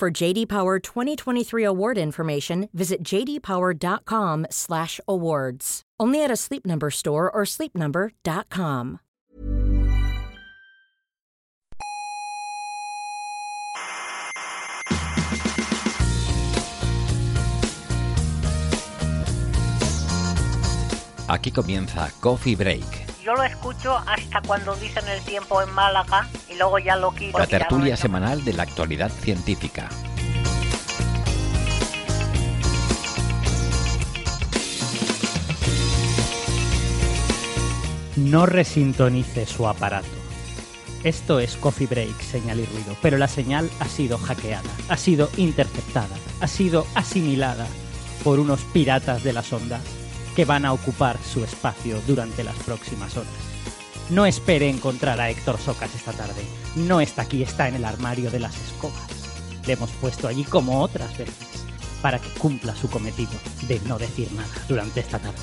For JD Power 2023 award information, visit jdpower.com/awards. Only at a Sleep Number store or sleepnumber.com. Aquí comienza Coffee Break, Yo lo escucho hasta cuando dicen el tiempo en Málaga y luego ya lo quito. la tertulia semanal de la actualidad científica. No resintonice su aparato. Esto es Coffee Break, señal y ruido, pero la señal ha sido hackeada, ha sido interceptada, ha sido asimilada por unos piratas de las ondas que van a ocupar su espacio durante las próximas horas. No espere encontrar a Héctor Socas esta tarde. No está aquí, está en el armario de las escobas. Le hemos puesto allí como otras veces para que cumpla su cometido de no decir nada durante esta tarde.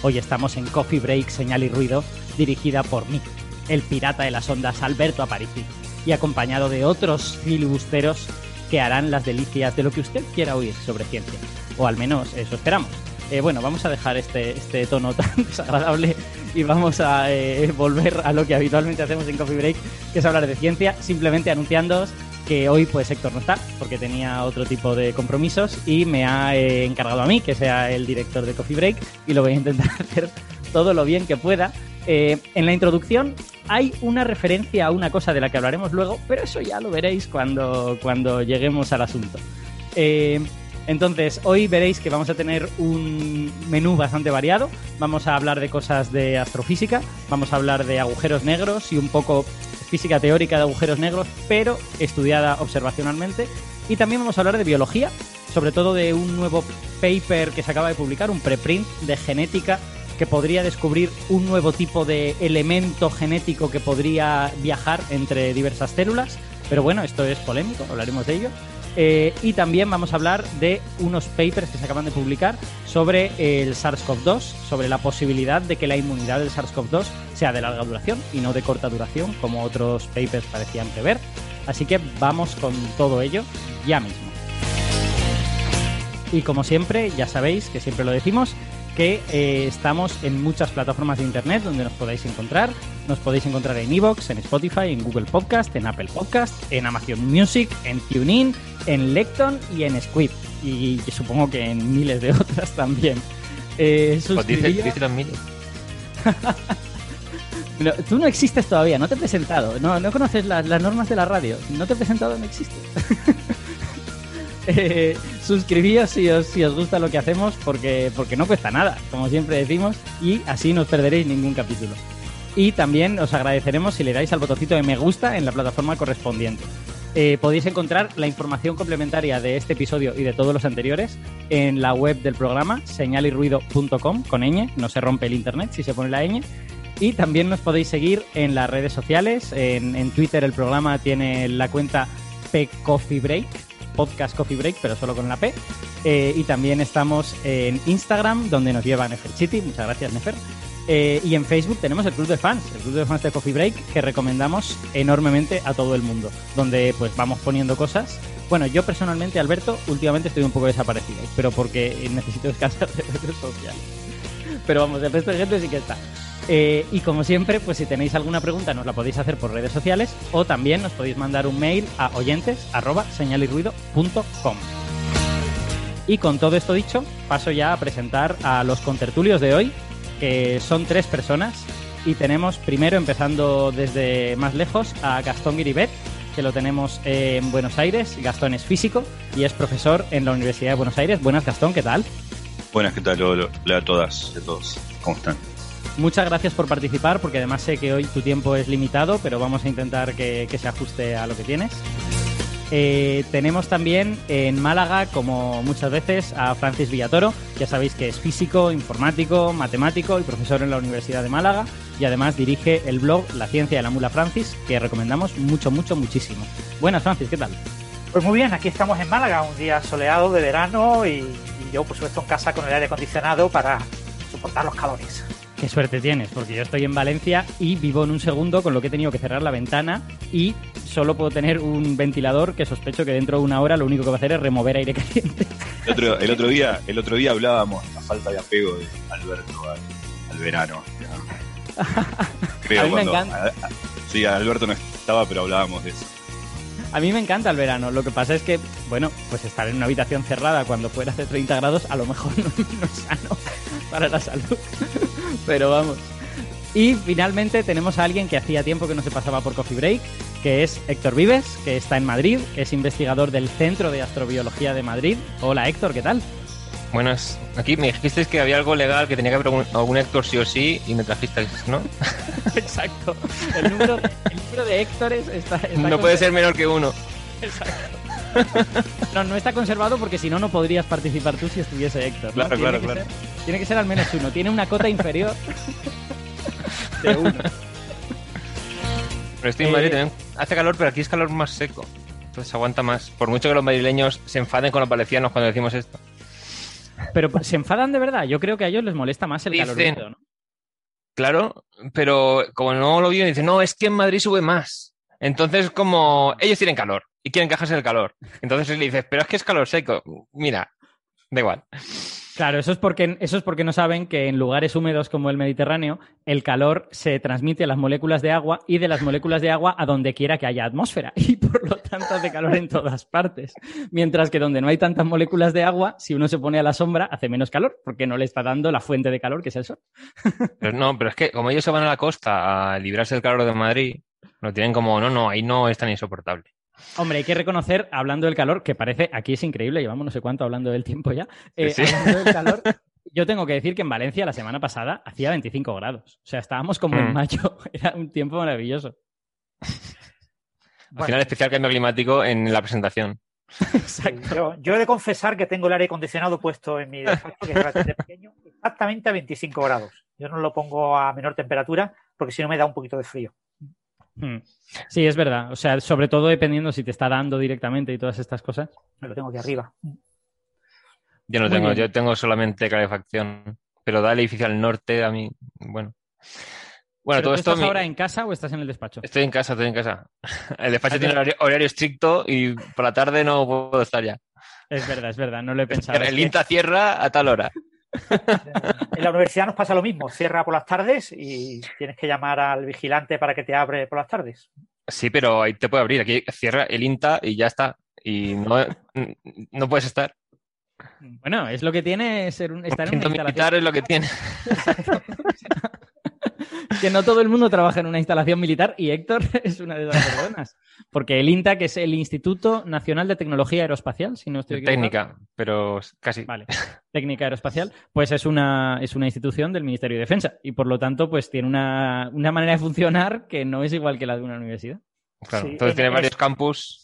Hoy estamos en Coffee Break, Señal y Ruido, dirigida por mí, el pirata de las ondas Alberto Aparici, y acompañado de otros filibusteros que harán las delicias de lo que usted quiera oír sobre ciencia. O al menos eso esperamos. Eh, bueno, vamos a dejar este, este tono tan desagradable y vamos a eh, volver a lo que habitualmente hacemos en Coffee Break, que es hablar de ciencia, simplemente anunciándoos que hoy pues Héctor no está, porque tenía otro tipo de compromisos y me ha eh, encargado a mí que sea el director de Coffee Break y lo voy a intentar hacer todo lo bien que pueda. En la introducción hay una referencia a una cosa de la que hablaremos luego, pero eso ya lo veréis cuando, cuando lleguemos al asunto. Entonces, hoy veréis que vamos a tener un menú bastante variado. Vamos a hablar de cosas de astrofísica, vamos a hablar de agujeros negros y un poco física teórica de agujeros negros, pero estudiada observacionalmente. Y también vamos a hablar de biología, sobre todo de un nuevo paper que se acaba de publicar, un preprint de genética que podría descubrir un nuevo tipo de elemento genético que podría viajar entre diversas células. Pero bueno, esto es polémico, hablaremos de ello. Eh, y también vamos a hablar de unos papers que se acaban de publicar sobre el SARS-CoV-2, sobre la posibilidad de que la inmunidad del SARS-CoV-2 sea de larga duración y no de corta duración, como otros papers parecían prever. Así que vamos con todo ello ya mismo. Y como siempre, ya sabéis que siempre lo decimos, que eh, estamos en muchas plataformas de internet donde nos podáis encontrar. Nos podéis encontrar en Evox, en Spotify, en Google Podcast, en Apple Podcast, en Amazon Music, en TuneIn, en Lecton y en Squid. Y, y supongo que en miles de otras también. Eh, Pues dice, dice. No, tú no existes todavía, no te he presentado, no, no conoces las, las normas de la radio, no te he presentado, no existes. Eh, suscribíos si os, si os gusta lo que hacemos porque, porque no cuesta nada, como siempre decimos, y así no os perderéis ningún capítulo. Y también os agradeceremos si le dais al botoncito de me gusta en la plataforma correspondiente. Eh, podéis encontrar la información complementaria de este episodio y de todos los anteriores en la web del programa, señalirruido.com, con ñ, no se rompe el internet si se pone la ñ. Y también nos podéis seguir en las redes sociales. En, en Twitter el programa tiene la cuenta P Podcast Coffee Break, pero solo con la P. Eh, y también estamos en Instagram, donde nos lleva Neferchiti. Muchas gracias, Nefer. Eh, y en Facebook tenemos el club de fans, el club de fans de Coffee Break, que recomendamos enormemente a todo el mundo, donde pues vamos poniendo cosas. Bueno, yo personalmente, Alberto, últimamente estoy un poco desaparecido, pero porque necesito descansar de redes sociales. Pero vamos, el resto de gente sí que está. Eh, y como siempre, pues si tenéis alguna pregunta nos la podéis hacer por redes sociales o también nos podéis mandar un mail a oyentes arroba. Y con todo esto dicho, paso ya a presentar a los contertulios de hoy, son tres personas. Y tenemos primero, empezando desde más lejos, a Gastón Guiribet, que lo tenemos en Buenos Aires. Gastón es físico y es profesor en la Universidad de Buenos Aires. Buenas, Gastón, ¿qué tal? Buenas, ¿qué tal? Hola a todas y a todos. ¿Cómo están? Muchas gracias por participar, porque además sé que hoy tu tiempo es limitado, pero vamos a intentar que, que se ajuste a lo que tienes. Eh, tenemos también en Málaga, como muchas veces, a Francis Villatoro. Ya sabéis que es físico, informático, matemático y profesor en la Universidad de Málaga. Y además dirige el blog La Ciencia de la Mula Francis, que recomendamos mucho, mucho, muchísimo. Buenas, Francis, ¿qué tal? Pues muy bien, aquí estamos en Málaga, un día soleado de verano y, y yo, por supuesto, en casa con el aire acondicionado para soportar los calores. Qué suerte tienes, porque yo estoy en Valencia y vivo en un segundo, con lo que he tenido que cerrar la ventana y solo puedo tener un ventilador que sospecho que dentro de una hora lo único que va a hacer es remover aire caliente. El otro, el otro día, el otro día hablábamos de la falta de apego de Alberto al, al verano. Creo A mí me cuando- encanta. a- a- sí, Alberto no estaba, pero hablábamos de eso. A mí me encanta el verano, lo que pasa es que, bueno, pues estar en una habitación cerrada cuando fuera hace 30 grados a lo mejor no, no es sano para la salud. Pero vamos. Y finalmente tenemos a alguien que hacía tiempo que no se pasaba por Coffee Break, que es Héctor Vives, que está en Madrid, es investigador del Centro de Astrobiología de Madrid. Hola Héctor, ¿qué tal? Buenas. Aquí me dijisteis que había algo legal que tenía que haber algún, Héctor sí o sí y me trajisteis, ¿no? Exacto. El número el número de Héctores está... está No puede ser menor que uno. No, no está conservado porque si no, no podrías participar tú si estuviese Héctor. ¿no? Claro, Tiene claro, que claro. ser- tiene que ser al menos uno. Tiene una cota inferior de uno. Pero estoy en Eh, Madrid también. Hace calor, pero aquí es calor más seco. Entonces aguanta más. Por mucho que los madrileños se enfaden con los valencianos cuando decimos esto. Pero se enfadan de verdad. Yo creo que a ellos les molesta más el calor Dicen- húmedo, ¿no? Claro, pero como no lo viven, dicen, no, es que en Madrid sube más. Entonces, como ellos tienen calor y quieren quejarse del calor. Entonces le dices, pero es que es calor seco. Mira, da igual. Claro, eso es, porque, eso es porque no saben que en lugares húmedos como el Mediterráneo el calor se transmite a las moléculas de agua y de las moléculas de agua a donde quiera que haya atmósfera y por lo tanto hace calor en todas partes. Mientras que donde no hay tantas moléculas de agua, si uno se pone a la sombra hace menos calor porque no le está dando la fuente de calor que es el sol. Pero no, pero es que como ellos se van a la costa a librarse del calor de Madrid, lo tienen como, no, no, ahí no es tan insoportable. Hombre, hay que reconocer, hablando del calor, que parece, aquí es increíble, llevamos no sé cuánto hablando del tiempo ya. Eh, Sí. Hablando del calor, yo tengo que decir que en Valencia la semana pasada hacía 25 grados. O sea, estábamos como en Mm. mayo. Era un tiempo maravilloso. Al final, especial cambio climático en la presentación. Exacto. Yo, yo he de confesar que tengo el aire acondicionado puesto en mi despacho, que es relativamente pequeño, exactamente a 25 grados. Yo no lo pongo a menor temperatura porque si no me da un poquito de frío. Mm. Sí, es verdad. O sea, sobre todo dependiendo si te está dando directamente y todas estas cosas. Me lo tengo aquí arriba. Yo no Muy tengo, bien. yo tengo solamente calefacción. Pero da el edificio al norte a mí, bueno. Bueno, ¿Pero todo tú esto. estás mi- ahora en casa o estás en el despacho? Estoy en casa, estoy en casa. El despacho Ah, tiene horario, horario estricto y por la tarde no puedo estar ya. Es verdad, es verdad, no lo he pensado. El INTA cierra a tal hora. En la universidad nos pasa lo mismo. Cierra por las tardes y tienes que llamar al vigilante para que te abre por las tardes. Sí, pero ahí te puede abrir. Aquí cierra el INTA y ya está. Y no, no puedes estar. Bueno, es lo que tiene ser un, estar en una Siento militar instalación. es lo que tiene. que no todo el mundo trabaja en una instalación militar y Héctor es una de esas personas. Porque el INTA, que es el Instituto Nacional de Tecnología Aeroespacial, si no estoy equivocado. Técnica, pero casi. Vale, técnica aeroespacial, pues es una, es una institución del Ministerio de Defensa y por lo tanto pues tiene una, una manera de funcionar que no es igual que la de una universidad. Claro. Sí, Entonces en- tiene en- varios campus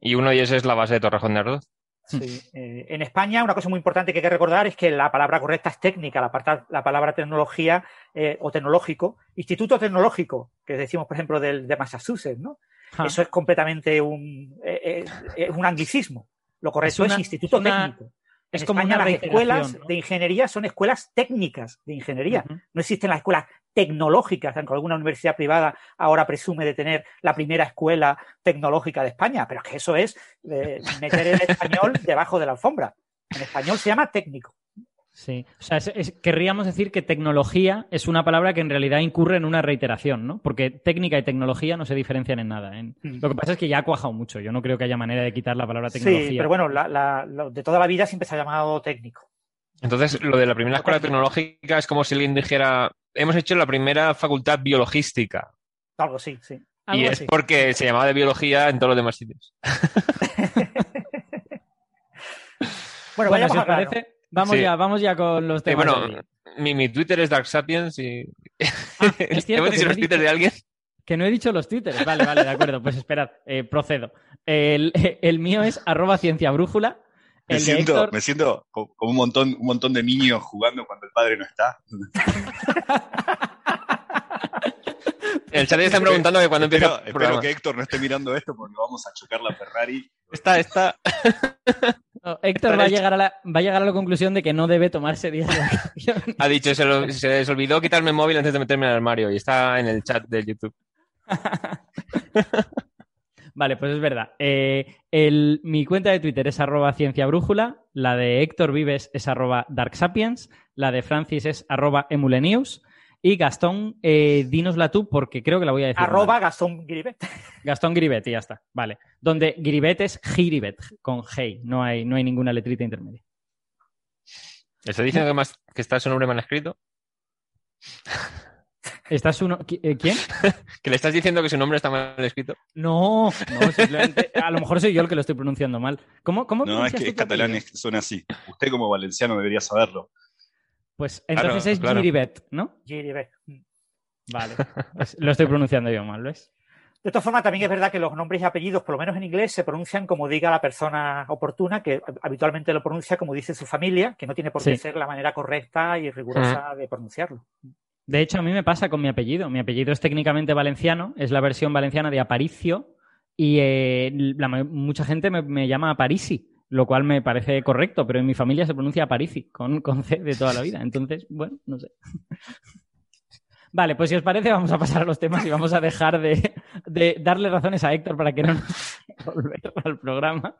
y uno de ellos es la base de Torrejón de Ardoz. Sí. Eh, en España, una cosa muy importante que hay que recordar es que la palabra correcta es técnica, la, parta- la palabra tecnología eh, o tecnológico. Instituto tecnológico, que decimos, por ejemplo, del, de Massachusetts, ¿no? Ja. Eso es completamente un, eh, eh, un anglicismo. Lo correcto Es instituto una- técnico. Es como España una las escuelas ¿no? de ingeniería son escuelas técnicas de ingeniería. No existen las escuelas tecnológicas, aunque alguna universidad privada ahora presume de tener la primera escuela tecnológica de España, pero es que eso es eh, meter el español debajo de la alfombra. En español se llama técnico. Sí, o sea, es- es- querríamos decir que tecnología es una palabra que en realidad incurre en una reiteración, ¿no? Porque técnica y tecnología no se diferencian en nada. ¿eh? Mm. Lo que pasa es que ya ha cuajado mucho. Yo no creo que haya manera de quitar la palabra tecnología. Sí, pero bueno, la- la- lo de toda la vida siempre se ha llamado técnico. Entonces, lo de la primera escuela tecnológica es como si alguien dijera, hemos hecho la primera facultad biologística. Algo sí, sí. y Algo es así. porque se llamaba de biología en todos los demás sitios. Bueno, Bueno, vayamos si grano. parece, vamos, Sí. ya, vamos ya con los Sí, temas. bueno, del día. mi, mi Twitter es Dark Sapiens y... Ah, es cierto ¿Hemos que dicho los Twitter de alguien? que no he dicho los twitters. Vale, vale, de acuerdo. Pues esperad, eh, procedo. El, el mío es arroba. Me siento, Héctor- me siento co- como un montón, un montón de niños jugando cuando el padre no está. El chat ya están preguntando que cuando empieza Espero, que Héctor no esté mirando esto porque vamos a chocar la Ferrari. Está, está. No, Héctor va a, llegar a la, va a llegar a la conclusión de que no debe tomarse días de vacaciones. Ha dicho, se, lo- se les olvidó quitarme el móvil antes de meterme en el armario y está en el chat de YouTube. Vale, pues es verdad. Eh, el- mi cuenta de Twitter es arroba cienciabrújula, la de Héctor Vives es arroba darksapiens, la de Francis es arroba emulenews y Gastón, eh, dínosla tú porque creo que la voy a decir. Arroba mal. Gastón Gribet. Gastón Gribet y ya está. Vale. Donde Gribet es Giribet, con Hey. No hay, no hay ninguna letrita intermedia. ¿Está diciendo que, más, que está su nombre mal escrito? ¿Estás uno? eh, ¿Quién? ¿Que le estás diciendo que su nombre está mal escrito? No, no, simplemente. A lo mejor soy yo el que lo estoy pronunciando mal. ¿Cómo, cómo No, es que es catalán, es, suena así. Usted como valenciano debería saberlo. Pues entonces Claro, es claro. Giribet, ¿no? Gribet. Vale. Pues lo estoy pronunciando yo mal, ¿ves? De todas formas, también es verdad que los nombres y apellidos, por lo menos en inglés, se pronuncian como diga la persona oportuna, que habitualmente lo pronuncia como dice su familia, que no tiene por qué Sí. ser la manera correcta y rigurosa de pronunciarlo. De hecho, a mí me pasa con mi apellido. Mi apellido es técnicamente valenciano, es la versión valenciana de Aparicio y eh, la mucha gente me, me llama Aparisi, lo cual me parece correcto, pero en mi familia se pronuncia Aparici, con, con C de toda la vida. Entonces, bueno, no sé. Vale, pues si os parece, vamos a pasar a los temas y vamos a dejar de, de darle razones a Héctor para que no nos volver al programa.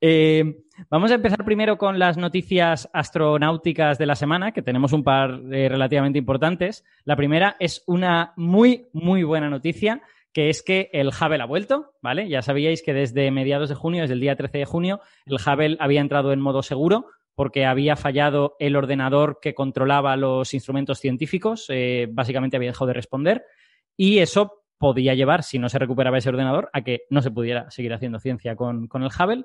Eh, vamos a empezar primero con las noticias astronáuticas de la semana, que tenemos un par eh, relativamente importantes. La primera es una muy, muy buena noticia, que es que el Hubble ha vuelto, ¿vale? Ya sabíais que desde mediados de junio, desde el día 13 de junio, el Hubble había entrado en modo seguro porque había fallado el ordenador que controlaba los instrumentos científicos, eh, básicamente había dejado de responder, y eso podía llevar, si no se recuperaba ese ordenador, a que no se pudiera seguir haciendo ciencia con, con el Hubble.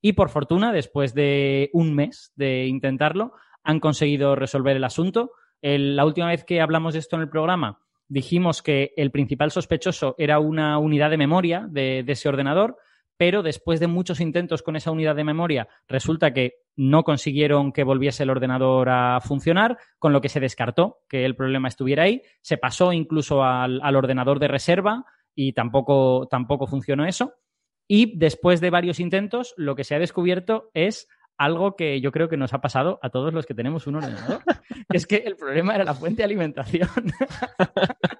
Y por fortuna, después de un mes de intentarlo, han conseguido resolver el asunto. La última vez que hablamos de esto en el programa, dijimos que el principal sospechoso era una unidad de memoria de, ese ordenador, pero después de muchos intentos con esa unidad de memoria, resulta que no consiguieron que volviese el ordenador a funcionar, con lo que se descartó que el problema estuviera ahí. Se pasó incluso al, al ordenador de reserva y tampoco, tampoco funcionó eso. Y después de varios intentos, lo que se ha descubierto es algo que yo creo que nos ha pasado a todos los que tenemos un ordenador, que es que el problema era la fuente de alimentación.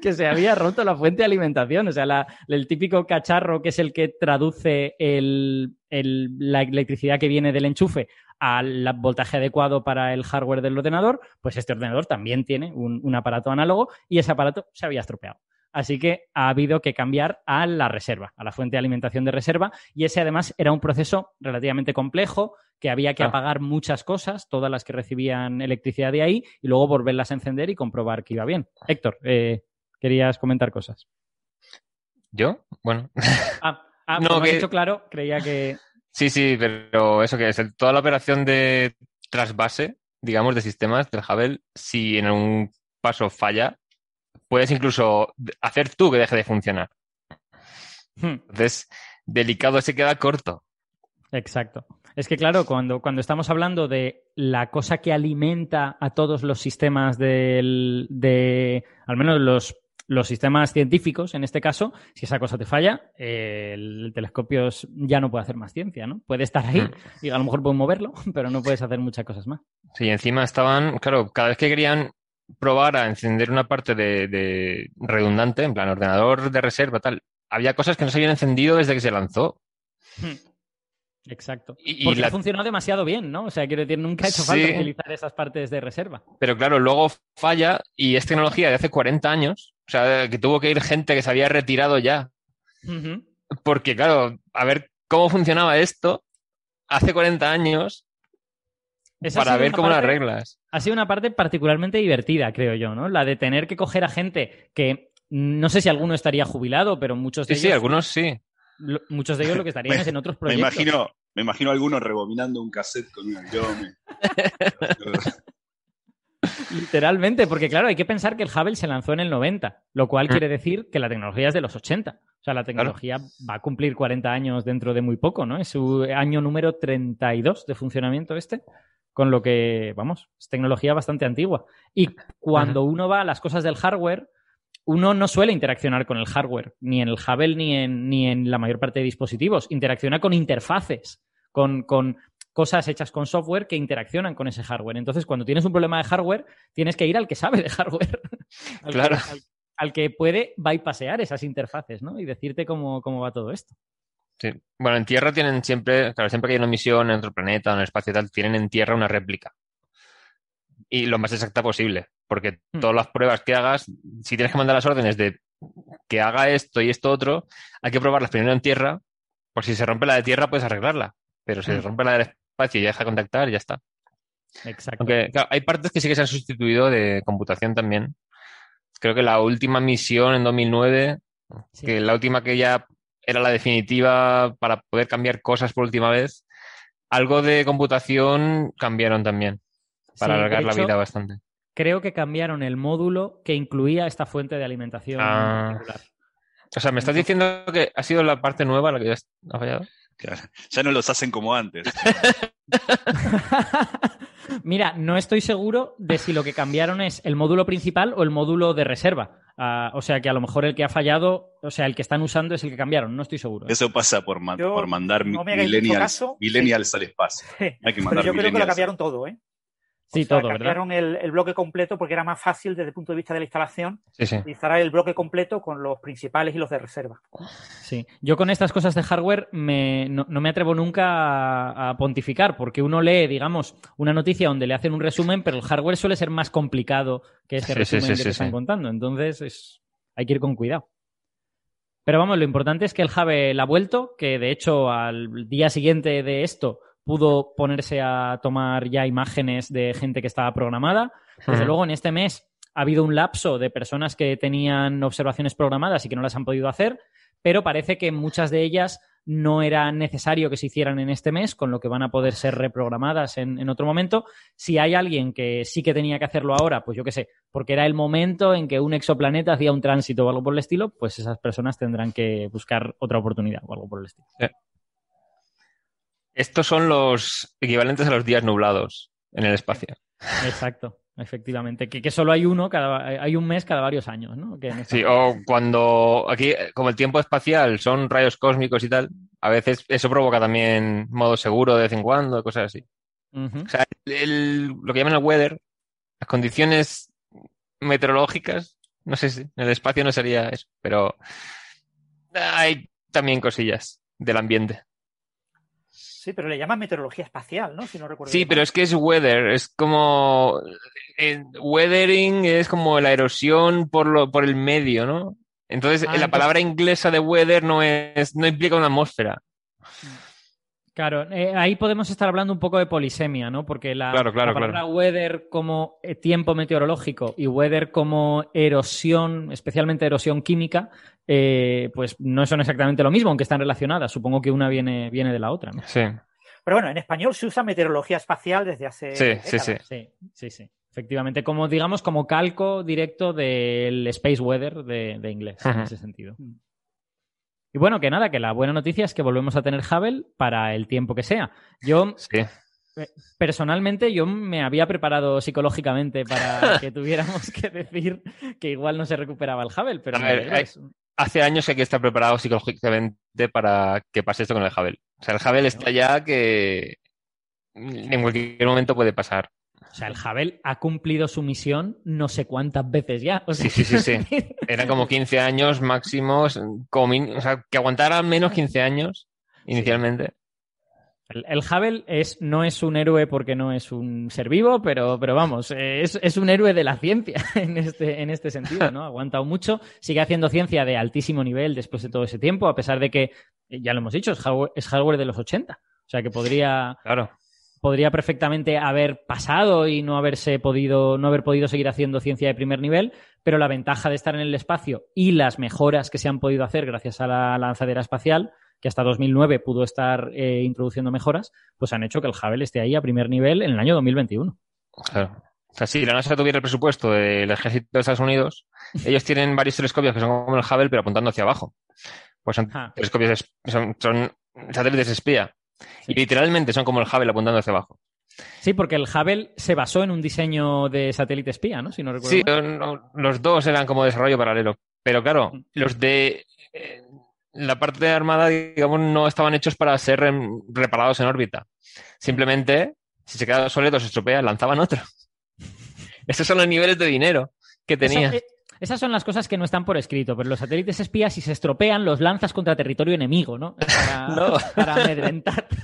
que se había roto la fuente de alimentación, o sea, la- el típico cacharro que es el que traduce el- el- la electricidad que viene del enchufe al voltaje adecuado para el hardware del ordenador, pues este ordenador también tiene un, un aparato análogo y ese aparato se había estropeado. Así que ha habido que cambiar a la reserva, a la fuente de alimentación de reserva, y ese además era un proceso relativamente complejo, que había que Ah. apagar muchas cosas, todas las que recibían electricidad de ahí, y luego volverlas a encender y comprobar que iba bien. Héctor, eh, querías comentar cosas. ¿Yo? Bueno. Ah, ah No, como has que- dicho claro, creía que... Sí, sí, pero eso que es el- toda la operación de trasvase, digamos, de sistemas del Hubble, si en un paso falla, puedes incluso hacer tú que deje de funcionar. Hmm. Entonces, delicado se queda corto. Exacto. Es que, claro, cuando, cuando estamos hablando de la cosa que alimenta a todos los sistemas del, de, al menos los, los sistemas científicos, en este caso, si esa cosa te falla, eh, el telescopio es- ya no puede hacer más ciencia, ¿no? Puede estar ahí Hmm. y a lo mejor puedes moverlo, pero no puedes hacer muchas cosas más. Sí, encima estaban, claro, cada vez que querían probar a encender una parte de, de redundante, en plan ordenador de reserva, tal, había cosas que no se habían encendido desde que se lanzó. Exacto. Y- y Porque la- funcionó demasiado bien, ¿no? O sea, quiero decir, nunca ha hecho Sí. falta utilizar esas partes de reserva. Pero claro, luego falla y es tecnología de hace 40 años, o sea, que tuvo que ir gente que se había retirado ya. Porque claro, a ver cómo funcionaba esto hace 40 años Esa para sido ver una cómo las parte- reglas. ha sido una parte particularmente divertida, creo yo, ¿no? La de tener que coger a gente que no sé si alguno estaría jubilado, pero muchos de Sí, sí, ellos, algunos sí. lo- muchos de ellos lo que estarían Me- es en otros Me proyectos. imagino, me imagino a alguno rebobinando un cassette con un avión. Literalmente, porque claro, hay que pensar que el Hubble se lanzó en el 90, lo cual quiere decir que la tecnología es de los 80. O sea, la tecnología va a cumplir 40 años dentro de muy poco, ¿no? Es su año número 32 de funcionamiento este, con lo que, vamos, es tecnología bastante antigua. Y cuando uno va a las cosas del hardware, uno no suele interaccionar con el hardware, ni en el Hubble ni en, ni en la mayor parte de dispositivos. Interacciona con interfaces, con, con cosas hechas con software que interaccionan con ese hardware. Entonces, cuando tienes un problema de hardware, tienes que ir al que sabe de hardware. al, Claro. que, al- al que puede bypassear esas interfaces, ¿no? Y decirte cómo, cómo va todo esto. Sí. Bueno, en Tierra tienen siempre, claro, siempre que hay una misión en otro planeta en el espacio y tal, tienen en Tierra una réplica. Y lo más exacta posible, porque Hmm. todas las pruebas que hagas, si tienes que mandar las órdenes de que haga esto y esto otro, hay que probarlas primero en Tierra, por si se rompe la de Tierra puedes arreglarla, pero si se Hmm. rompe la del espacio y deja de contactar, ya está. Exacto. Aunque claro, hay partes que sí que se han sustituido de computación también. Creo que la última misión en 2009 Sí. que la última que ya era la definitiva para poder cambiar cosas por última vez, algo de computación cambiaron también para Sí, alargar la vida bastante. Creo que cambiaron el módulo que incluía esta fuente de alimentación Ah. O sea, ¿me estás diciendo que ha sido la parte nueva la que ya ha fallado? Claro. Ya no los hacen como antes. Mira, no estoy seguro de si lo que cambiaron es el módulo principal o el módulo de reserva. Ah, o sea que a lo mejor el que ha fallado, o sea, el que están usando es el que cambiaron, no estoy seguro. ¿eh? Eso pasa por, ma- Yo- por mandar no millennials, al espacio. Hay que Pero yo creo que lo cambiaron todo, ¿eh? O Sí, sea, todo, ¿verdad? cambiaron el, el bloque completo porque era más fácil desde el punto de vista de la instalación Sí, sí. utilizar el bloque completo con los principales y los de reserva. Sí. Yo con estas cosas de hardware me- no, no me atrevo nunca a, a pontificar, porque uno lee, digamos, una noticia donde le hacen un resumen, pero el hardware suele ser más complicado que ese Sí, resumen sí, que sí, te están contando. Entonces, es- hay que ir con cuidado. Pero vamos, lo importante es que el Hubble ha vuelto, que de hecho al día siguiente de esto pudo ponerse a tomar ya imágenes de gente que estaba programada. Desde luego, en este mes ha habido un lapso de personas que tenían observaciones programadas y que no las han podido hacer, pero parece que muchas de ellas no era necesario que se hicieran en este mes, con lo que van a poder ser reprogramadas en, en otro momento. Si hay alguien que sí que tenía que hacerlo ahora, pues yo qué sé, porque era el momento en que un exoplaneta hacía un tránsito o algo por el estilo, pues esas personas tendrán que buscar otra oportunidad o algo por el estilo. Estos son los equivalentes a los días nublados en el espacio. Exacto, efectivamente. Que, que solo hay uno, cada, hay un mes cada varios años, ¿no? Que Sí, o cuando aquí, como el tiempo espacial son rayos cósmicos y tal, a veces eso provoca también modo seguro de vez en cuando, cosas así. O sea, el- lo que llaman el weather, las condiciones meteorológicas, no sé si en el espacio no sería eso, pero hay también cosillas del ambiente. Sí, pero le llaman meteorología espacial, ¿no? Si no recuerdo Sí, bien. pero es que es weather, es como eh, weathering es como la erosión por lo, por el medio, ¿no? Entonces, Ah, la entonces- palabra inglesa de weather no es, no implica una atmósfera. Claro, eh, ahí podemos estar hablando un poco de polisemia, ¿no? Porque la, Claro, claro, la palabra claro. weather como eh, tiempo meteorológico y weather como erosión, especialmente erosión química, eh, pues no son exactamente lo mismo, aunque están relacionadas. Supongo que una viene, viene de la otra, ¿no? Sí, Pero bueno, en español se usa meteorología espacial desde hace. Sí, décadas. sí, sí. Sí, sí, sí. Efectivamente, como digamos, como calco directo del space weather de, de inglés, en ese sentido. Y bueno, que nada, que la buena noticia es que volvemos a tener Hubble para el tiempo que sea. Yo sí. Personalmente, yo me había preparado psicológicamente para que tuviéramos que decir que igual no se recuperaba el Hubble, pero A ver, hay- es- Hace años que hay que estar preparado psicológicamente para que pase esto con el Hubble. O sea, el Hubble está ya que en cualquier momento puede pasar. O sea, el Hubble ha cumplido su misión no sé cuántas veces ya. O sea, Sí, sí, sí, sí. Eran como 15 años máximos, o sea, que aguantara al menos 15 años inicialmente. El, el Hubble es, no es un héroe porque no es un ser vivo, pero, pero vamos, eh, es, es un héroe de la ciencia en este, en este sentido, ¿no? Ha aguantado mucho, sigue haciendo ciencia de altísimo nivel después de todo ese tiempo, a pesar de que, eh, ya lo hemos dicho, es hardware, es hardware de los 80. O sea que podría, Claro. Podría perfectamente haber pasado y no haberse podido, no haber podido seguir haciendo ciencia de primer nivel, pero la ventaja de estar en el espacio y las mejoras que se han podido hacer gracias a la lanzadera espacial, que hasta 2009 pudo estar eh, introduciendo mejoras, pues han hecho que el Hubble esté ahí a primer nivel en el año 2021. Claro. O sea, si la NASA tuviera el presupuesto del ejército de Estados Unidos, ellos tienen varios telescopios que son como el Hubble, pero apuntando hacia abajo. Pues son Ah. telescopios, es- son, son satélites espía. Y literalmente son como el Hubble apuntando hacia abajo. Sí, porque el Hubble se basó en un diseño de satélite espía, ¿no? Si no recuerdo Sí, no- los dos eran como desarrollo paralelo. Pero claro, Mm. los de eh, la parte de armada, digamos, no estaban hechos para ser reparados en órbita. Simplemente, si se quedaba obsoleto o se estropea, lanzaban otro. Esos son los niveles de dinero que tenía. Esas son las cosas que no están por escrito, pero los satélites espías, si se estropean, los lanzas contra territorio enemigo, ¿no? Para, No. para amedrentar.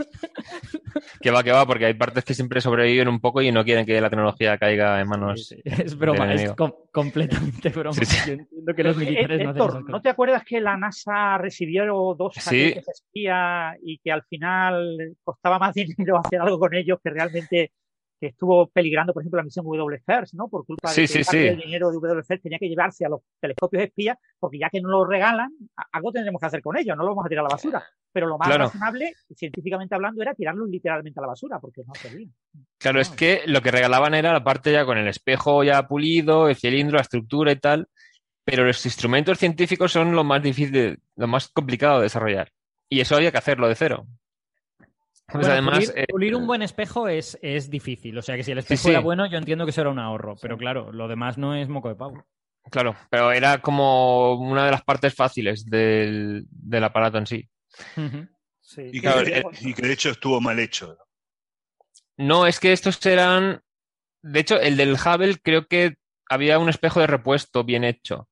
Que va, que va, porque hay partes que siempre sobreviven un poco y no quieren que la tecnología caiga en manos. Sí, sí. Es broma, del es com- completamente broma. Sí, sí. Yo entiendo que los Eh, militares no hacen ¿no te acuerdas que la NASA recibió dos Sí. satélites espía y que al final costaba más dinero hacer algo con ellos que realmente que estuvo peligrando, por ejemplo, la misión WFIRST, ¿no? Por culpa Sí, de que sí, parte sí. del dinero de WFIRST tenía que llevarse a los telescopios espías, porque ya que no lo regalan, algo tendremos que hacer con ellos, no lo vamos a tirar a la basura. Pero lo más Claro. razonable, científicamente hablando, era tirarlos literalmente a la basura, porque no servían. Claro, es que lo que regalaban era la parte ya con el espejo ya pulido, el cilindro, la estructura y tal. Pero los instrumentos científicos son lo más difícil, lo más complicado de desarrollar. Y eso había que hacerlo de cero. Pues Bueno, además, pulir, eh, pulir un buen espejo es, es difícil. O sea que si el espejo sí. era bueno, yo entiendo que eso era un ahorro. Pero claro, lo demás no es moco de pavo. claro, pero era como una de las partes fáciles del, del aparato en sí. Sí. Y que, Claro, de, y que de hecho estuvo mal hecho. No, es que estos eran. De hecho, el del Hubble creo que había un espejo de repuesto bien hecho.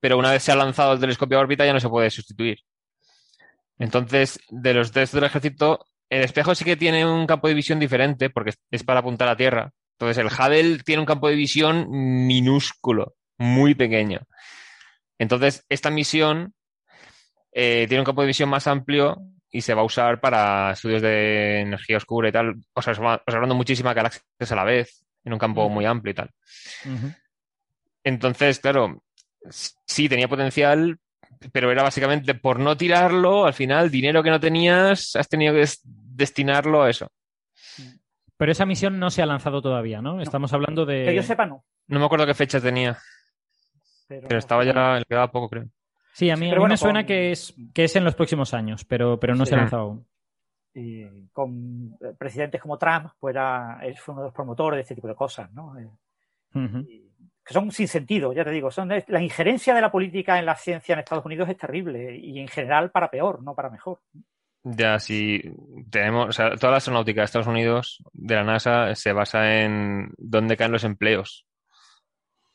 Pero una vez se ha lanzado el telescopio a órbita ya no se puede sustituir. Entonces, de los tres del ejército, el espejo sí que tiene un campo de visión diferente porque es- para apuntar a tierra. Entonces, el Hubble tiene un campo de visión minúsculo, muy pequeño. Entonces, esta misión eh, tiene un campo de visión más amplio y se va a usar para estudios de energía oscura y tal, o sea, observa- observando muchísimas galaxias a la vez, en un campo muy amplio y tal. Entonces, claro, sí tenía potencial, pero era básicamente por no tirarlo, al final, dinero que no tenías, has tenido que destinarlo a eso. Pero esa misión no se ha lanzado todavía, ¿no? Estamos hablando de. Que yo sepa, no. No me acuerdo qué fecha tenía, Pero, pero estaba ya, le quedaba poco, creo. Sí, a mí, a Pero mí bueno, me suena con- que, es, que es en los próximos años, pero, pero no Sí. se ha lanzado aún. y con presidentes como Trump, pues era, él fue uno de los promotores de este tipo de cosas, ¿no? Eh, y- que son sin sentido, ya te digo, son la injerencia de la política en la ciencia en Estados Unidos es terrible y en general para peor, no para mejor. Ya, sí, tenemos, o sea, toda la astronáutica de Estados Unidos, de la NASA, se basa en dónde caen los empleos,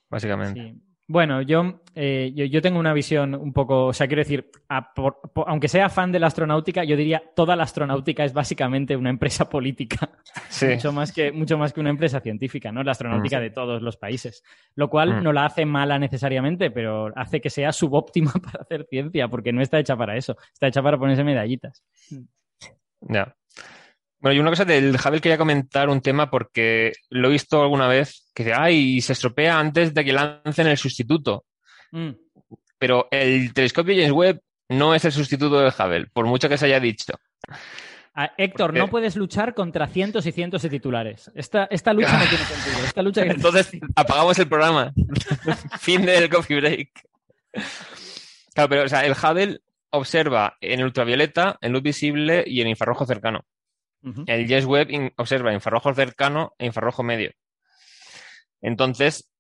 básicamente. Bueno, yo, eh, yo, yo tengo una visión un poco, o sea, quiero decir, a por- por- aunque sea fan de la astronáutica, yo diría toda la astronáutica es básicamente una empresa política, Sí, mucho más que mucho más que una empresa científica, ¿no? La astronáutica Mm. de todos los países, lo cual Mm. no la hace mala necesariamente, pero hace que sea subóptima para hacer ciencia, porque no está hecha para eso, está hecha para ponerse medallitas. ya. Bueno, y una cosa del Hubble quería comentar un tema porque lo he visto alguna vez que dice, ay, se estropea antes de que lancen el sustituto. Mm. Pero el telescopio James Webb no es el sustituto del Hubble, por mucho que se haya dicho. Ah, Héctor, Porque- no puedes luchar contra cientos y cientos de titulares. Esta, esta lucha no tiene sentido. Esta lucha que- Entonces apagamos el programa. fin del coffee break. Claro, pero o sea, el Hubble observa en ultravioleta, en luz visible y en infrarrojo cercano. El Webb in- observa infrarrojo cercano e infrarrojo medio. Entonces,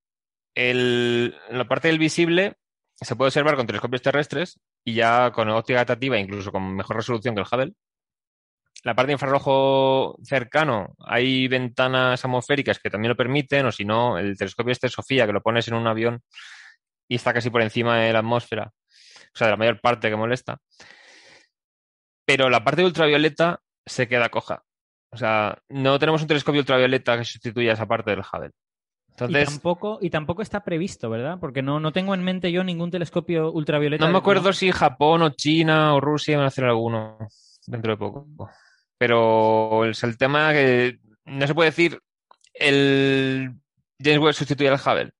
la parte del visible se puede observar con telescopios terrestres y ya con óptica adaptativa, incluso con mejor resolución que el Hubble. La parte de infrarrojo cercano, hay ventanas atmosféricas que también lo permiten, o si no, el telescopio este Sofía, que lo pones en un avión y está casi por encima de la atmósfera, o sea, de la mayor parte que molesta. Pero la parte de ultravioleta se queda coja. O sea, no tenemos un telescopio ultravioleta que sustituya esa parte del Hubble. Y Entonces, tampoco, y tampoco está previsto, ¿verdad? Porque no, no tengo en mente yo ningún telescopio ultravioleta. no me acuerdo si Japón o China o Rusia van a hacer alguno dentro de poco. Pero es el tema que no se puede decir el James Webb sustituye al Hubble.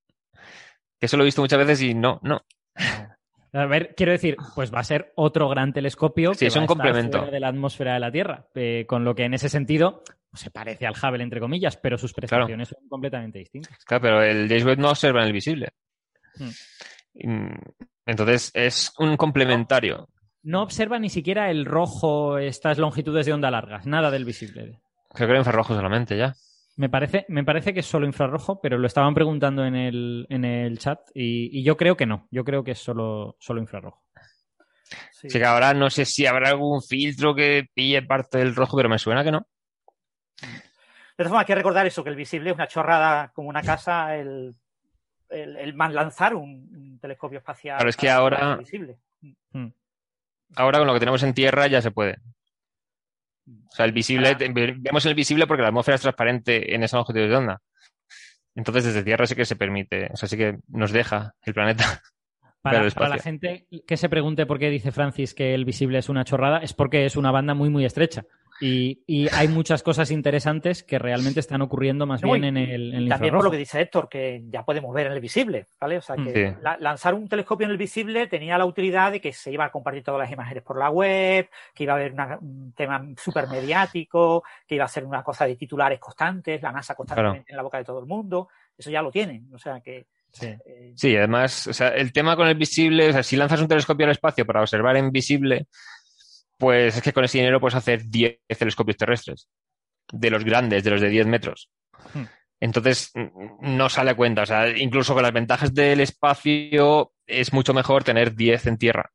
Que eso lo he visto muchas veces y no, no. A ver, quiero decir, pues va a ser otro gran telescopio Sí, que es va un a estar complemento. fuera de la atmósfera de la Tierra. Eh, con lo que en ese sentido se parece al Hubble, entre comillas, pero sus prestaciones son completamente distintas. Claro, pero el James Webb no observa en el visible. Hmm. Mm, Entonces es un complementario. No observa ni siquiera el rojo, estas longitudes de onda largas, nada del visible. Creo que era infrarrojo solamente ya. Me parece, me parece que es solo infrarrojo, pero lo estaban preguntando en el, en el chat y, y yo creo que no. Yo creo que es solo, solo infrarrojo. Sí. Así que ahora no sé si habrá algún filtro que pille parte del rojo, pero me suena que no. De todas formas, hay que recordar eso, que el visible es una chorrada como una casa, el, el, el man- lanzar un, un telescopio espacial. Claro, es que ahora- visible. Hmm. Ahora con lo que tenemos en tierra ya se puede. O sea, el visible, te- vemos el visible porque la atmósfera es transparente en esa longitud de onda. Entonces desde tierra sí que se permite, o sea, sí que nos deja el planeta. Para, para la gente que se pregunte por qué dice Francis que el visible es una chorrada, es porque es una banda muy, muy estrecha. Y, y hay muchas cosas interesantes que realmente están ocurriendo más No, bien en el, en el También por lo que dice Héctor, que ya podemos ver en el visible, ¿vale? O sea, que Sí. la- lanzar un telescopio en el visible tenía la utilidad de que se iba a compartir todas las imágenes por la web, que iba a haber una- un tema súper mediático, que iba a ser una cosa de titulares constantes, la NASA constantemente en la boca de todo el mundo. Eso ya lo tienen. O sea, que Sí. eh, Sí, además, o sea, el tema con el visible, o sea, si lanzas un telescopio al espacio para observar en visible, pues es que con ese dinero puedes hacer 10 telescopios terrestres, de los grandes, de los de 10 metros. Hmm. Entonces, no sale a cuenta. O sea, incluso con las ventajas del espacio, es mucho mejor tener 10 en tierra.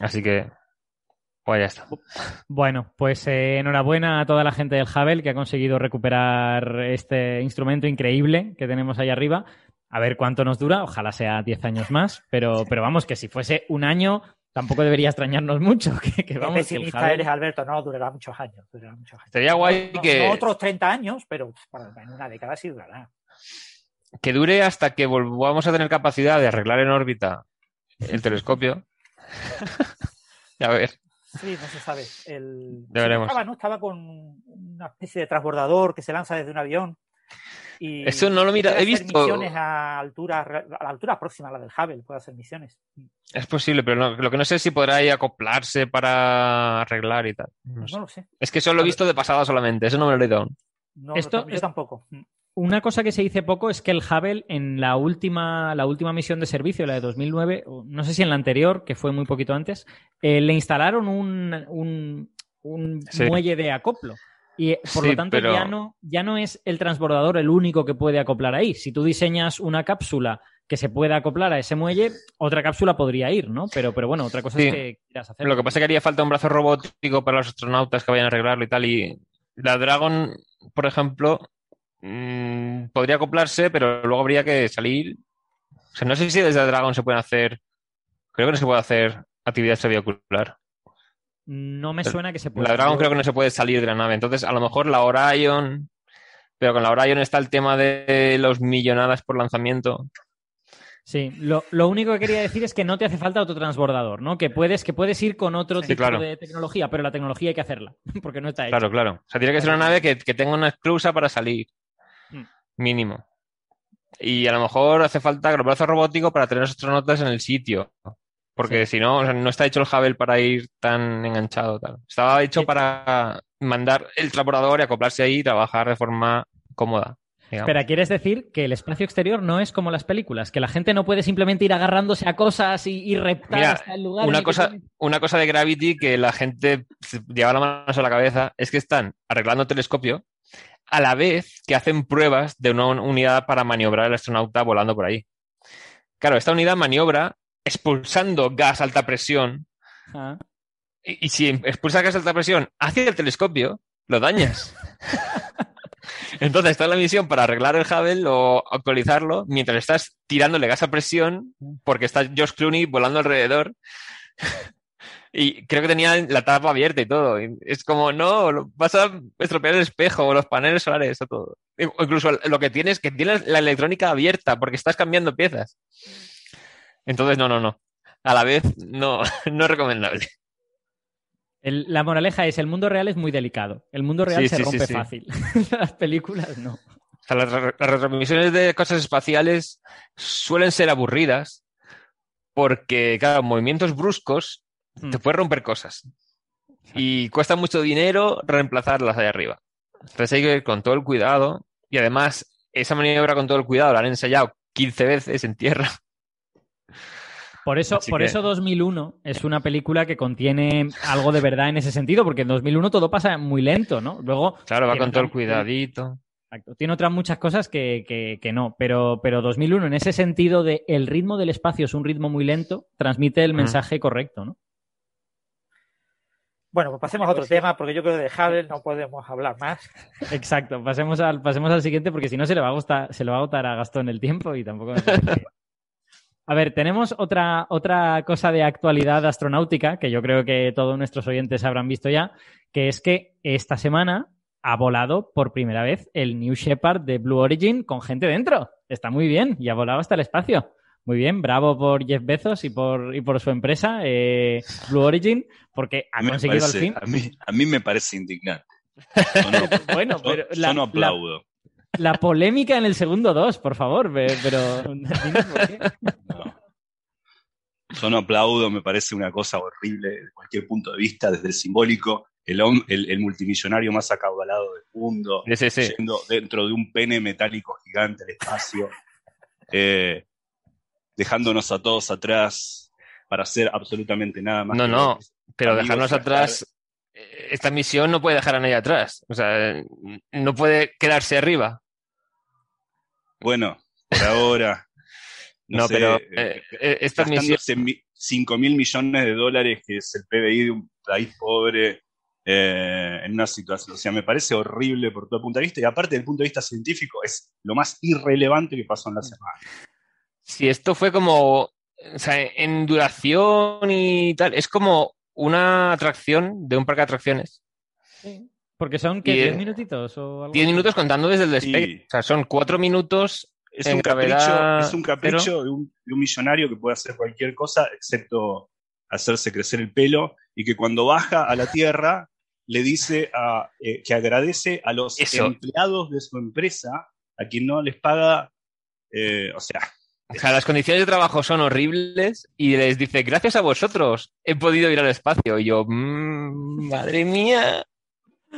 Así que, pues ya está. Bueno, pues eh, enhorabuena a toda la gente del Hubble que ha conseguido recuperar este instrumento increíble que tenemos ahí arriba. A ver cuánto nos dura, ojalá sea 10 años más, pero, pero vamos, que si fuese un año, tampoco debería extrañarnos mucho. Que, que vamos, que el eres, Alberto. No, durará muchos años. Durará muchos años. Sería guay No- que, no otros 30 años, pero bueno, en una década sí durará. que dure hasta que volvamos a tener capacidad de arreglar en órbita el telescopio. ya a ver. Sí, no se sabe. El... Ya veremos. Estaba, ¿no? Estaba con una especie de transbordador que se lanza desde un avión. Y Eso no lo mira- he visto- misiones a altura, a la altura próxima a la del Hubble, puede hacer misiones. Es posible, pero no- lo que no sé es si podrá ahí acoplarse para arreglar y tal. No sé. No lo sé. Es que eso lo he visto de pasada solamente, eso no me lo he leído aún. No, Esto- yo tampoco. Una cosa que se dice poco es que el Hubble en la última, la última misión de servicio, la de 2009, o no sé si en la anterior, que fue muy poquito antes, eh, le instalaron un, un, un Sí. muelle de acoplo. Y eh, por Sí, lo tanto pero- ya, no, ya no es el transbordador el único que puede acoplar ahí. Si tú diseñas una cápsula que se pueda acoplar a ese muelle, otra cápsula podría ir, ¿no? Pero, pero bueno, otra cosa Sí. es que quieras hacer. Lo que pasa es que haría falta un brazo robótico para los astronautas que vayan a arreglarlo y tal. Y la Dragon, por ejemplo, mm, podría acoplarse, pero luego habría que salir. O sea, no sé si desde la Dragon se pueden hacer. Creo que no se puede hacer actividad extravehicular. No me suena que se pueda. La Dragon creo que no se puede salir de la nave. Entonces, a lo mejor la Orion. Pero con la Orion está el tema de los millonadas por lanzamiento. Sí, lo, lo único que quería decir es que no te hace falta otro transbordador, ¿no? Que puedes, que puedes ir con otro Sí, tipo claro. de tecnología, pero la tecnología hay que hacerla, porque no está hecha. Claro, claro. O sea, tiene que ser una nave que, que tenga una esclusa para salir. Mm. Mínimo. Y a lo mejor hace falta el brazo robótico para tener los astronautas en el sitio. Porque si no, o sea, no está hecho el Hubble para ir tan enganchado. Tal. Estaba hecho Sí. para mandar el transbordador y acoplarse ahí y trabajar de forma cómoda. digamos. Espera, ¿quieres decir que el espacio exterior no es como las películas? Que la gente no puede simplemente ir agarrándose a cosas y, y reptar Mira, hasta el lugar. una que cosa, una cosa de Gravity que la gente lleva la mano a la cabeza es que están arreglando el telescopio a la vez que hacen pruebas de una un- unidad para maniobrar el astronauta volando por ahí. Claro, esta unidad maniobra expulsando gas a alta presión Ah. y, y si expulsas gas a alta presión hacia el telescopio, lo dañas. Entonces, está la misión para arreglar el Hubble o actualizarlo mientras estás tirándole gas a presión porque está Josh Clooney volando alrededor. Y creo que tenía la tapa abierta y todo. Y es como, no, vas a estropear el espejo o los paneles solares o todo. O incluso lo que tienes, que tienes la electrónica abierta porque estás cambiando piezas. Entonces, no, no, no. A la vez, no, no es recomendable. El- la moraleja es, el mundo real es muy delicado. El mundo real Sí, se sí, rompe sí. fácil. Las películas no. O sea, las, las retransmisiones de cosas espaciales suelen ser aburridas porque, claro, movimientos bruscos te Mm. pueden romper cosas. Y cuesta mucho dinero reemplazarlas ahí arriba. Entonces hay que ir con todo el cuidado. Y además, esa maniobra con todo el cuidado la han ensayado 15 veces en tierra. Por eso, Así por que- eso 2001 es una película que contiene algo de verdad en ese sentido, porque en 2001 todo pasa muy lento, ¿no? Luego Claro, va con todo el cuidadito. Exacto. Tiene otras muchas cosas que, que- que no, pero, pero 2001 en ese sentido de el ritmo del espacio es un ritmo muy lento, transmite el mensaje correcto, ¿no? Bueno, pues pasemos a otro tema, porque yo creo que de Hubble no podemos hablar más. Exacto. Pasemos al, pasemos al siguiente porque si no se le va a gustar, se le va a agotar a Gastón el tiempo y tampoco me A ver, tenemos otra, otra cosa de actualidad astronáutica que yo creo que todos nuestros oyentes habrán visto ya, que es que esta semana ha volado por primera vez el New Shepard de Blue Origin con gente dentro. Está muy bien y ha volado hasta el espacio. Muy bien, bravo por Jeff Bezos y por, y por su empresa, eh, Blue Origin, porque ha conseguido parece- al fin. A mí, a mí me parece indignante. No, Bueno, pero yo la- no aplaudo. La polémica en el segundo 2, por favor, pe- pero... dinos por qué. No. Yo no aplaudo, me parece una cosa horrible desde cualquier punto de vista, desde el simbólico, el, el, el multimillonario más acaudalado del mundo, Sí, sí, sí. yendo dentro de un pene metálico gigante al espacio, eh, dejándonos a todos atrás para hacer absolutamente nada más. No, que no. Pero dejarnos atrás, esta misión no puede dejar a nadie atrás. O sea, no puede quedarse arriba. Bueno, por ahora. No, sé, pero eh, eh, eh, esta misión... gastándose mi- 5 mil millones de dólares, que es el PBI de un país pobre, eh, en una situación. O sea, me parece horrible por todo punto de vista. Y aparte, desde el punto de vista científico, es lo más irrelevante que pasó en la semana. Si esto fue como, o sea, en duración y tal, es como una atracción de un parque de atracciones. Porque son, ¿qué? Y, eh, ¿10 minutitos o algo 10 así? minutos contando desde el despegue. O sea, son 4 minutos Es un capricho, gravedad es un capricho de, un, de un millonario que puede hacer cualquier cosa excepto hacerse crecer el pelo y que cuando baja a la tierra le dice a, eh, que agradece a los Eso. empleados de su empresa a quien no les paga, eh, o sea, O sea, las condiciones de trabajo son horribles y les dice, gracias a vosotros he podido ir al espacio. Y yo, "Mm, madre mía,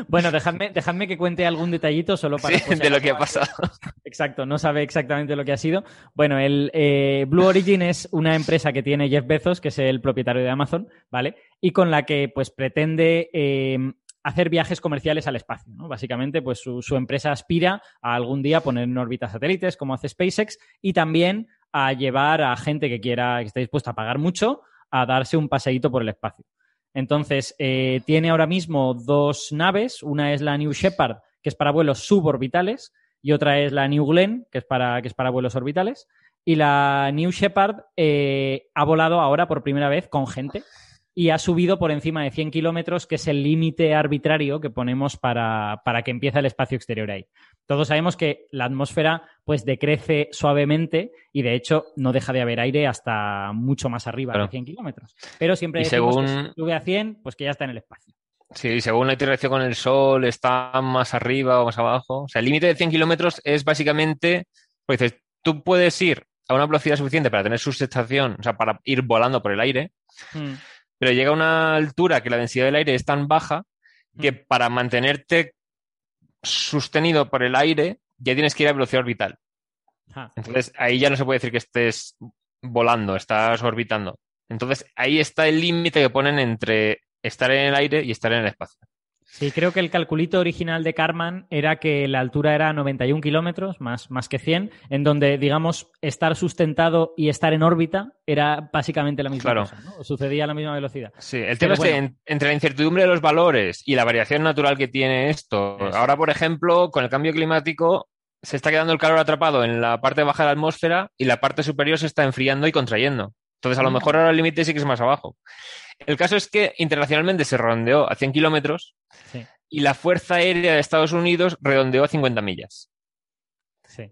Bueno, dejadme, dejadme que cuente algún detallito solo para... Sí, pues, de lo que ha pasado. Exacto, no sabe exactamente lo que ha sido. Bueno, el eh, Blue Origin es una empresa que tiene Jeff Bezos, que es el propietario de Amazon, ¿vale? Y con la que pues pretende eh, hacer viajes comerciales al espacio, ¿no? Básicamente, pues su, su empresa aspira a algún día poner en órbita satélites, como hace SpaceX, y también a llevar a gente que quiera, que esté dispuesta a pagar mucho, a darse un paseíto por el espacio. Entonces, eh, tiene ahora mismo dos naves. Una es la New Shepard, que es para vuelos suborbitales, y otra es la New Glenn, que es para, que es para vuelos orbitales. Y la New Shepard eh, ha volado ahora por primera vez con gente y ha subido por encima de 100 kilómetros, que es el límite arbitrario que ponemos para, para que empiece el espacio exterior ahí. Todos sabemos que la atmósfera pues decrece suavemente y de hecho no deja de haber aire hasta mucho más arriba Claro. de 100 kilómetros. Pero siempre Y decimos que según- si sube a 100, pues que ya está en el espacio. Sí, según la interacción con el Sol, está más arriba o más abajo. O sea, el límite de 100 kilómetros es básicamente, pues dices, tú puedes ir a una velocidad suficiente para tener sustentación, o sea, para ir volando por el aire, Mm. pero llega a una altura que la densidad del aire es tan baja que Mm. para mantenerte sostenido por el aire ya tienes que ir a velocidad orbital. Ah. Entonces ahí ya no se puede decir que estés volando, estás orbitando. Entonces ahí está el límite que ponen entre estar en el aire y estar en el espacio. Sí, creo que el calculito original de Karman era que la altura era 91 kilómetros, más, más que 100, en donde, digamos, estar sustentado y estar en órbita era básicamente la misma Claro. cosa, ¿no? Sucedía a la misma velocidad. Sí, el Pero tema es que en- entre la incertidumbre de los valores y la variación natural que tiene esto, Eso. ahora, por ejemplo, con el cambio climático, se está quedando el calor atrapado en la parte baja de la atmósfera y la parte superior se está enfriando y contrayendo. Entonces, a lo mejor ahora el límite sí que es más abajo. El caso es que internacionalmente se redondeó a 100 kilómetros Sí, y la Fuerza Aérea de Estados Unidos redondeó a 50 millas. sí.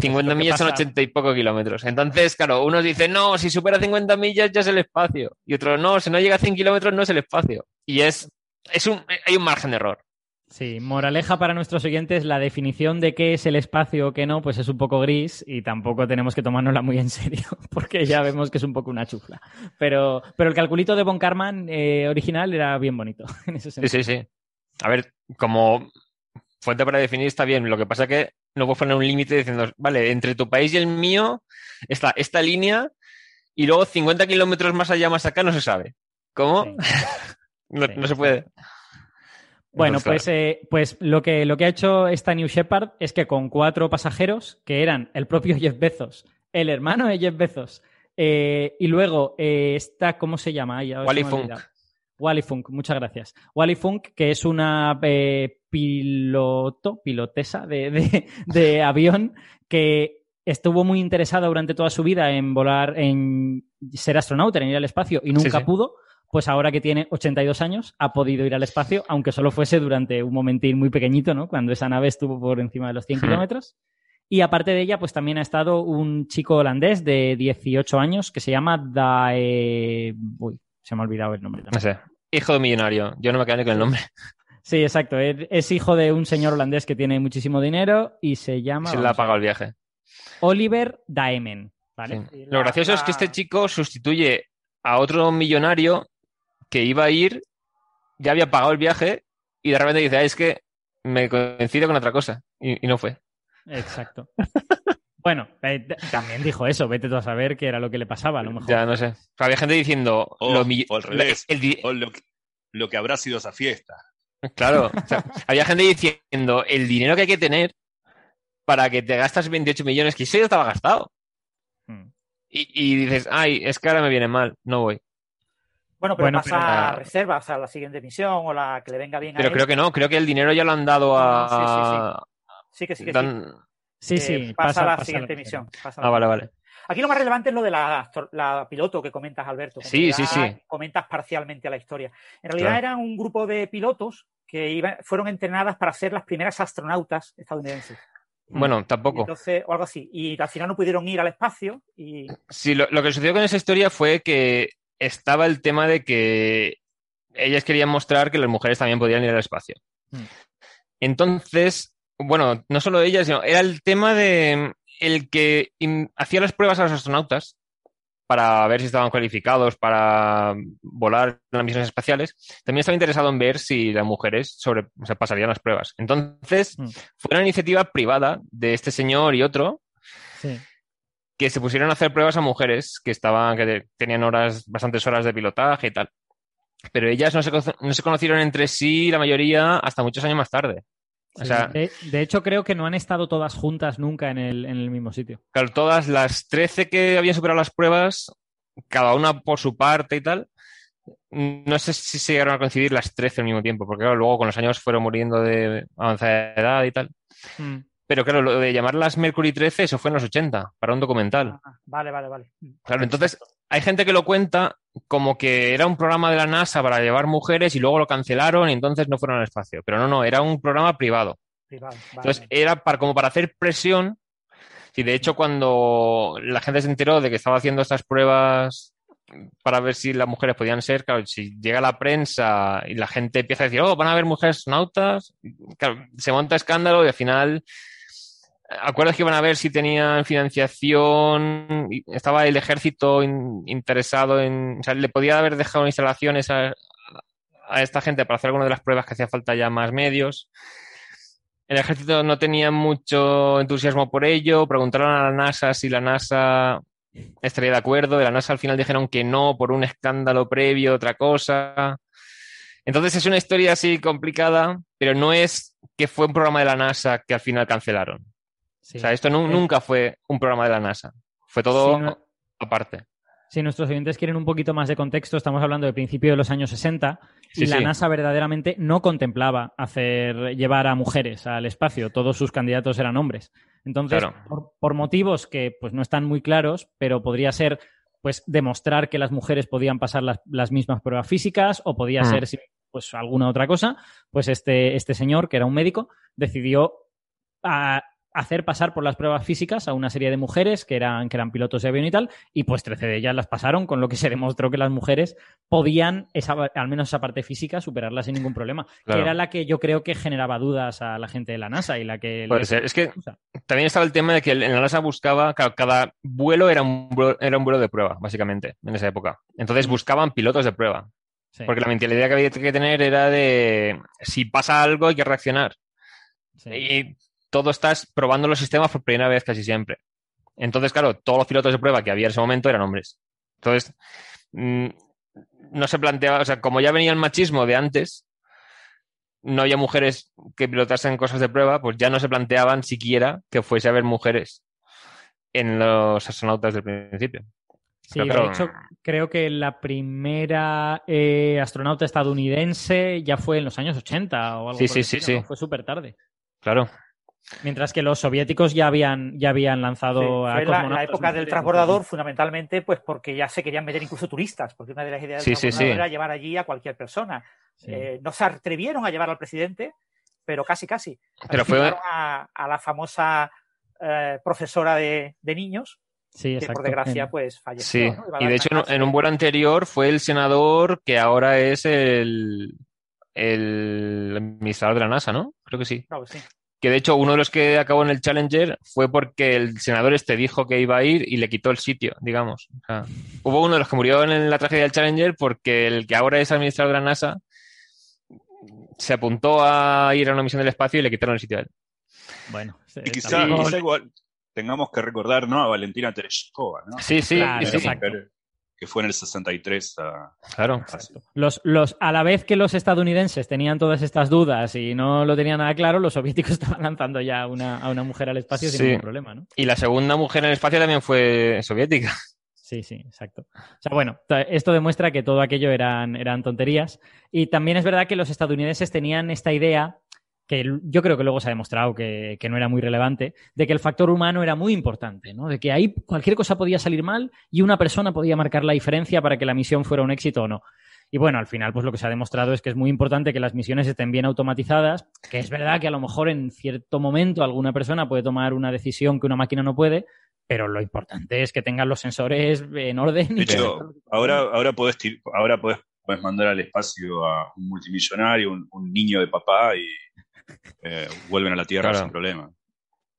50 lo que millas son pasa. 80 y poco kilómetros. Entonces, claro, unos dicen, no, si supera 50 millas ya es el espacio. Y otros, no, si no llega a 100 kilómetros no es el espacio. Y es, es un, hay un margen de error. Sí, moraleja para nuestros oyentes, la definición de qué es el espacio o qué no, pues es un poco gris y tampoco tenemos que tomárnosla muy en serio, porque ya vemos que es un poco una chufla. Pero, pero el calculito de Von Karman eh, original era bien bonito. En ese Sí, sentido. sí, sí. A ver, como fuente para definir está bien. Lo que pasa es que no puedes poner un límite diciendo, vale, entre tu país y el mío está esta línea y luego 50 kilómetros más allá, más acá, no se sabe. ¿Cómo? Sí. no, Sí. no se puede. Bueno, Entonces, pues, eh, pues lo, que, lo que ha hecho esta New Shepard es que con cuatro pasajeros, que eran el propio Jeff Bezos, el hermano de Jeff Bezos, eh, y luego eh, esta, ¿cómo se llama? Se Wally Funk. Wally Funk, muchas gracias. Wally Funk, que es una eh, piloto, pilotesa de, de- de avión que estuvo muy interesada durante toda su vida en volar, en ser astronauta, en ir al espacio y nunca sí. pudo. Pues ahora que tiene 82 años, ha podido ir al espacio, aunque solo fuese durante un momentín muy pequeñito, ¿no? Cuando esa nave estuvo por encima de los 100 Ujú. kilómetros. Y aparte de ella, pues también ha estado un chico holandés de 18 años que se llama Dae... Uy, se me ha olvidado el nombre. No sé. Hijo de millonario. Yo no me quedo ni con el nombre. Sí, exacto. Es, es hijo de un señor holandés que tiene muchísimo dinero y se llama Se le ha pagado el viaje. Oliver Daemen. ¿vale? Sí. Lo la- gracioso es que este chico sustituye a otro millonario que iba a ir, ya había pagado el viaje y de repente dice, "Ah, es que me coincide con otra cosa. Y, y no fue. Exacto. bueno, eh, también dijo eso. Vete tú a saber qué era lo que le pasaba, a lo mejor. Ya no sé. O sea, había gente diciendo, O- lo mi- o al revés. el O lo, que- lo que habrá sido esa fiesta. Claro, o sea, había gente diciendo el dinero que hay que tener para que te gastas 28 millones, que eso ya estaba gastado. Mm. Y, y dices, ay, es que ahora me viene mal, no voy. Bueno, pero Bueno, pasa pero- a reservas, a la siguiente misión o la que le venga bien a Pero él. creo que no, creo que el dinero ya lo han dado a... Sí, que sí, que sí. dan- Sí, Eh, sí. pasa, a la pasa siguiente la- misión. pasa Ah, la vale, vale. Aquí lo más relevante es lo de la, piloto que comentas, Alberto. que Sí, sí, sí. Comentas parcialmente a la historia. En realidad Claro. eran un grupo de pilotos que iban- fueron entrenadas para ser las primeras astronautas estadounidenses. Bueno, tampoco. Entonces, o algo así. Y al final no pudieron ir al espacio y Sí, lo, lo que sucedió con esa historia fue que estaba el tema de que ellas querían mostrar que las mujeres también podían ir al espacio. Mm. Entonces, bueno, no solo ellas, sino era el tema de el que hacía las pruebas a los astronautas para ver si estaban cualificados para volar en las misiones espaciales, también estaba interesado en ver si las mujeres sobre, o sea, pasarían las pruebas. Entonces, Mm. fue una iniciativa privada de este señor y otro Sí. Que se pusieron a hacer pruebas a mujeres que estaban, que te- tenían horas, bastantes horas de pilotaje y tal. Pero ellas no se, no se conocieron entre sí, la mayoría, hasta muchos años más tarde. O sea, de, de hecho, creo que no han estado todas juntas nunca en el, en el mismo sitio. claro, todas las 13 que habían superado las pruebas, cada una por su parte y tal, no sé si se llegaron a coincidir las 13 al mismo tiempo, porque claro, luego con los años fueron muriendo de avanzada edad y tal. Mm. Pero claro, lo de llamarlas Mercury 13, eso fue en los 80, para un documental. Ah, vale, vale, vale. Claro, entonces hay gente que lo cuenta como que era un programa de la NASA para llevar mujeres y luego lo cancelaron y entonces no fueron al espacio. Pero no, no, era un programa privado. Privado, vale. Entonces era para, como para hacer presión. Y de hecho, cuando la gente se enteró de que estaba haciendo estas pruebas para ver si las mujeres podían ser, claro, si llega la prensa y la gente empieza a decir, oh, van a haber mujeres astronautas, claro, se monta escándalo y al final acuerdas que iban a ver si tenían financiación, y estaba el ejército in- interesado en, o sea, le podía haber dejado instalaciones a, a esta gente para hacer alguna de las pruebas que hacía falta ya más medios. El ejército no tenía mucho entusiasmo por ello, preguntaron a la NASA si la NASA estaría de acuerdo, de la NASA al final dijeron que no por un escándalo previo, otra cosa. Entonces es una historia así complicada, pero no es que fue un programa de la NASA que al final cancelaron. Sí. O sea, esto Eh, nunca fue un programa de la NASA. Fue todo no- aparte. Si nuestros oyentes quieren un poquito más de contexto, estamos hablando de principio de los años 60 Sí, y la sí. NASA verdaderamente no contemplaba hacer llevar a mujeres al espacio. Todos sus candidatos eran hombres. Entonces, Claro. por, por motivos que pues no están muy claros, pero podría ser pues demostrar que las mujeres podían pasar las, las mismas pruebas físicas o podía Mm. ser pues alguna otra cosa, pues este, este señor, que era un médico, decidió ah, hacer pasar por las pruebas físicas a una serie de mujeres que eran, que eran pilotos de avión y tal, y pues 13 de ellas las pasaron, con lo que se demostró que las mujeres podían, esa, al menos esa parte física, superarla sin ningún problema. Claro. Que era la que yo creo que generaba dudas a la gente de la NASA y la que... Puede les- ser. Es que también estaba el tema de que en la NASA buscaba, cada vuelo era un vuelo, era un vuelo de prueba, básicamente, en esa época. Entonces buscaban pilotos de prueba. Sí, Porque la mentalidad que había que tener era de si pasa algo hay que reaccionar. sí. Y todo estás probando los sistemas por primera vez casi siempre. Entonces, claro, todos los pilotos de prueba que había en ese momento eran hombres. Entonces, mm, no se planteaba, o sea, como ya venía el machismo de antes, no había mujeres que pilotasen cosas de prueba, pues ya no se planteaban siquiera que fuese a haber mujeres en los astronautas del principio. Sí, Pero claro, de hecho, creo que la primera eh, astronauta estadounidense ya fue en los años 80 o algo Sí, el sí, sí, ¿no? sí. Fue súper tarde. Claro. Mientras que los soviéticos ya habían, ya habían Sí, lanzado a fue la, la época del transbordador, fundamentalmente, pues porque ya se querían meter incluso turistas, porque una de las ideas del Sí, sí, transbordador sí. era llevar allí a cualquier persona. Sí. Eh, no se atrevieron a llevar al presidente, pero casi, casi. Pero fue- Llevaron a, a la famosa eh, profesora de, de niños, Sí, que por desgracia, pues falleció. Sí, y de hecho en- clase en un vuelo anterior fue el senador que ahora es el, el administrador de la NASA, ¿no? Creo que sí. Claro que sí. Que de hecho uno de los que acabó en el Challenger fue porque el senador este dijo que iba a ir y le quitó el sitio, digamos. O sea, hubo uno de los que murió en la tragedia del Challenger porque el que ahora es administrador de la NASA se apuntó a ir a una misión del espacio y le quitaron el sitio a él. Bueno, Y quizá, igual tengamos que recordar ¿no? a Valentina Tereshkova, ¿no? Sí, sí, Claro, sí, exacto. Que fue en el 63 a, claro. Los, los, a la vez que los estadounidenses tenían todas estas dudas y no lo tenían nada claro, los soviéticos estaban lanzando ya una, a una mujer al espacio sin ningún problema, ¿no? Y la segunda mujer en el espacio también fue soviética. Sí, sí, exacto. O sea, bueno, esto demuestra que todo aquello eran, eran tonterías. Y también es verdad que los estadounidenses tenían esta idea, que yo creo que luego se ha demostrado que, que no era muy relevante, de que el factor humano era muy importante, ¿no? De que ahí cualquier cosa podía salir mal y una persona podía marcar la diferencia para que la misión fuera un éxito o no. Y bueno, al final, pues lo que se ha demostrado es que es muy importante que las misiones estén bien automatizadas, que es verdad que a lo mejor en cierto momento alguna persona puede tomar una decisión que una máquina no puede, pero lo importante es que tengan los sensores en orden. De y hecho, ahora, ahora podés, ahora podés, podés mandar al espacio a un multimillonario, un, un niño de papá y eh, vuelven a la Tierra Claro. sin problema.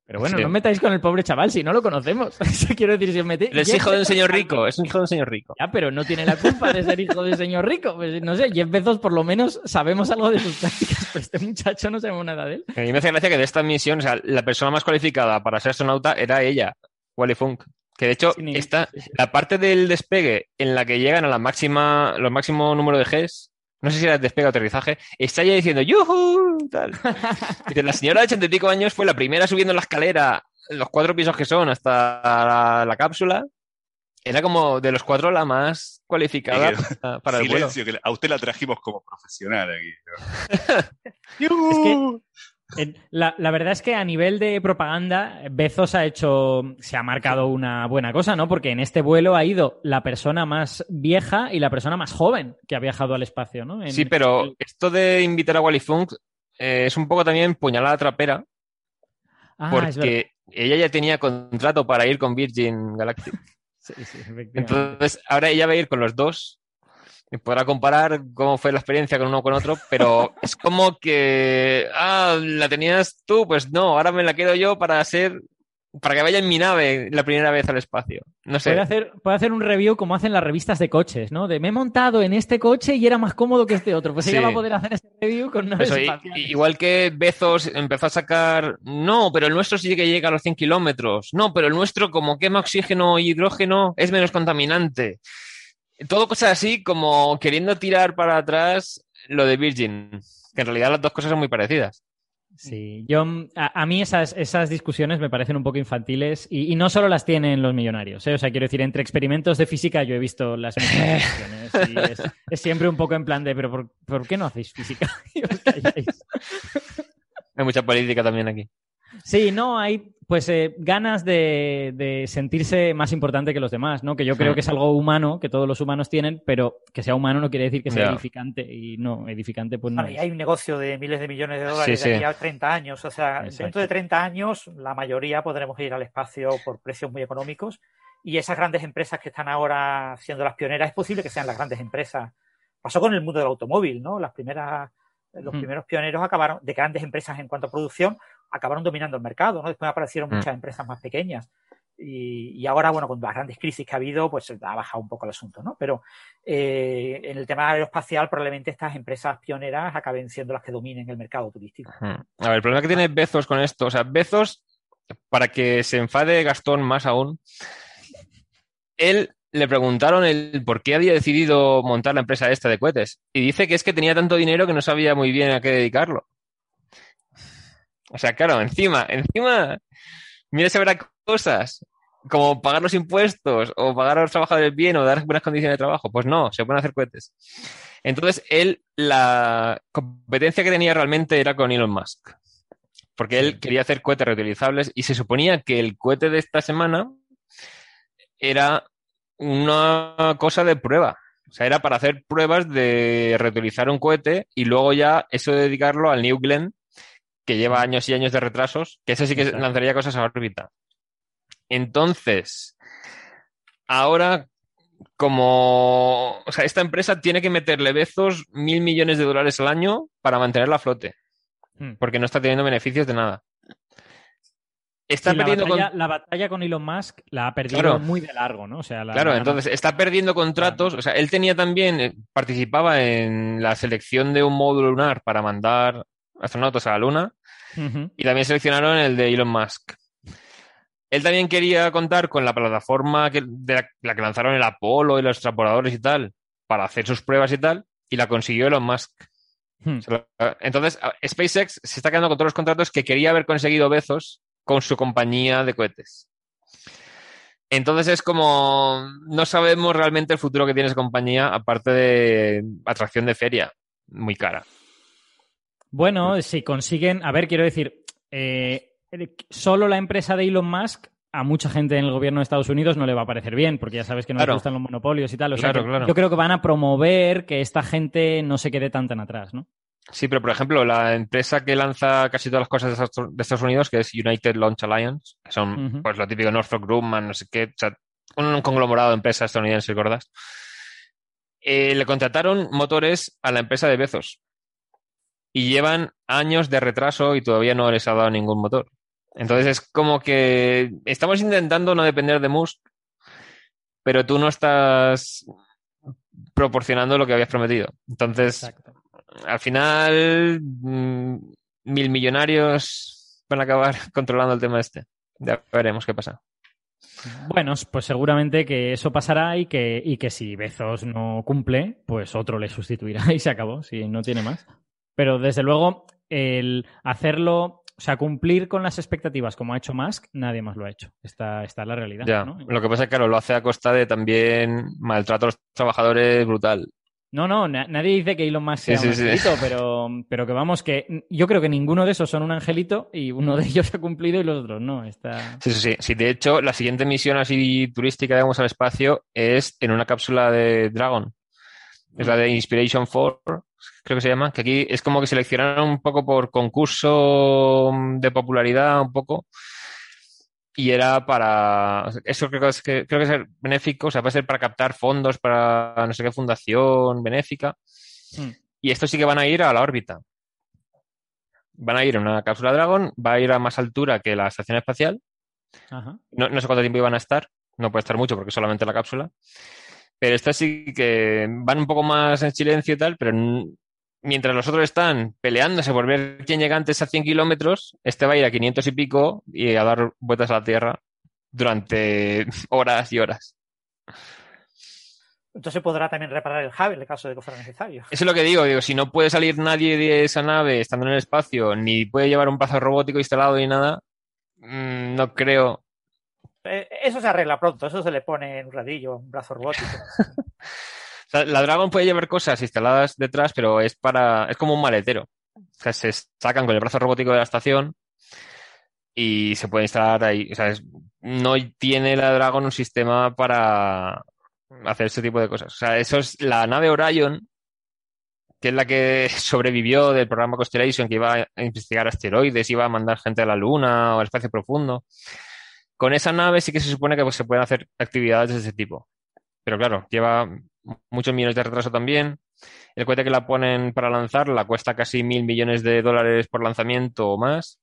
Pero bueno, Sí. no metáis con el pobre chaval si no lo conocemos. Eso quiero decir, si os metéis... Es Jeff hijo de un señor rico, es un hijo de un señor rico. Ya, pero no tiene la culpa de ser hijo de señor rico. Pues, no sé, Jeff Bezos por lo menos sabemos algo de sus prácticas, pero este muchacho no sabemos nada de él. A mí me hace gracia que de esta misión, o sea, la persona más cualificada para ser astronauta era ella, Wally Funk. Que de hecho, Sí, ni- está sí, sí. la parte del despegue en la que llegan a la máxima, los máximo número de Gs, no sé si era despegue o aterrizaje, está ella diciendo ¡Yuhu! Tal. Dice, la señora de ochenta y pico años fue la primera subiendo la escalera, los cuatro pisos que son, hasta la, la cápsula. Era como de los cuatro la más cualificada que- para, para el vuelo. Silencio, que a usted la trajimos como profesional aquí. Es que en- la, la verdad es que a nivel de propaganda, Bezos ha hecho, se ha marcado una buena cosa, ¿no? Porque en este vuelo ha ido la persona más vieja y la persona más joven que ha viajado al espacio, ¿no? En- Sí, pero esto de invitar a Wally Funk eh, es un poco también puñalada trapera, Ah, porque ella ya tenía contrato para ir con Virgin Galactic. Sí, sí, efectivamente. Entonces, ahora ella va a ir con los dos podrá comparar cómo fue la experiencia con uno con otro, pero es como que, ah, la tenías tú, pues no, ahora me la quedo yo para ser, para que vaya en mi nave la primera vez al espacio. No sé. Puede hacer, puede hacer un review como hacen las revistas de coches, ¿no? De me he montado en este coche y era más cómodo que este otro. Pues ella Sí. va a poder hacer ese review con naves Eso, igual que Bezos empezó a sacar, no, pero el nuestro sí que llega a los 100 kilómetros, no, pero el nuestro como quema oxígeno y hidrógeno es menos contaminante. Todo cosas así como queriendo tirar para atrás lo de Virgin, que en realidad las dos cosas son muy parecidas. Sí, yo a, a mí esas, esas discusiones me parecen un poco infantiles y, y no solo las tienen los millonarios, ¿eh? o sea, quiero decir, entre experimentos de física yo he visto las mismas discusiones y es, es siempre un poco en plan de, pero ¿por, por qué no hacéis física? Y os calláis. Hay mucha política también aquí. Sí, no, hay pues eh, ganas de, de sentirse más importante que los demás, ¿no? Que yo creo que es algo humano, que todos los humanos tienen, pero que sea humano no quiere decir que sea edificante. Y no, edificante pues no Bueno, y es. hay un negocio de miles de millones de dólares Sí, de sí. aquí a 30 años. O sea, Exacto. dentro de 30 años, la mayoría podremos ir al espacio por precios muy económicos. Y esas grandes empresas que están ahora siendo las pioneras, es posible que sean las grandes empresas. Pasó con el mundo del automóvil, ¿no? Las primeras, los primeros pioneros acabaron, de grandes empresas en cuanto a producción, acabaron dominando el mercado, ¿no? Después aparecieron Hmm. muchas empresas más pequeñas. Y, y ahora, bueno, con las grandes crisis que ha habido, pues ha bajado un poco el asunto, ¿no? Pero eh, en el tema aeroespacial, probablemente estas empresas pioneras acaben siendo las que dominen el mercado turístico. Hmm. A ver, el problema que tiene Bezos con esto, o sea, Bezos, para que se enfade Gastón más aún, él le preguntaron el por qué había decidido montar la empresa esta de cohetes y dice que es que tenía tanto dinero que no sabía muy bien a qué dedicarlo. O sea, claro, encima, encima, mira si habrá cosas como pagar los impuestos o pagar a los trabajadores bien o dar buenas condiciones de trabajo. Pues no, se pueden hacer cohetes. Entonces, él, la competencia que tenía realmente era con Elon Musk. Porque él quería hacer cohetes reutilizables y se suponía que el cohete de esta semana era una cosa de prueba. O sea, era para hacer pruebas de reutilizar un cohete y luego ya eso de dedicarlo al New Glenn, que lleva años y años de retrasos, que ese sí que Exacto. lanzaría cosas a órbita. Entonces, ahora, como, o sea, esta empresa tiene que meterle bezos mil millones de dólares al año para mantenerla a flote, Hmm. porque no está teniendo beneficios de nada. Está Sí, la, perdiendo con- batalla, la batalla con Elon Musk la ha perdido Claro. muy de largo, ¿no? O sea, la- Claro, la- entonces está perdiendo contratos. O sea, él tenía también, eh, participaba en la selección de un módulo lunar para mandar astronautas a la Luna y también seleccionaron el de Elon Musk. Él también quería contar con la plataforma que, de la, la que lanzaron el Apolo y los transportadores y tal para hacer sus pruebas y tal y la consiguió Elon Musk. Hmm. Entonces, SpaceX se está quedando con todos los contratos que quería haber conseguido Bezos con su compañía de cohetes. Entonces es como no sabemos realmente el futuro que tiene esa compañía, aparte de atracción de feria, muy cara. Bueno, si consiguen, a ver, quiero decir, eh, solo la empresa de Elon Musk a mucha gente en el gobierno de Estados Unidos no le va a parecer bien, porque ya sabes que no Claro. les gustan los monopolios y tal. O sea, Claro, yo creo que van a promover que esta gente no se quede tan tan atrás, ¿no? Sí, pero por ejemplo, la empresa que lanza casi todas las cosas de Estados- Unidos, que es United Launch Alliance, que son pues lo típico Northrop Grumman, no sé qué, o sea, un conglomerado de empresas estadounidenses gordas, eh, le contrataron motores a la empresa de Bezos y llevan años de retraso y todavía no les ha dado ningún motor. Entonces es como que estamos intentando no depender de Musk, pero tú no estás proporcionando lo que habías prometido. Entonces, Exacto. al final, mm, mil millonarios van a acabar controlando el tema este. Ya veremos qué pasa. Bueno, pues seguramente que eso pasará y que, y que si Bezos no cumple, pues otro le sustituirá y se acabó, si no tiene más. Pero desde luego, el hacerlo, o sea, cumplir con las expectativas como ha hecho Musk, nadie más lo ha hecho. Está, está la realidad. Ya. ¿no? Lo que pasa es que, claro, lo hace a costa de también maltrato a los trabajadores brutal. No, no, na- nadie dice que Elon Musk Sí, sea un sí, sí. angelito, pero, pero que vamos, que yo creo que ninguno de esos son un angelito y uno de ellos ha cumplido y los otros no. Está... Sí, sí, sí. Sí, de hecho, la siguiente misión así turística, digamos, al espacio es en una cápsula de Dragon. Es la de Inspiration 4, creo que se llama, que aquí es como que seleccionaron un poco por concurso de popularidad, un poco. Y era para. Eso creo que es, que, creo que es benéfico, o sea, puede ser para captar fondos para no sé qué fundación benéfica. Hmm. Y estos sí que van a ir a la órbita. Van a ir en una cápsula Dragon, va a ir a más altura que la estación espacial. Ajá. No, no sé cuánto tiempo iban a estar, no puede estar mucho porque solamente la cápsula. Pero estas sí que van un poco más en silencio y tal, pero mientras los otros están peleándose por ver quién llega antes a 100 kilómetros, este va a ir a 500 y pico y a dar vueltas a la Tierra durante horas y horas. Entonces podrá también reparar el Hubble en caso de que fuera necesario. Eso es lo que digo, digo, si no puede salir nadie de esa nave estando en el espacio, ni puede llevar un brazo robótico instalado ni nada, mm, no creo. Eh, Eso se arregla pronto, eso se le pone en un ratillo, un brazo robótico. La Dragon puede llevar cosas instaladas detrás, pero es para, es como un maletero. O sea, se sacan con el brazo robótico de la estación y se puede instalar ahí. O sea, es- no tiene la Dragon un sistema para hacer ese tipo de cosas. O sea, eso es la nave Orion, que es la que sobrevivió del programa Constellation, que iba a investigar asteroides, iba a mandar gente a la Luna o al espacio profundo. Con esa nave sí que se supone que pues, se pueden hacer actividades de ese tipo. Pero claro, lleva muchos millones de retraso también. El cohete que la ponen para lanzarla cuesta casi mil millones de dólares por lanzamiento o más.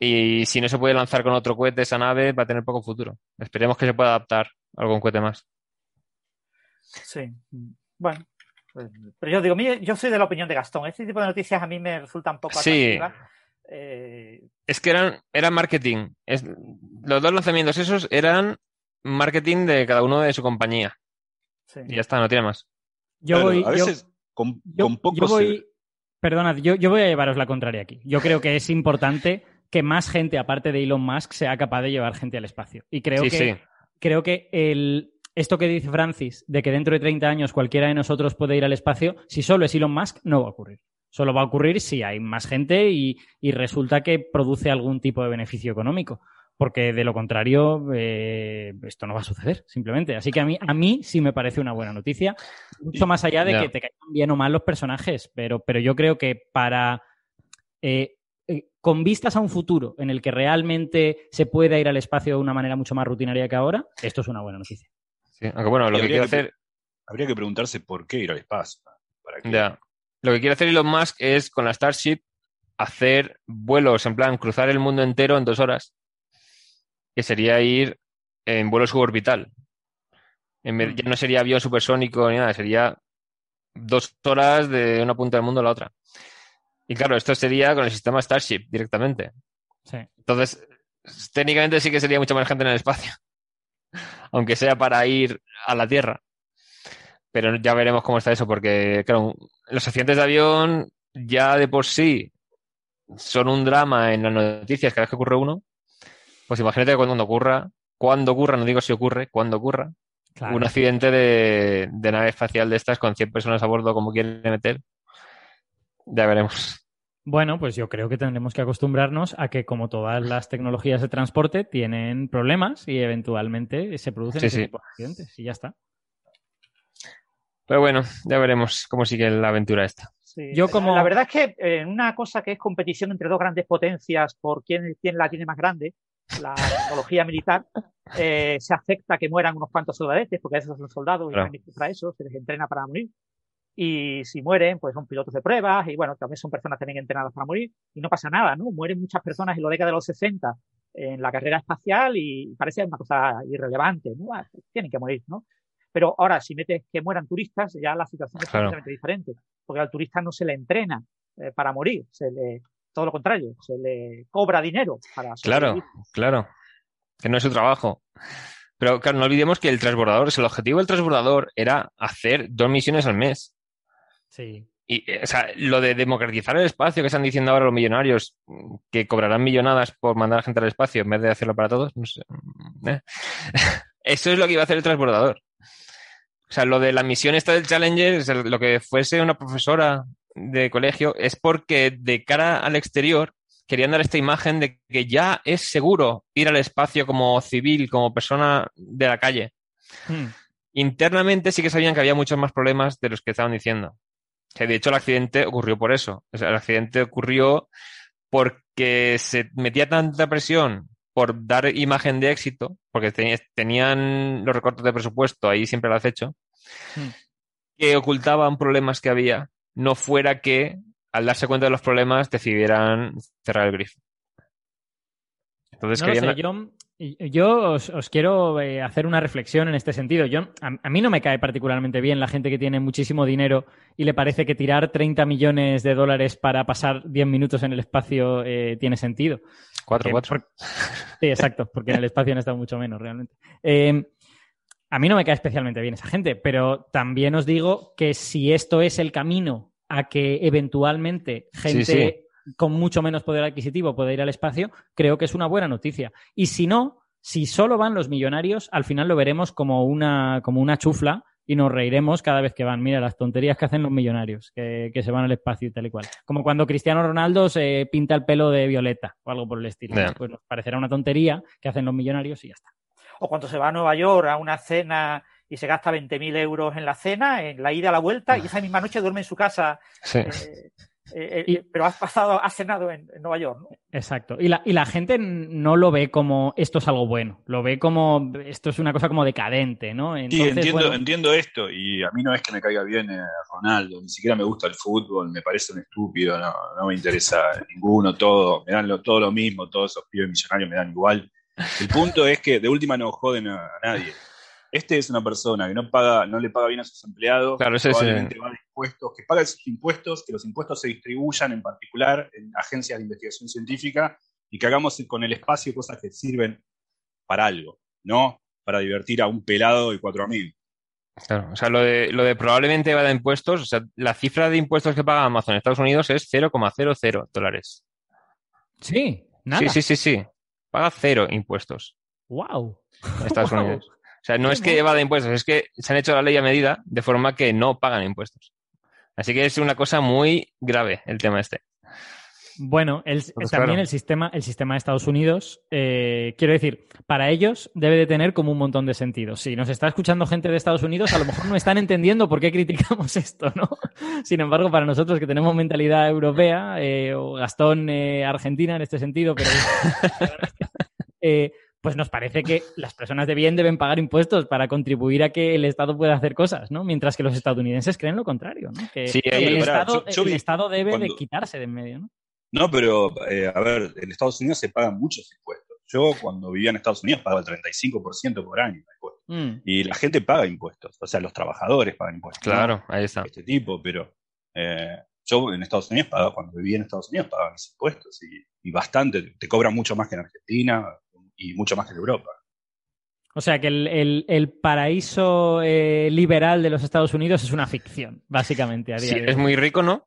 Y si no se puede lanzar con otro cohete, esa nave va a tener poco futuro. Esperemos que se pueda adaptar a algún cohete más. Sí. Bueno. pues, Pero yo digo, yo soy de la opinión de Gastón. Este tipo de noticias a mí me resultan poco Sí. Eh, Es que eran, eran marketing. Es, los dos lanzamientos esos eran marketing de cada uno de su compañía. sí. Y ya está, no tiene más. Yo Claro, voy, a yo- veces con, yo, con poco yo se- voy, perdonad, yo, yo voy a llevaros la contraria aquí. Yo creo que es importante que más gente, aparte de Elon Musk, sea capaz de llevar gente al espacio. Y creo sí, que, sí. creo que el, esto que dice Francis, de que dentro de 30 años cualquiera de nosotros puede ir al espacio, si solo es Elon Musk, no va a ocurrir. Solo va a ocurrir si hay más gente y, y resulta que produce algún tipo de beneficio económico. Porque de lo contrario, eh, esto no va a suceder, simplemente. Así que a mí, a mí sí me parece una buena noticia. Mucho más allá de que te caigan bien o mal los personajes. Pero, pero yo creo que para. eh, eh, con vistas a un futuro en el que realmente se pueda ir al espacio de una manera mucho más rutinaria que ahora, esto es una buena noticia. Sí, Aunque bueno, lo que que- hacer, Habría que preguntarse por qué ir al espacio. ¿Para qué? ya, lo que quiere hacer Elon Musk es con la Starship hacer vuelos, en plan, cruzar el mundo entero en dos horas, que sería ir en vuelo suborbital. En vez, ya no sería avión supersónico ni nada, sería dos horas de una punta del mundo a la otra. Y claro, esto sería con el sistema Starship directamente. Sí. Entonces, técnicamente sí que sería mucha más gente en el espacio. Aunque sea para ir a la Tierra. Pero ya veremos cómo está eso, porque, claro, los accidentes de avión ya de por sí son un drama en las noticias cada vez que ocurre uno. Pues imagínate cuando ocurra, cuando ocurra, no digo si ocurre, cuando ocurra, Claro. un accidente de, de nave espacial de estas con 100 personas a bordo, como quieren meter. Ya veremos. Bueno, pues yo creo que tendremos que acostumbrarnos a que, como todas las tecnologías de transporte, tienen problemas y eventualmente se producen Sí, ese sí. tipo de accidentes. Y ya está. Pero bueno, ya veremos cómo sigue la aventura esta. Sí. Yo como- La verdad es que en una cosa que es competición entre dos grandes potencias por quién, quién la tiene más grande, la tecnología militar, eh, se acepta que mueran unos cuantos soldadetes, porque esos son soldados y Claro. para eso, se les entrena para morir. Y si mueren, pues son pilotos de pruebas y bueno, también son personas también entrenadas para morir y no pasa nada, ¿no? Mueren muchas personas en la década de los 60 en la carrera espacial y parece una cosa irrelevante, ¿no? Ah, Tienen que morir, ¿no? Pero ahora, si metes que mueran turistas, ya la situación es Claro. completamente diferente, porque al turista no se le entrena eh, para morir, se le, todo lo contrario, se le cobra dinero para Claro, claro. Que no es su trabajo. Pero claro, no olvidemos que el transbordador, el objetivo del transbordador era hacer dos misiones al mes. Sí. Y, eh, o sea, lo de democratizar el espacio que están diciendo ahora los millonarios, que cobrarán millonadas por mandar a gente al espacio en vez de hacerlo para todos, no sé. mm, eh. Eso es lo que iba a hacer el transbordador. O sea, lo de la misión esta del Challenger, o sea, lo que fuese una profesora de colegio, es porque de cara al exterior querían dar esta imagen de que ya es seguro ir al espacio como civil, como persona de la calle Hmm. internamente sí que sabían que había muchos más problemas de los que estaban diciendo. Que de hecho el accidente ocurrió por eso. O sea, el accidente ocurrió porque se metía tanta presión por dar imagen de éxito, porque te- tenían los recortes de presupuesto ahí siempre lo has hecho, que ocultaban problemas que había, no fuera que al darse cuenta de los problemas decidieran cerrar el grifo. Entonces No lo querían... sé, yo, yo os, os quiero eh, hacer una reflexión en este sentido. Yo, a, a mí no me cae particularmente bien la gente que tiene muchísimo dinero y le parece que tirar 30 millones de dólares para pasar 10 minutos en el espacio eh, tiene sentido. Cuatro, cuatro. por- Sí, exacto, porque en el espacio han estado mucho menos realmente. Eh, a mí no me cae especialmente bien esa gente, pero también os digo que si esto es el camino a que eventualmente gente sí. con mucho menos poder adquisitivo pueda ir al espacio, creo que es una buena noticia. Y si no, si solo van los millonarios, al final lo veremos como una, como una chufla y nos reiremos cada vez que van. Mira, las tonterías que hacen los millonarios, que, que se van al espacio y tal y cual. Como cuando Cristiano Ronaldo se pinta el pelo de violeta o algo por el estilo. Pues nos parecerá una tontería que hacen los millonarios y ya está. O cuando se va a Nueva York a una cena y se gasta 20.000 euros en la cena, en la ida a la vuelta, y esa misma noche duerme en su casa. Sí. eh, eh, eh, pero has pasado, has cenado en, en Nueva York, ¿no? Exacto. Y la, y la gente no lo ve como esto es algo bueno, lo ve como esto es una cosa como decadente, ¿no? Sí, Entonces, entiendo, bueno, entiendo esto, y a mí no es que me caiga bien eh, Ronaldo, ni siquiera me gusta el fútbol, me parece un estúpido, no, no me interesa ninguno, todo, me dan lo- todo lo mismo, todos esos pibes millonarios me dan igual. El punto es que de última no joden a, a nadie. Este es una persona que no paga, no le paga bien a sus empleados, Claro, ese es, probablemente va impuestos, que paga sus impuestos, que los impuestos se distribuyan en particular en agencias de investigación científica y que hagamos con el espacio cosas que sirven para algo, no para divertir a un pelado y cuatro amigos. Claro, o sea, lo de, lo de probablemente va de impuestos, o sea, la cifra de impuestos que paga Amazon en Estados Unidos es 0,00 dólares. sí, nada. Sí, sí, sí, sí. Paga cero impuestos Wow. en Estados Wow. Unidos. O sea, no es que evada impuestos, es que se han hecho la ley a medida de forma que no pagan impuestos. Así que es una cosa muy grave el tema este. Bueno, el- Pues también claro. el sistema, el sistema de Estados Unidos, eh, quiero decir, para ellos debe de tener como un montón de sentido. Si nos está escuchando gente de Estados Unidos, a lo mejor no están entendiendo por qué criticamos esto, ¿no? Sin embargo, para nosotros que tenemos mentalidad europea, eh, o Gastón eh, Argentina en este sentido, pero pues nos parece que las personas de bien deben pagar impuestos para contribuir a que el Estado pueda hacer cosas, ¿no? Mientras que los estadounidenses creen lo contrario, ¿no? Que Sí, ahí- el, Estado, yo- yo el Estado debe de quitarse de en medio, ¿no? No, pero eh, a ver, en Estados Unidos se pagan muchos impuestos. Yo cuando vivía en Estados Unidos pagaba el 35% por año de impuestos. Mm. Y la gente paga impuestos, o sea, los trabajadores pagan impuestos. ¿no? Claro, ahí está. Este tipo, pero eh, yo en Estados Unidos pagaba, cuando vivía en Estados Unidos pagaba mis impuestos y, y bastante, te cobran mucho más que en Argentina y mucho más que en Europa. O sea que el, el- el paraíso eh, liberal de los Estados Unidos es una ficción, básicamente. A día Sí, de es hoy. muy rico, ¿no?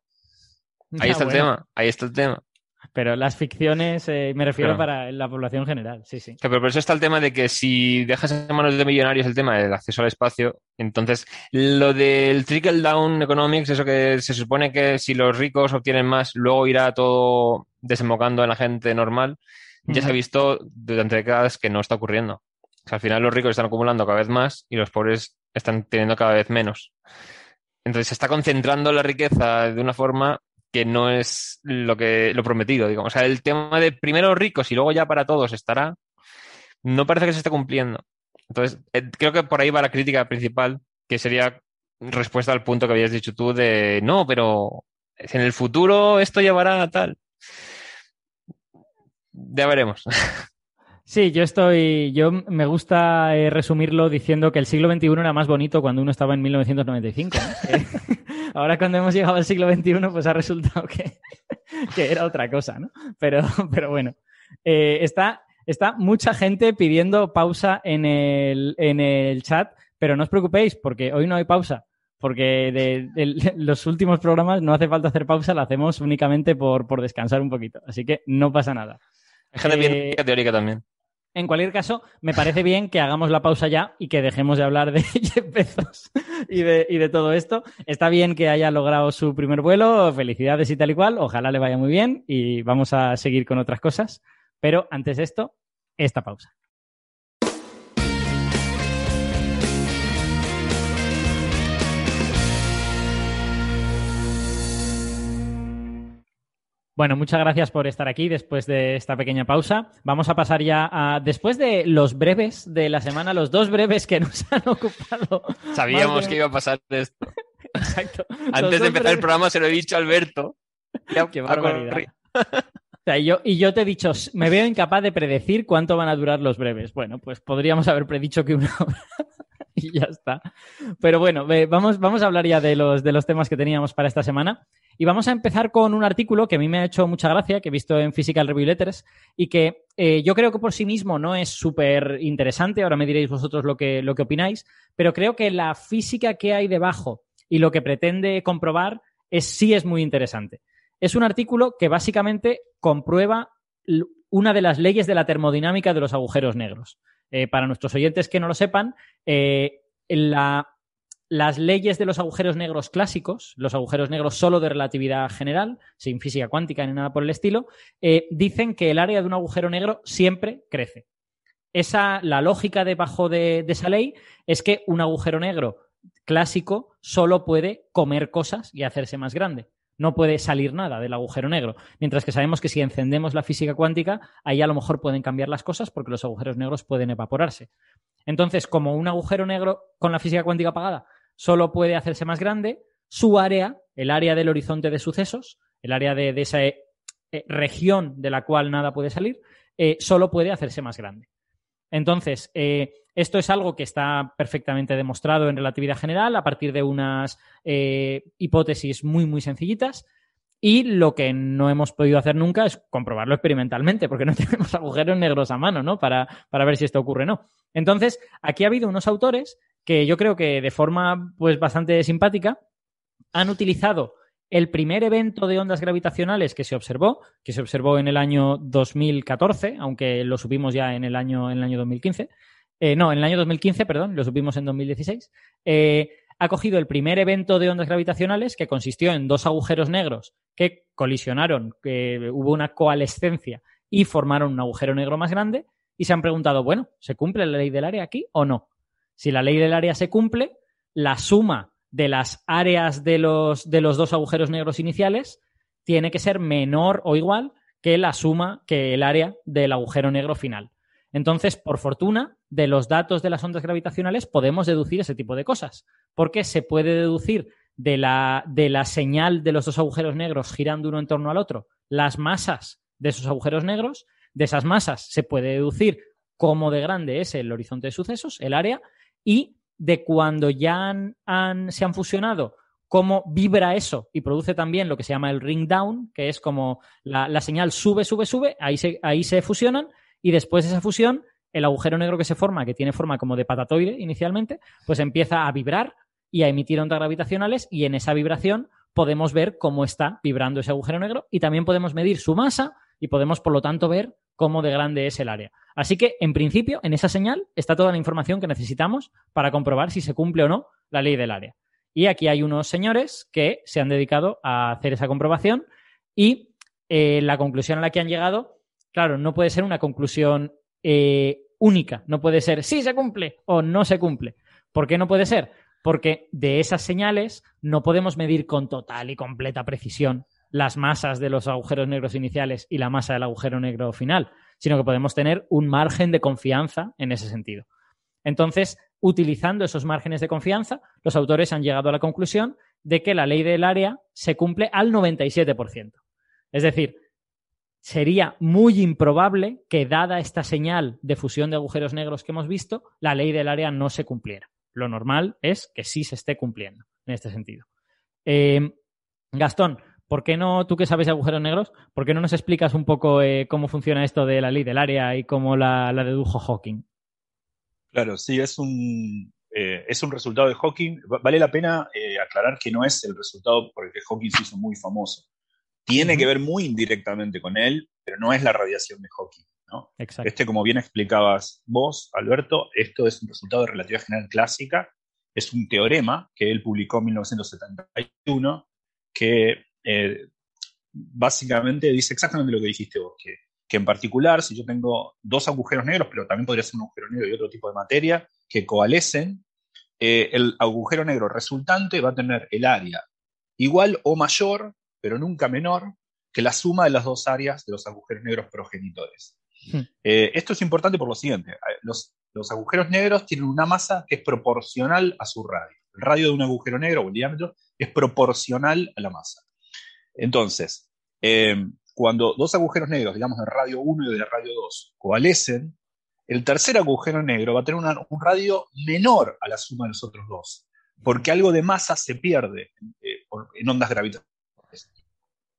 Ahí Ah, está el tema, ahí está el tema. Pero las ficciones, eh, me refiero Claro. para la población general, sí, sí. Pero por eso está el tema de que si dejas en manos de millonarios el tema del acceso al espacio, entonces lo del trickle down economics, eso que se supone que si los ricos obtienen más, luego irá todo desembocando en la gente normal, ya se ha visto durante décadas que no está ocurriendo. O sea, al final los ricos están acumulando cada vez más y los pobres están teniendo cada vez menos. Entonces se está concentrando la riqueza de una forma que no es lo que lo prometido, digamos. O sea, el tema de primero ricos y luego ya para todos estará, no parece que se esté cumpliendo. Entonces, eh, creo que por ahí va la crítica principal, que sería respuesta al punto que habías dicho tú de no, pero en el futuro esto llevará a tal. Ya veremos. Sí, yo estoy. Yo me gusta eh, resumirlo diciendo que el siglo XXI era más bonito cuando uno estaba en 1995. ¿no? Que ahora, cuando hemos llegado al siglo XXI, pues ha resultado que, que era otra cosa, ¿no? Pero, pero bueno. Eh, está, está mucha gente pidiendo pausa en el, en el chat, pero no os preocupéis, porque hoy no hay pausa. Porque de, de los últimos programas no hace falta hacer pausa, la hacemos únicamente por, por descansar un poquito. Así que no pasa nada. Hay gente Eh, bien teórica también. En cualquier caso, me parece bien que hagamos la pausa ya y que dejemos de hablar de Jeff Bezos y de, y de todo esto. Está bien que haya logrado su primer vuelo, felicidades y tal y cual, ojalá le vaya muy bien y vamos a seguir con otras cosas. Pero antes de esto, esta pausa. Bueno, muchas gracias por estar aquí después de esta pequeña pausa. Vamos a pasar ya a, después de los breves de la semana, los dos breves que nos han ocupado. Sabíamos de- que iba a pasar esto. Exacto. Antes de empezar el programa se lo he dicho a Alberto. Qué barbaridad. O sea, yo, y yo te he dicho, me veo incapaz de predecir cuánto van a durar los breves. Bueno, pues podríamos haber predicho que una hora y ya está. Pero bueno, vamos, vamos a hablar ya de los, de los temas que teníamos para esta semana. Y vamos a empezar con un artículo que a mí me ha hecho mucha gracia, que he visto en Physical Review Letters, y que eh, yo creo que por sí mismo no es súper interesante, ahora me diréis vosotros lo que, lo que opináis, pero creo que la física que hay debajo y lo que pretende comprobar es, sí es muy interesante. Es un artículo que básicamente comprueba una de las leyes de la termodinámica de los agujeros negros. Eh, para nuestros oyentes que no lo sepan, eh, la, las leyes de los agujeros negros clásicos, los agujeros negros solo de relatividad general, sin física cuántica ni nada por el estilo, eh, dicen que el área de un agujero negro siempre crece. Esa, la lógica debajo de, de esa ley es que un agujero negro clásico solo puede comer cosas y hacerse más grande. No puede salir nada del agujero negro. Mientras que sabemos que si encendemos la física cuántica, ahí a lo mejor pueden cambiar las cosas porque los agujeros negros pueden evaporarse. Entonces, como un agujero negro con la física cuántica apagada solo puede hacerse más grande, su área, el área del horizonte de sucesos, el área de, esa eh, región de la cual nada puede salir, eh, solo puede hacerse más grande. Entonces, eh, esto es algo que está perfectamente demostrado en relatividad general a partir de unas hipótesis muy, muy sencillitas. Y lo que no hemos podido hacer nunca es comprobarlo experimentalmente, porque no tenemos agujeros negros a mano, ¿no? Para, para ver si esto ocurre o no. Entonces, aquí ha habido unos autores que yo creo que de forma pues bastante simpática han utilizado el primer evento de ondas gravitacionales que se observó, que se observó en el año 2014, aunque lo supimos ya en el año, en el año 2015, eh, no, en el año 2015, perdón, lo supimos en 2016, eh, ha cogido el primer evento de ondas gravitacionales que consistió en dos agujeros negros que colisionaron, que hubo una coalescencia y formaron un agujero negro más grande y se han preguntado, bueno, ¿se cumple la ley del área aquí o no? Si la ley del área se cumple, la suma de las áreas de los, de los dos agujeros negros iniciales tiene que ser menor o igual que la suma que el área del agujero negro final. Entonces, por fortuna, de los datos de las ondas gravitacionales podemos deducir ese tipo de cosas, porque se puede deducir de la, de la señal de los dos agujeros negros girando uno en torno al otro las masas de esos agujeros negros, de esas masas se puede deducir cómo de grande es el horizonte de sucesos, el área, y de cuando ya han, se han fusionado, cómo vibra eso y produce también lo que se llama el ring down, que es como la, señal sube, sube, sube, ahí se, ahí se fusionan y después de esa fusión, el agujero negro que se forma, que tiene forma como de patatoide inicialmente, pues empieza a vibrar y a emitir ondas gravitacionales y en esa vibración podemos ver cómo está vibrando ese agujero negro y también podemos medir su masa y podemos, por lo tanto, ver cómo de grande es el área. Así que, en principio, en esa señal está toda la información que necesitamos para comprobar si se cumple o no la ley del área. Y aquí hay unos señores que se han dedicado a hacer esa comprobación y eh, la conclusión a la que han llegado, claro, no puede ser una conclusión eh, única, no puede ser sí se cumple o no se cumple. ¿Por qué no puede ser? Porque de esas señales no podemos medir con total y completa precisión las masas de los agujeros negros iniciales y la masa del agujero negro final, sino que podemos tener un margen de confianza en ese sentido. Entonces, utilizando esos márgenes de confianza, los autores han llegado a la conclusión de que la ley del área se cumple al 97%. Es decir, sería muy improbable que, dada esta señal de fusión de agujeros negros que hemos visto, la ley del área no se cumpliera. Lo normal es que sí se esté cumpliendo en este sentido. Eh, Gastón, ¿Por qué no, tú que sabes de agujeros negros, por qué no nos explicas un poco eh, cómo funciona esto de la ley del área y cómo la, dedujo Hawking? Claro, sí, es un, eh, es un resultado de Hawking. Vale la pena eh, aclarar que no es el resultado por el que Hawking se hizo muy famoso. Tiene que ver muy indirectamente con él, pero no es la radiación de Hawking. ¿no? Este, como bien explicabas vos, Alberto, esto es un resultado de relatividad general clásica. Es un teorema que él publicó en 1971 que eh, básicamente dice exactamente lo que dijiste vos, que, en particular, si yo tengo dos agujeros negros, pero también podría ser un agujero negro y otro tipo de materia, que coalescen, eh, el agujero negro resultante va a tener el área igual o mayor, pero nunca menor, que la suma de las dos áreas de los agujeros negros progenitores. Hmm. Eh, esto es importante por lo siguiente, los, los agujeros negros tienen una masa que es proporcional a su radio. El radio de un agujero negro o el diámetro es proporcional a la masa. Entonces, em, cuando dos agujeros negros, digamos de radio 1 y de radio 2, coalescen, el tercer agujero negro va a tener un radio menor a la suma de los otros dos, porque algo de masa se pierde eh, en ondas gravitacionales.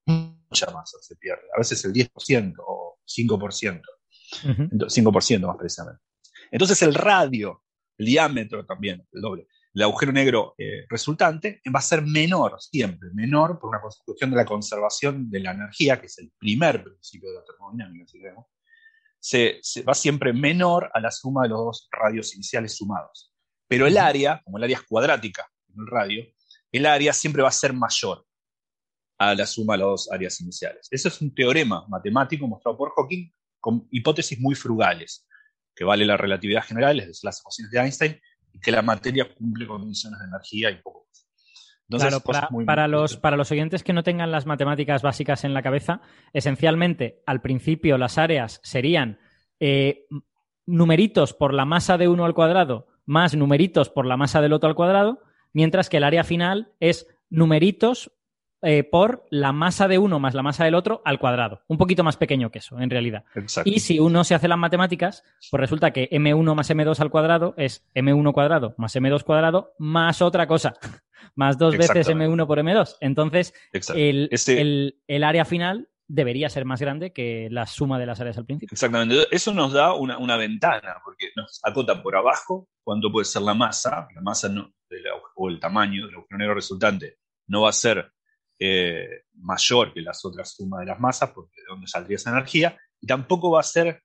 Mucha masa se pierde, a veces el 10% o 5%, 5% más precisamente. Entonces el radio, el diámetro también, el doble, el agujero negro eh, resultante va a ser menor, siempre menor, por una cuestión de la conservación de la energía, que es el primer principio de la termodinámica, si vemos, se, va siempre menor a la suma de los dos radios iniciales sumados. Pero el área, como el área es cuadrática, en el radio, el área siempre va a ser mayor a la suma de las dos áreas iniciales. Eso es un teorema matemático mostrado por Hawking con hipótesis muy frugales, que vale la relatividad general, es las ecuaciones de Einstein, y que la materia cumple condiciones de energía y poco más. claro, para, para los, para los oyentes que no tengan las matemáticas básicas en la cabeza, esencialmente al principio las áreas serían eh, numeritos por la masa de uno al cuadrado más numeritos por la masa del otro al cuadrado, mientras que el área final es numeritos eh, por la masa de uno más la masa del otro al cuadrado. Un poquito más pequeño que eso, en realidad. Y si uno se hace las matemáticas, pues resulta que m1 más m2 al cuadrado es m1 cuadrado más m2 cuadrado más otra cosa, más dos veces m1 por m2. Entonces, el, el área final debería ser más grande que la suma de las áreas al principio. Exactamente. Eso nos da una, ventana, porque nos acota por abajo cuánto puede ser la masa, la masa no, o el tamaño del agujero negro resultante no va a ser eh, mayor que las otras sumas de las masas, porque de dónde saldría esa energía, y tampoco va a ser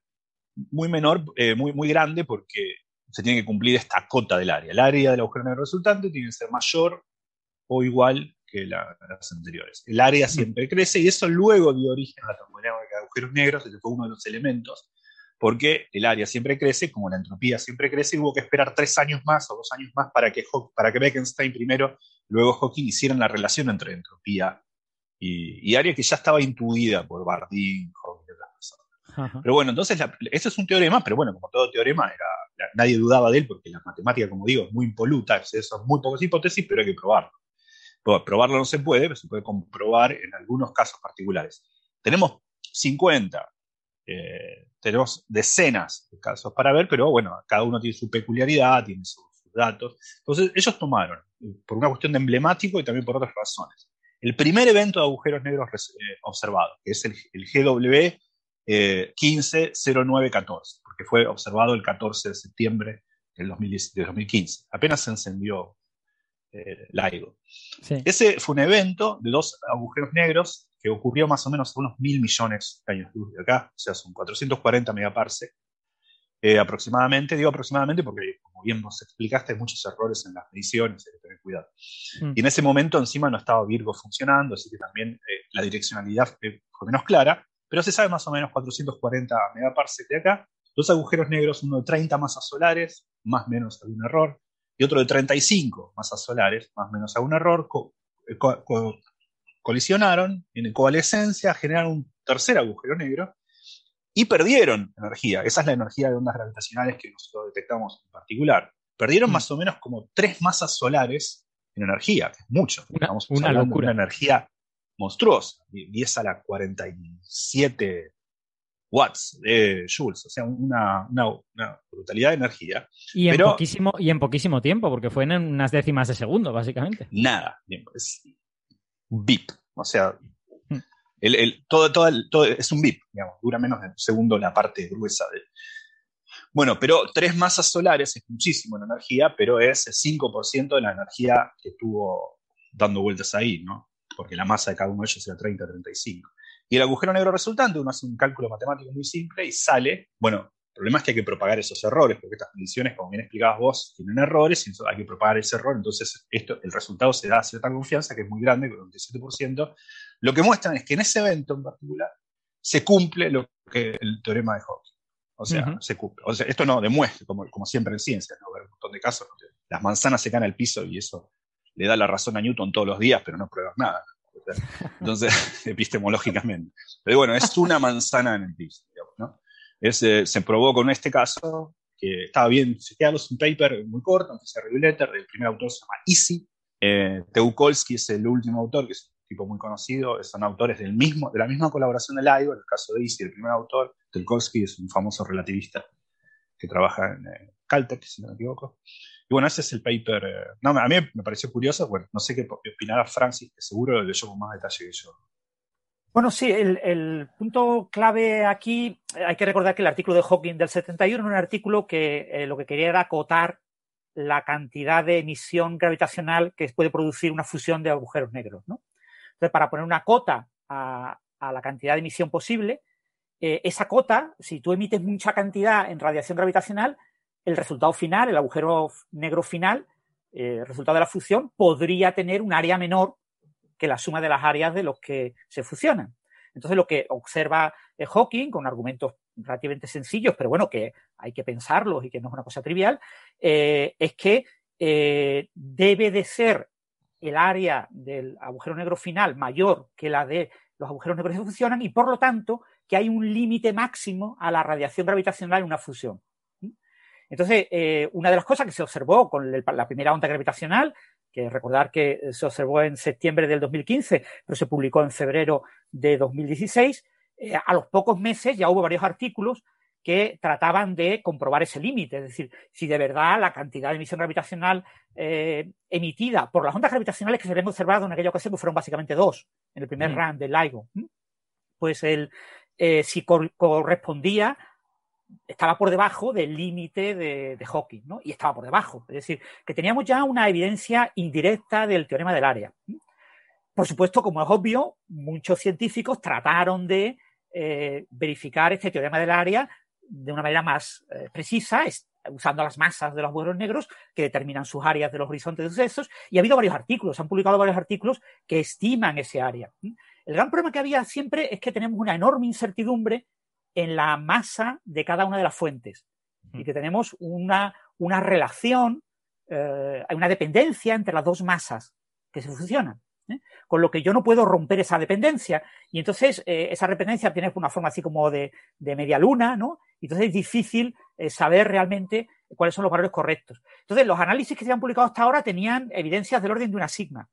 muy menor, eh, muy, muy grande, porque se tiene que cumplir esta cota del área. El área del agujero negro resultante tiene que ser mayor o igual que las anteriores. El área siempre crece y eso luego dio origen a la termodinámica de agujeros negros, que fue uno de los elementos, porque el área siempre crece, como la entropía siempre crece, y hubo que esperar tres años más o dos años más para que, para que Bekenstein primero, luego Hawking hicieran la relación entre entropía y, área que ya estaba intuida por Bardeen, Hawking y otras personas. Pero bueno, entonces, ese es un teorema, pero bueno, como todo teorema, era, nadie dudaba de él porque la matemática, como digo, es muy impoluta, son muy pocas hipótesis, pero hay que probarlo. Probarlo no se puede, pero se puede comprobar en algunos casos particulares. Tenemos 50, eh, tenemos decenas de casos para ver, pero bueno, cada uno tiene su peculiaridad, tiene sus, datos. Entonces, ellos tomaron, por una cuestión de emblemático y también por otras razones, el primer evento de agujeros negros eh, observado, que es el, GW 150914, porque fue observado el 14 de septiembre del, 2015. Apenas se encendió eh, LIGO. Ese fue un evento de dos agujeros negros que ocurrió más o menos a unos mil millones de años luz de acá, o sea, son 440 megaparsec eh, aproximadamente. Digo aproximadamente porque, como bien vos explicaste, hay muchos errores en las mediciones, hay que tener cuidado. Mm. Y en ese momento encima no estaba Virgo funcionando, así que también eh, la direccionalidad fue menos clara, pero se sabe más o menos 440 megaparsec de acá. Dos agujeros negros, uno de 30 masas solares, más o menos algún error, y otro de 35 masas solares, más o menos a un error, eh, colisionaron en coalescencia, generaron un tercer agujero negro y perdieron energía. Esa es la energía de ondas gravitacionales que nosotros detectamos en particular. Perdieron mm. más o menos como tres masas solares en energía, que es mucho. Estamos una, locura. una energía monstruosa, 10 a la 47 watts de joules, o sea, una, brutalidad de energía. Y en, poquísimo, y en poquísimo tiempo, porque fue en unas décimas de segundo, básicamente. Nada, es VIP, o sea, es un VIP, digamos, dura menos de un segundo la parte gruesa de... Bueno, pero tres masas solares es muchísimo en energía, pero es el 5% de la energía que estuvo dando vueltas ahí, ¿no? Porque la masa de cada uno de ellos era 30, 35. Y el agujero negro resultante, uno hace un cálculo matemático muy simple y sale, bueno, el problema es que hay que propagar esos errores, porque estas mediciones, como bien explicabas vos, tienen errores y hay que propagar ese error, entonces esto, el resultado se da a cierta confianza, que es muy grande, con un 97%. Lo que muestran es que en ese evento en particular se cumple lo que el teorema de Hawking. O sea, se cumple. O sea, esto no demuestra, como, como siempre en ciencia, ¿no? Hay un montón de casos las manzanas se caen al piso y eso le da la razón a Newton todos los días, pero no pruebas nada. Entonces, epistemológicamente. Pero bueno, es una manzana en el piso, ¿no? Eh, se probó con este caso, que estaba bien chequeado, es un paper muy corto, aunque sea review letter, del primer autor se llama Easy. Eh, Teukolsky es el último autor, que es tipo muy conocido, son autores del mismo, de la misma colaboración de LIGO, en el caso de Easy, el primer autor. Teukolsky es un famoso relativista que trabaja en eh, Caltech, si no me equivoco. Y bueno, ese es el paper. Eh, no, a mí me pareció curioso. Bueno, no sé qué opinará Francis, que seguro lo leyó con más detalle que yo. Bueno, sí, el, punto clave aquí, eh, hay que recordar que el artículo de Hawking del 71 era un artículo que eh, lo que quería era acotar la cantidad de emisión gravitacional que puede producir una fusión de agujeros negros. ¿no? Entonces, para poner una cota a, la cantidad de emisión posible, esa cota, si tú emites mucha cantidad en radiación gravitacional, el resultado final, el agujero negro final, eh, el resultado de la fusión podría tener un área menor que la suma de las áreas de los que se fusionan. Entonces, lo que observa eh, Hawking, con argumentos relativamente sencillos, pero bueno, que hay que pensarlos y que no es una cosa trivial, eh, es que debe de ser el área del agujero negro final mayor que la de los agujeros negros que fusionan y por lo tanto que hay un límite máximo a la radiación gravitacional en una fusión. Entonces, eh, una de las cosas que se observó con la primera onda gravitacional, que recordar que se observó en septiembre del 2015, pero se publicó en febrero de 2016, eh, a los pocos meses ya hubo varios artículos que trataban de comprobar ese límite, es decir, si de verdad la cantidad de emisión gravitacional eh, emitida por las ondas gravitacionales que se habían observado en aquella ocasión, que fueron básicamente dos, en el primer mm. run del LIGO, pues el, si correspondía estaba por debajo del límite de, Hawking, ¿no? Y estaba por debajo. Es decir, que teníamos ya una evidencia indirecta del teorema del área. Por supuesto, como es obvio, muchos científicos trataron de eh, verificar este teorema del área de una manera más eh, precisa, usando las masas de los agujeros negros que determinan sus áreas de los horizontes de sucesos, y ha habido varios artículos, se han publicado varios artículos que estiman ese área. El gran problema que había siempre es que tenemos una enorme incertidumbre en la masa de cada una de las fuentes y que tenemos una, una relación, eh, hay una dependencia entre las dos masas que se fusionan. ¿eh? Con lo que yo no puedo romper esa dependencia. Y entonces eh, esa dependencia tiene una forma así como de, de media luna, ¿no? Y entonces es difícil saber realmente cuáles son los valores correctos. Entonces, los análisis que se han publicado hasta ahora tenían evidencias del orden de una sigma.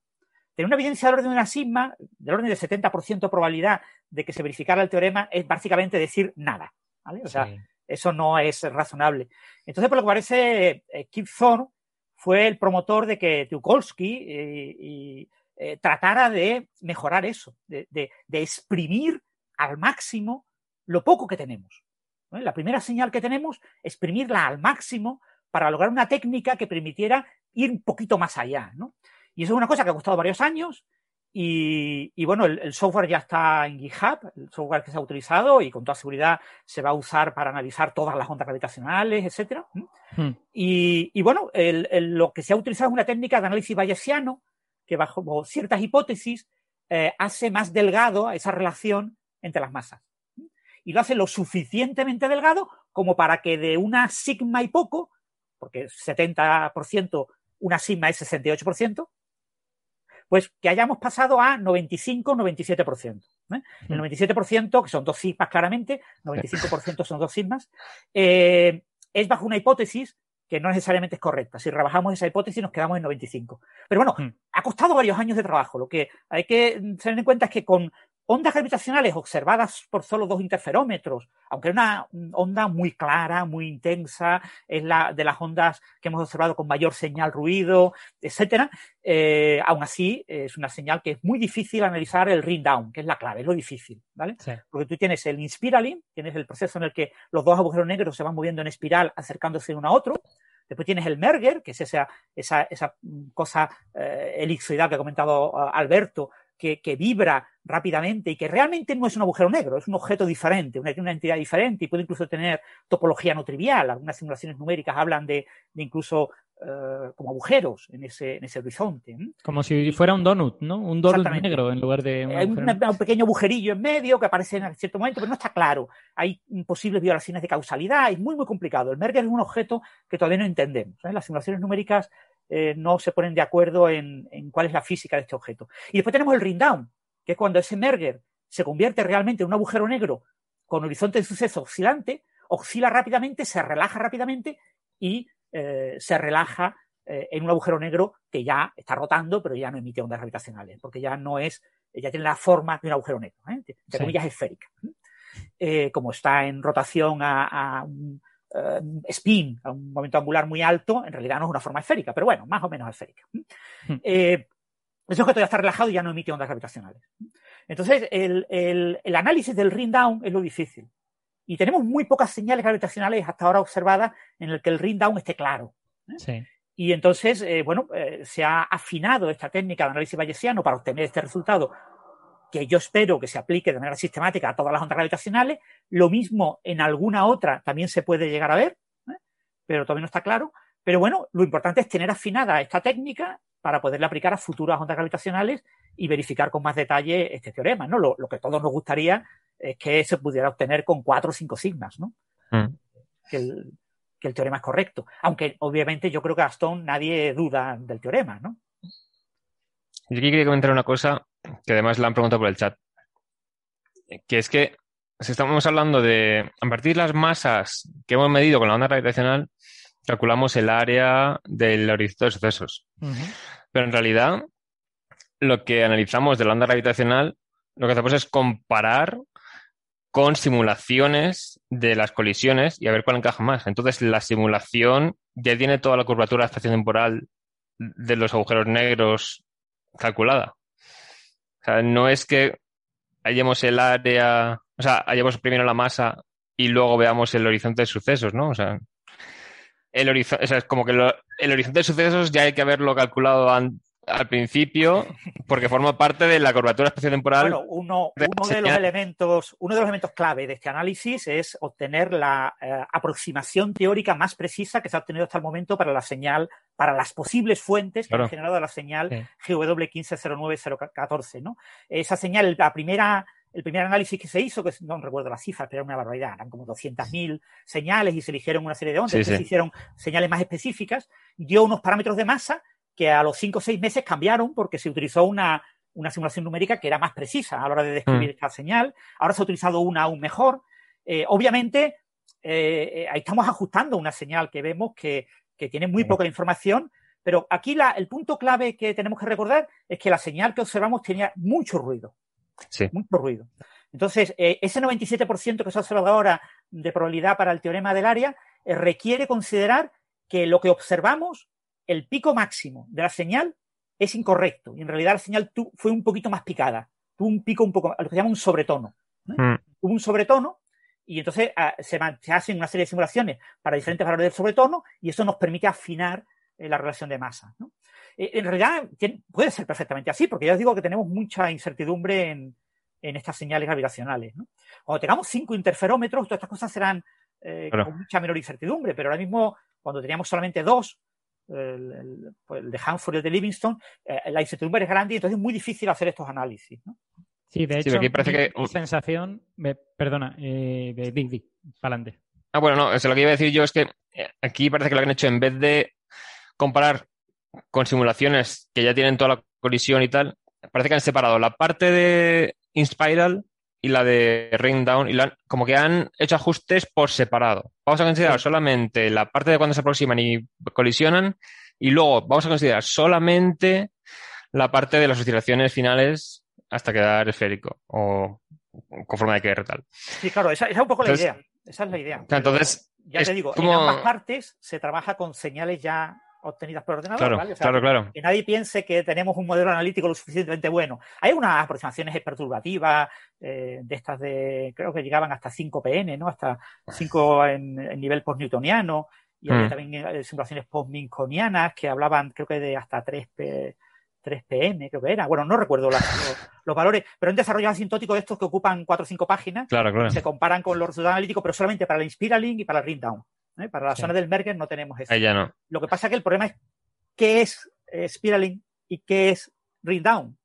Tener una evidencia del orden de una sigma, del orden del 70% de probabilidad de que se verificara el teorema, es básicamente decir nada. ¿vale? O sea, eso no es razonable. Entonces, por lo que parece, eh, Kip Thorne fue el promotor de que Tukolsky eh, eh, tratara de mejorar eso, de, exprimir al máximo lo poco que tenemos. La primera señal que tenemos, exprimirla al máximo para lograr una técnica que permitiera ir un poquito más allá. ¿no? Y eso es una cosa que ha costado varios años. Y, bueno, el, software ya está en GitHub, el software que se ha utilizado y con toda seguridad se va a usar para analizar todas las ondas gravitacionales, etc. Hmm. Y, bueno, lo que se ha utilizado es una técnica de análisis bayesiano que bajo ciertas hipótesis eh, hace más delgado esa relación entre las masas. Y lo hace lo suficientemente delgado como para que de una sigma y poco, porque 70%, una sigma es 68%, pues que hayamos pasado a 95-97%. ¿eh? El 97%, que son dos sigmas claramente, 95% son dos sigmas, eh, es bajo una hipótesis que no necesariamente es correcta. Si rebajamos esa hipótesis nos quedamos en 95. Pero bueno, ha costado varios años de trabajo. Lo que hay que tener en cuenta es que con Ondas gravitacionales observadas por solo dos interferómetros, aunque es una onda muy clara, muy intensa, es la de las ondas que hemos observado con mayor señal ruido, etcétera, eh, aún así es una señal que es muy difícil analizar el ring down, que es la clave, es lo difícil, ¿vale? Porque tú tienes el inspiraling, tienes el proceso en el que los dos agujeros negros se van moviendo en espiral acercándose uno a otro, Después tienes el merger, que es esa, esa, esa cosa eh, elipsoidal que ha comentado uh, Alberto, que, vibra rápidamente y que realmente no es un agujero negro, es un objeto diferente, una, una entidad diferente y puede incluso tener topología no trivial. Algunas simulaciones numéricas hablan de, incluso eh, como agujeros en ese, en ese horizonte. Como si fuera un donut, ¿no? Un donut negro en lugar de un, un, pequeño agujerillo en medio que aparece en cierto momento, pero no está claro. Hay posibles violaciones de causalidad, es muy, muy complicado. El merger es un objeto que todavía no entendemos. ¿eh? Las simulaciones numéricas eh, no se ponen de acuerdo en, cuál es la física de este objeto. Y después tenemos el ring down, que es cuando ese merger se convierte realmente en un agujero negro con horizonte de suceso oscilante, oscila rápidamente, se relaja rápidamente y eh, se relaja eh, en un agujero negro que ya está rotando, pero ya no emite ondas gravitacionales, porque ya no es, ya tiene la forma de un agujero negro, entre comillas esférica. como está en rotación a, un eh, spin, a un momento angular muy alto, en realidad no es una forma esférica, pero bueno, más o menos esférica. Hmm. Eh, ese objeto ya está relajado y ya no emite ondas gravitacionales. Entonces, el, el, análisis del ring down es lo difícil. Y tenemos muy pocas señales gravitacionales hasta ahora observadas en el que el ring down esté claro. ¿eh? Y entonces, bueno, se ha afinado esta técnica de análisis bayesiano para obtener este resultado que yo espero que se aplique de manera sistemática a todas las ondas gravitacionales. Lo mismo en alguna otra también se puede llegar a ver, ¿eh? pero todavía no está claro. Pero bueno, lo importante es tener afinada esta técnica para poderla aplicar a futuras ondas gravitacionales y verificar con más detalle este teorema, ¿no? Lo, lo que todos nos gustaría es que se pudiera obtener con cuatro o cinco sigmas, ¿no? Mm. Que, el, que el teorema es correcto. Aunque obviamente yo creo que a Stone nadie duda del teorema, ¿no? Yo aquí quería comentar una cosa que además la han preguntado por el chat. Que es que si estamos hablando de, a partir de las masas que hemos medido con la onda gravitacional, calculamos el área del horizonte de sucesos. Pero en realidad, lo que analizamos de la onda gravitacional, lo que hacemos es comparar con simulaciones de las colisiones y a ver cuál encaja más. Entonces, la simulación ya tiene toda la curvatura espacio-temporal de los agujeros negros calculada. O sea, no es que hallemos el área, o sea, hallemos primero la masa y luego veamos el horizonte de sucesos, ¿no? O sea, el horizonte, o sea, es como que lo- el horizonte de sucesos ya hay que haberlo calculado an- al principio porque forma parte de la curvatura espaciotemporal. Bueno, uno, de uno de los elementos, uno de los elementos clave de este análisis es obtener la eh, aproximación teórica más precisa que se ha obtenido hasta el momento para la señal, para las posibles fuentes que Claro. han generado la señal Sí. GW1509014, ¿no? Esa señal, la primera, el primer análisis que se hizo, que no recuerdo las cifras, pero era una barbaridad, eran como 200.000 señales y se eligieron una serie de ondas, Sí, sí. se hicieron señales más específicas, dio unos parámetros de masa que a los 5 o 6 meses cambiaron porque se utilizó una, una simulación numérica que era más precisa a la hora de describir Mm. esta señal. Ahora se ha utilizado una aún mejor. Eh, obviamente, eh, eh, ahí estamos ajustando una señal que vemos que, que tiene muy poca información, pero aquí la- el punto clave que tenemos que recordar es que la señal que observamos tenía mucho ruido, Sí. mucho ruido. Entonces, eh, ese 97% que se ha observado ahora de probabilidad para el teorema del área eh, requiere considerar que lo que observamos, el pico máximo de la señal, es incorrecto. Y en realidad la señal tu- fue un poquito más picada. Tuvo un pico un poco, lo que se llama un sobretono. Mm. Tuvo un sobretono y entonces ah, se, hacen una serie de simulaciones para diferentes valores del sobretono y eso nos permite afinar eh, la relación de masa. ¿no? Eh, en realidad puede ser perfectamente así, porque ya os digo que tenemos mucha incertidumbre en, en estas señales gravitacionales. ¿no? Cuando tengamos cinco interferómetros, todas estas cosas serán eh, Claro. con mucha menor incertidumbre, pero ahora mismo, cuando teníamos solamente dos, el, el- pues, el de Hanford y el de Livingston, eh, la incertidumbre es grande y entonces es muy difícil hacer estos análisis. ¿no? Sí, de Sí, hecho, porque parece mi- que- mi sensación, me- perdona, eh, de- di, di, pa'lante. Ah, bueno, no, eso lo que iba a decir yo es que eh, aquí parece que lo que han hecho en vez de comparar con simulaciones que ya tienen toda la colisión y tal, parece que han separado la parte de InSpiral y la de Ring Down y la como que han hecho ajustes por separado. Vamos a considerar Sí. solamente la parte de cuando se aproximan y colisionan y luego vamos a considerar solamente la parte de las oscilaciones finales hasta quedar esférico o con forma de QR tal. Sí, claro, esa, esa es un poco Entonces- la idea. Esa es la idea. entonces, ya te digo, como- en ambas partes se trabaja con señales ya obtenidas por ordenador. Claro, ¿vale? O sea, claro, claro. que nadie piense que tenemos un modelo analítico lo suficientemente bueno. Hay unas aproximaciones perturbativas eh, de estas de, creo que llegaban hasta 5 PN, ¿no? Hasta 5 en, en nivel post-newtoniano. Y había Mm. también eh, simulaciones post-minconianas que hablaban, creo que de hasta 3, P, 3 PM, creo que era. Bueno, no recuerdo las- los, los valores, pero un desarrollo asintótico de estos que ocupan 4 o 5 páginas Claro, claro. se comparan con los resultados analíticos, pero solamente para el Inspiraling y para el Ring Down. ¿Eh? Para la Sí. zona del Merger no tenemos eso. Ahí ya no. Lo que pasa es que el problema es qué es eh, spiraling y qué es ring down.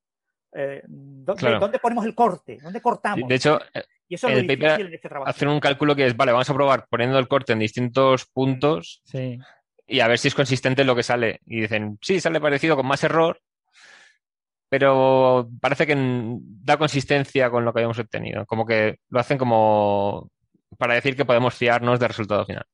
Eh, ¿dónde, Claro. dónde ponemos el corte? ¿Dónde cortamos? De hecho, y eso es lo el paper difícil en este trabajo. hacen un cálculo que es, vale, vamos a probar poniendo el corte en distintos puntos Sí. y a ver si es consistente lo que sale. Y dicen, sí, sale parecido con más error, pero parece que da consistencia con lo que habíamos obtenido. Como que lo hacen como para decir que podemos fiarnos del resultado final.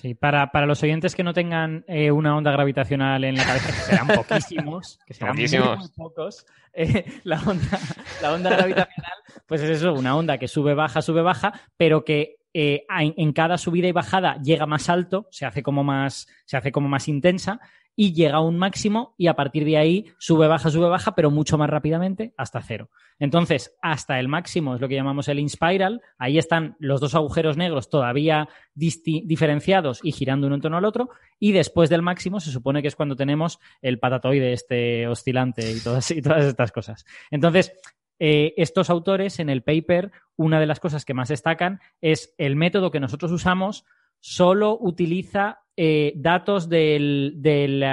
Sí, para, para los oyentes que no tengan eh, una onda gravitacional en la cabeza, que serán poquísimos, que serán muy, Poquísimos. muy pocos, eh, la, onda, la onda gravitacional, pues es eso, una onda que sube, baja, sube, baja, pero que eh, en, cada subida y bajada llega más alto, se hace como más, se hace como más intensa y llega a un máximo y a partir de ahí sube, baja, sube, baja, pero mucho más rápidamente hasta cero. Entonces, hasta el máximo es lo que llamamos el inspiral. Ahí están los dos agujeros negros todavía diferenciados y girando uno en torno al otro. Y después del máximo se supone que es cuando tenemos el patatoide este oscilante y todas estas cosas. Entonces, eh, estos autores en el paper, una de las cosas que más destacan es el método que nosotros usamos solo utiliza eh, datos del, del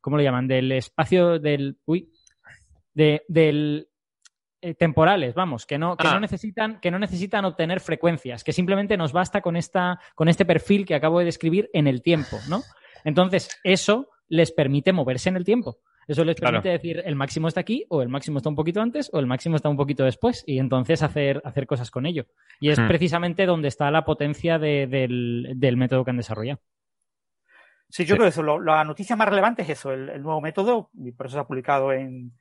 ¿cómo lo llaman? Del espacio del, uy, de- del eh, temporales, vamos, que no, que Ah. no necesitan, que no necesitan obtener frecuencias, que simplemente nos basta con esta, con este perfil que acabo de describir en el tiempo, ¿no? Entonces, eso les permite moverse en el tiempo. Eso les Claro. permite decir el máximo está aquí, o el máximo está un poquito antes, o el máximo está un poquito después, y entonces hacer, hacer cosas con ello. Y es Hmm. precisamente donde está la potencia de- del, del método que han desarrollado. Sí, yo Sí. creo que eso, lo- la noticia más relevante es eso, el, el nuevo método, y por eso se ha publicado en,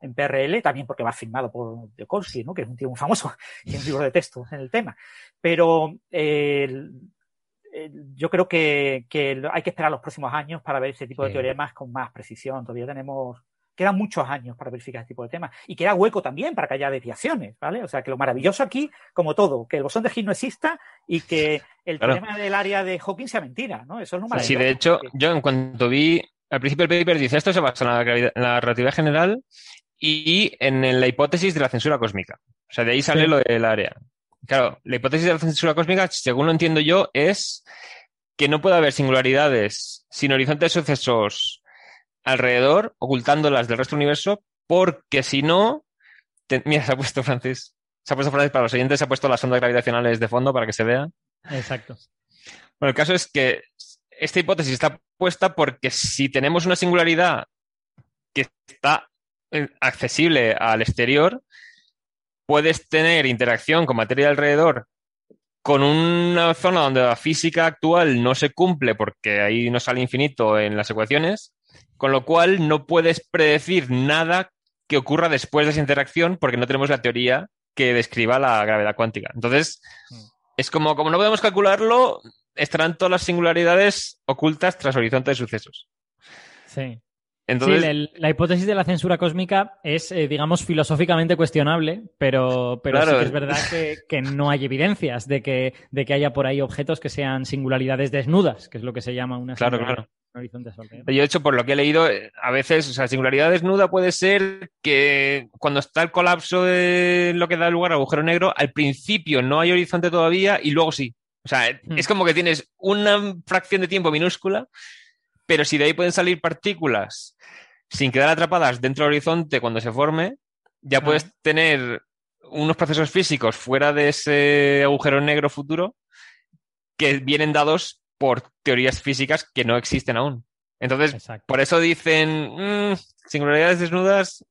en PRL, también porque va firmado por Dekolsky, ¿no? que es un tío muy famoso, tiene un libro de texto en el tema. Pero eh, el- yo creo que, hay que esperar los próximos años para ver ese tipo de Sí. teoremas con más precisión. Todavía tenemos, quedan muchos años para verificar este tipo de temas. Y queda hueco también para que haya desviaciones, ¿vale? O sea, que lo maravilloso aquí, como todo, que el bosón de Higgs no exista y que el Claro. teorema del área de Hawking sea mentira, ¿no? Eso es lo Sí, maravilloso. de hecho, yo en cuanto vi al principio el paper dice esto se basa en la, gravidad- en la relatividad general y en la hipótesis de la censura cósmica. O sea, de ahí sale Sí. lo del área. Claro, la hipótesis de la censura cósmica, según lo entiendo yo, es que no puede haber singularidades sin horizonte de sucesos alrededor, ocultándolas del resto del universo, porque si no, te- mira, se ha puesto Francis, se ha puesto Francis para los oyentes, se ha puesto las ondas gravitacionales de fondo para que se vea. Exacto. Bueno, el caso es que esta hipótesis está puesta porque si tenemos una singularidad que está eh, accesible al exterior, puedes tener interacción con materia alrededor con una zona donde la física actual no se cumple porque ahí no sale infinito en las ecuaciones, con lo cual no puedes predecir nada que ocurra después de esa interacción porque no tenemos la teoría que describa la gravedad cuántica. Entonces, es como, como no podemos calcularlo, estarán todas las singularidades ocultas tras horizonte de sucesos. Sí. Entonces, sí, el- la hipótesis de la censura cósmica es, eh, digamos, filosóficamente cuestionable, pero, pero Claro. sí que es verdad que, que no hay evidencias de que, de que haya por ahí objetos que sean singularidades desnudas, que es lo que se llama una Claro, claro. horizonte alrededor. Yo, de hecho, por lo que he leído, eh, a veces, o sea, singularidad desnuda puede ser que cuando está el colapso de lo que da lugar al agujero negro, al principio no hay horizonte todavía y luego sí. O sea, Hmm. es como que tienes una fracción de tiempo minúscula, pero si de ahí pueden salir partículas sin quedar atrapadas dentro del horizonte cuando se forme, ya Ah. puedes tener unos procesos físicos fuera de ese agujero negro futuro que vienen dados por teorías físicas que no existen aún. Entonces, Exacto. por eso dicen "Mm, singularidades desnudas,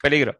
peligro.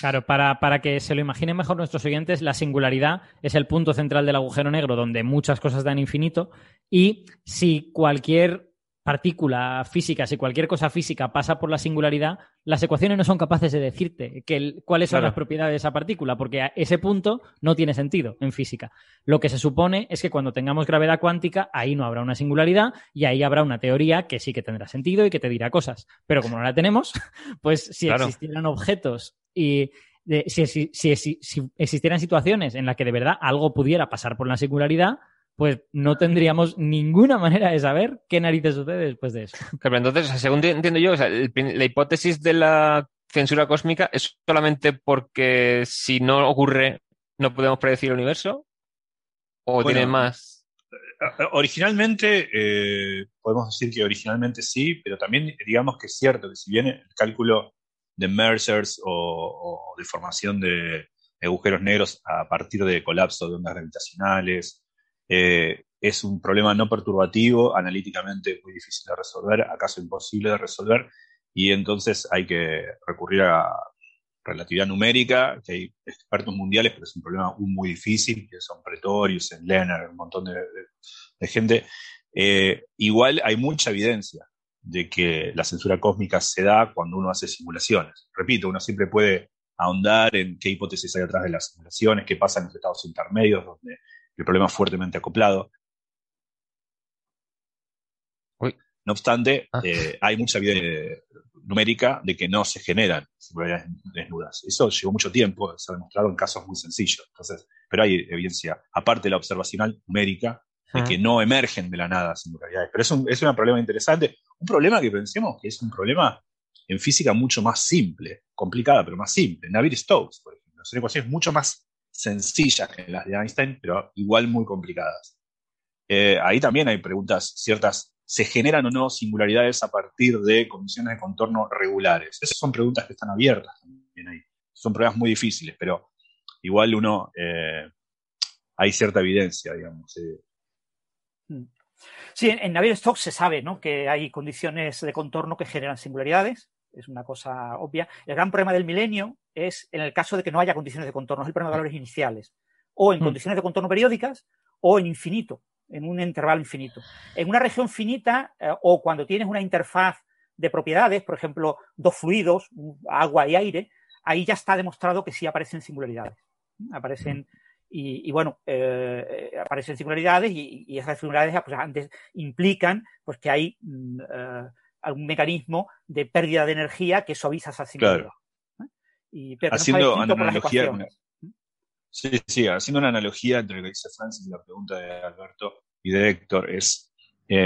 Claro, para, para que se lo imaginen mejor nuestros oyentes, la singularidad es el punto central del agujero negro donde muchas cosas dan infinito y si cualquier partícula física, si cualquier cosa física pasa por la singularidad, las ecuaciones no son capaces de decirte que el- cuáles son Claro. las propiedades de esa partícula, porque a ese punto no tiene sentido en física. Lo que se supone es que cuando tengamos gravedad cuántica, ahí no habrá una singularidad y ahí habrá una teoría que sí que tendrá sentido y que te dirá cosas. Pero como no la tenemos, pues si Claro. existieran objetos y de- si, si- si- si- si existieran situaciones en las que de verdad algo pudiera pasar por la singularidad, pues no tendríamos ninguna manera de saber qué narices sucede después de eso. Pero entonces, según entiendo yo, o sea, el la hipótesis de la censura cósmica es solamente porque si no ocurre, no podemos predecir el universo. ¿O Bueno, tiene más? Eh, Originalmente, eh, podemos decir que originalmente sí, pero también digamos que es cierto que si bien el cálculo de mergers o, o de formación de agujeros negros a partir de colapso de ondas gravitacionales eh, es un problema no perturbativo, analíticamente muy difícil de resolver, acaso imposible de resolver, y entonces hay que recurrir a relatividad numérica, que hay expertos mundiales, pero es un problema muy difícil, que son Pretorius, Lehner, un montón de, gente. Eh, igual hay mucha evidencia de que la censura cósmica se da cuando uno hace simulaciones. Repito, uno siempre puede ahondar en qué hipótesis hay atrás de las simulaciones, qué pasa en los estados intermedios, donde el problema es fuertemente acoplado. Uy. No obstante, Ah. eh, hay mucha evidencia numérica de que no se generan singularidades desnudas. Eso llevó mucho tiempo, se ha demostrado en casos muy sencillos. Entonces, pero hay evidencia, aparte de la observacional numérica, de que no emergen de la nada singularidades. Pero es un, es un problema interesante. Un problema que pensemos que es un problema en física mucho más simple, complicada, pero más simple. Navier-Stokes, por ejemplo, son ecuaciones mucho más sencillas que las de Einstein, pero igual muy complicadas. eh, ahí también hay preguntas ciertas. ¿Se generan o no singularidades a partir de condiciones de contorno regulares? Esas son preguntas que están abiertas también ahí. Son pruebas muy difíciles, pero igual uno, eh, hay cierta evidencia, digamos. Mm. Sí, en Navier-Stokes se sabe ¿no? que hay condiciones de contorno que generan singularidades, es una cosa obvia. El gran problema del milenio es en el caso de que no haya condiciones de contorno, es el problema de valores iniciales, o en mm. condiciones de contorno periódicas, o en infinito, en un intervalo infinito. En una región finita, eh, o cuando tienes una interfaz de propiedades, por ejemplo, dos fluidos, agua y aire, ahí ya está demostrado que sí aparecen singularidades. Aparecen y, bueno, eh, eh, aparecen singularidades y, esas singularidades pues, antes implican pues, que hay mm, eh, algún mecanismo de pérdida de energía que suaviza haciendo una analogía. Sí, sí, haciendo una analogía entre lo que dice Francis y la pregunta de Alberto y de Héctor, es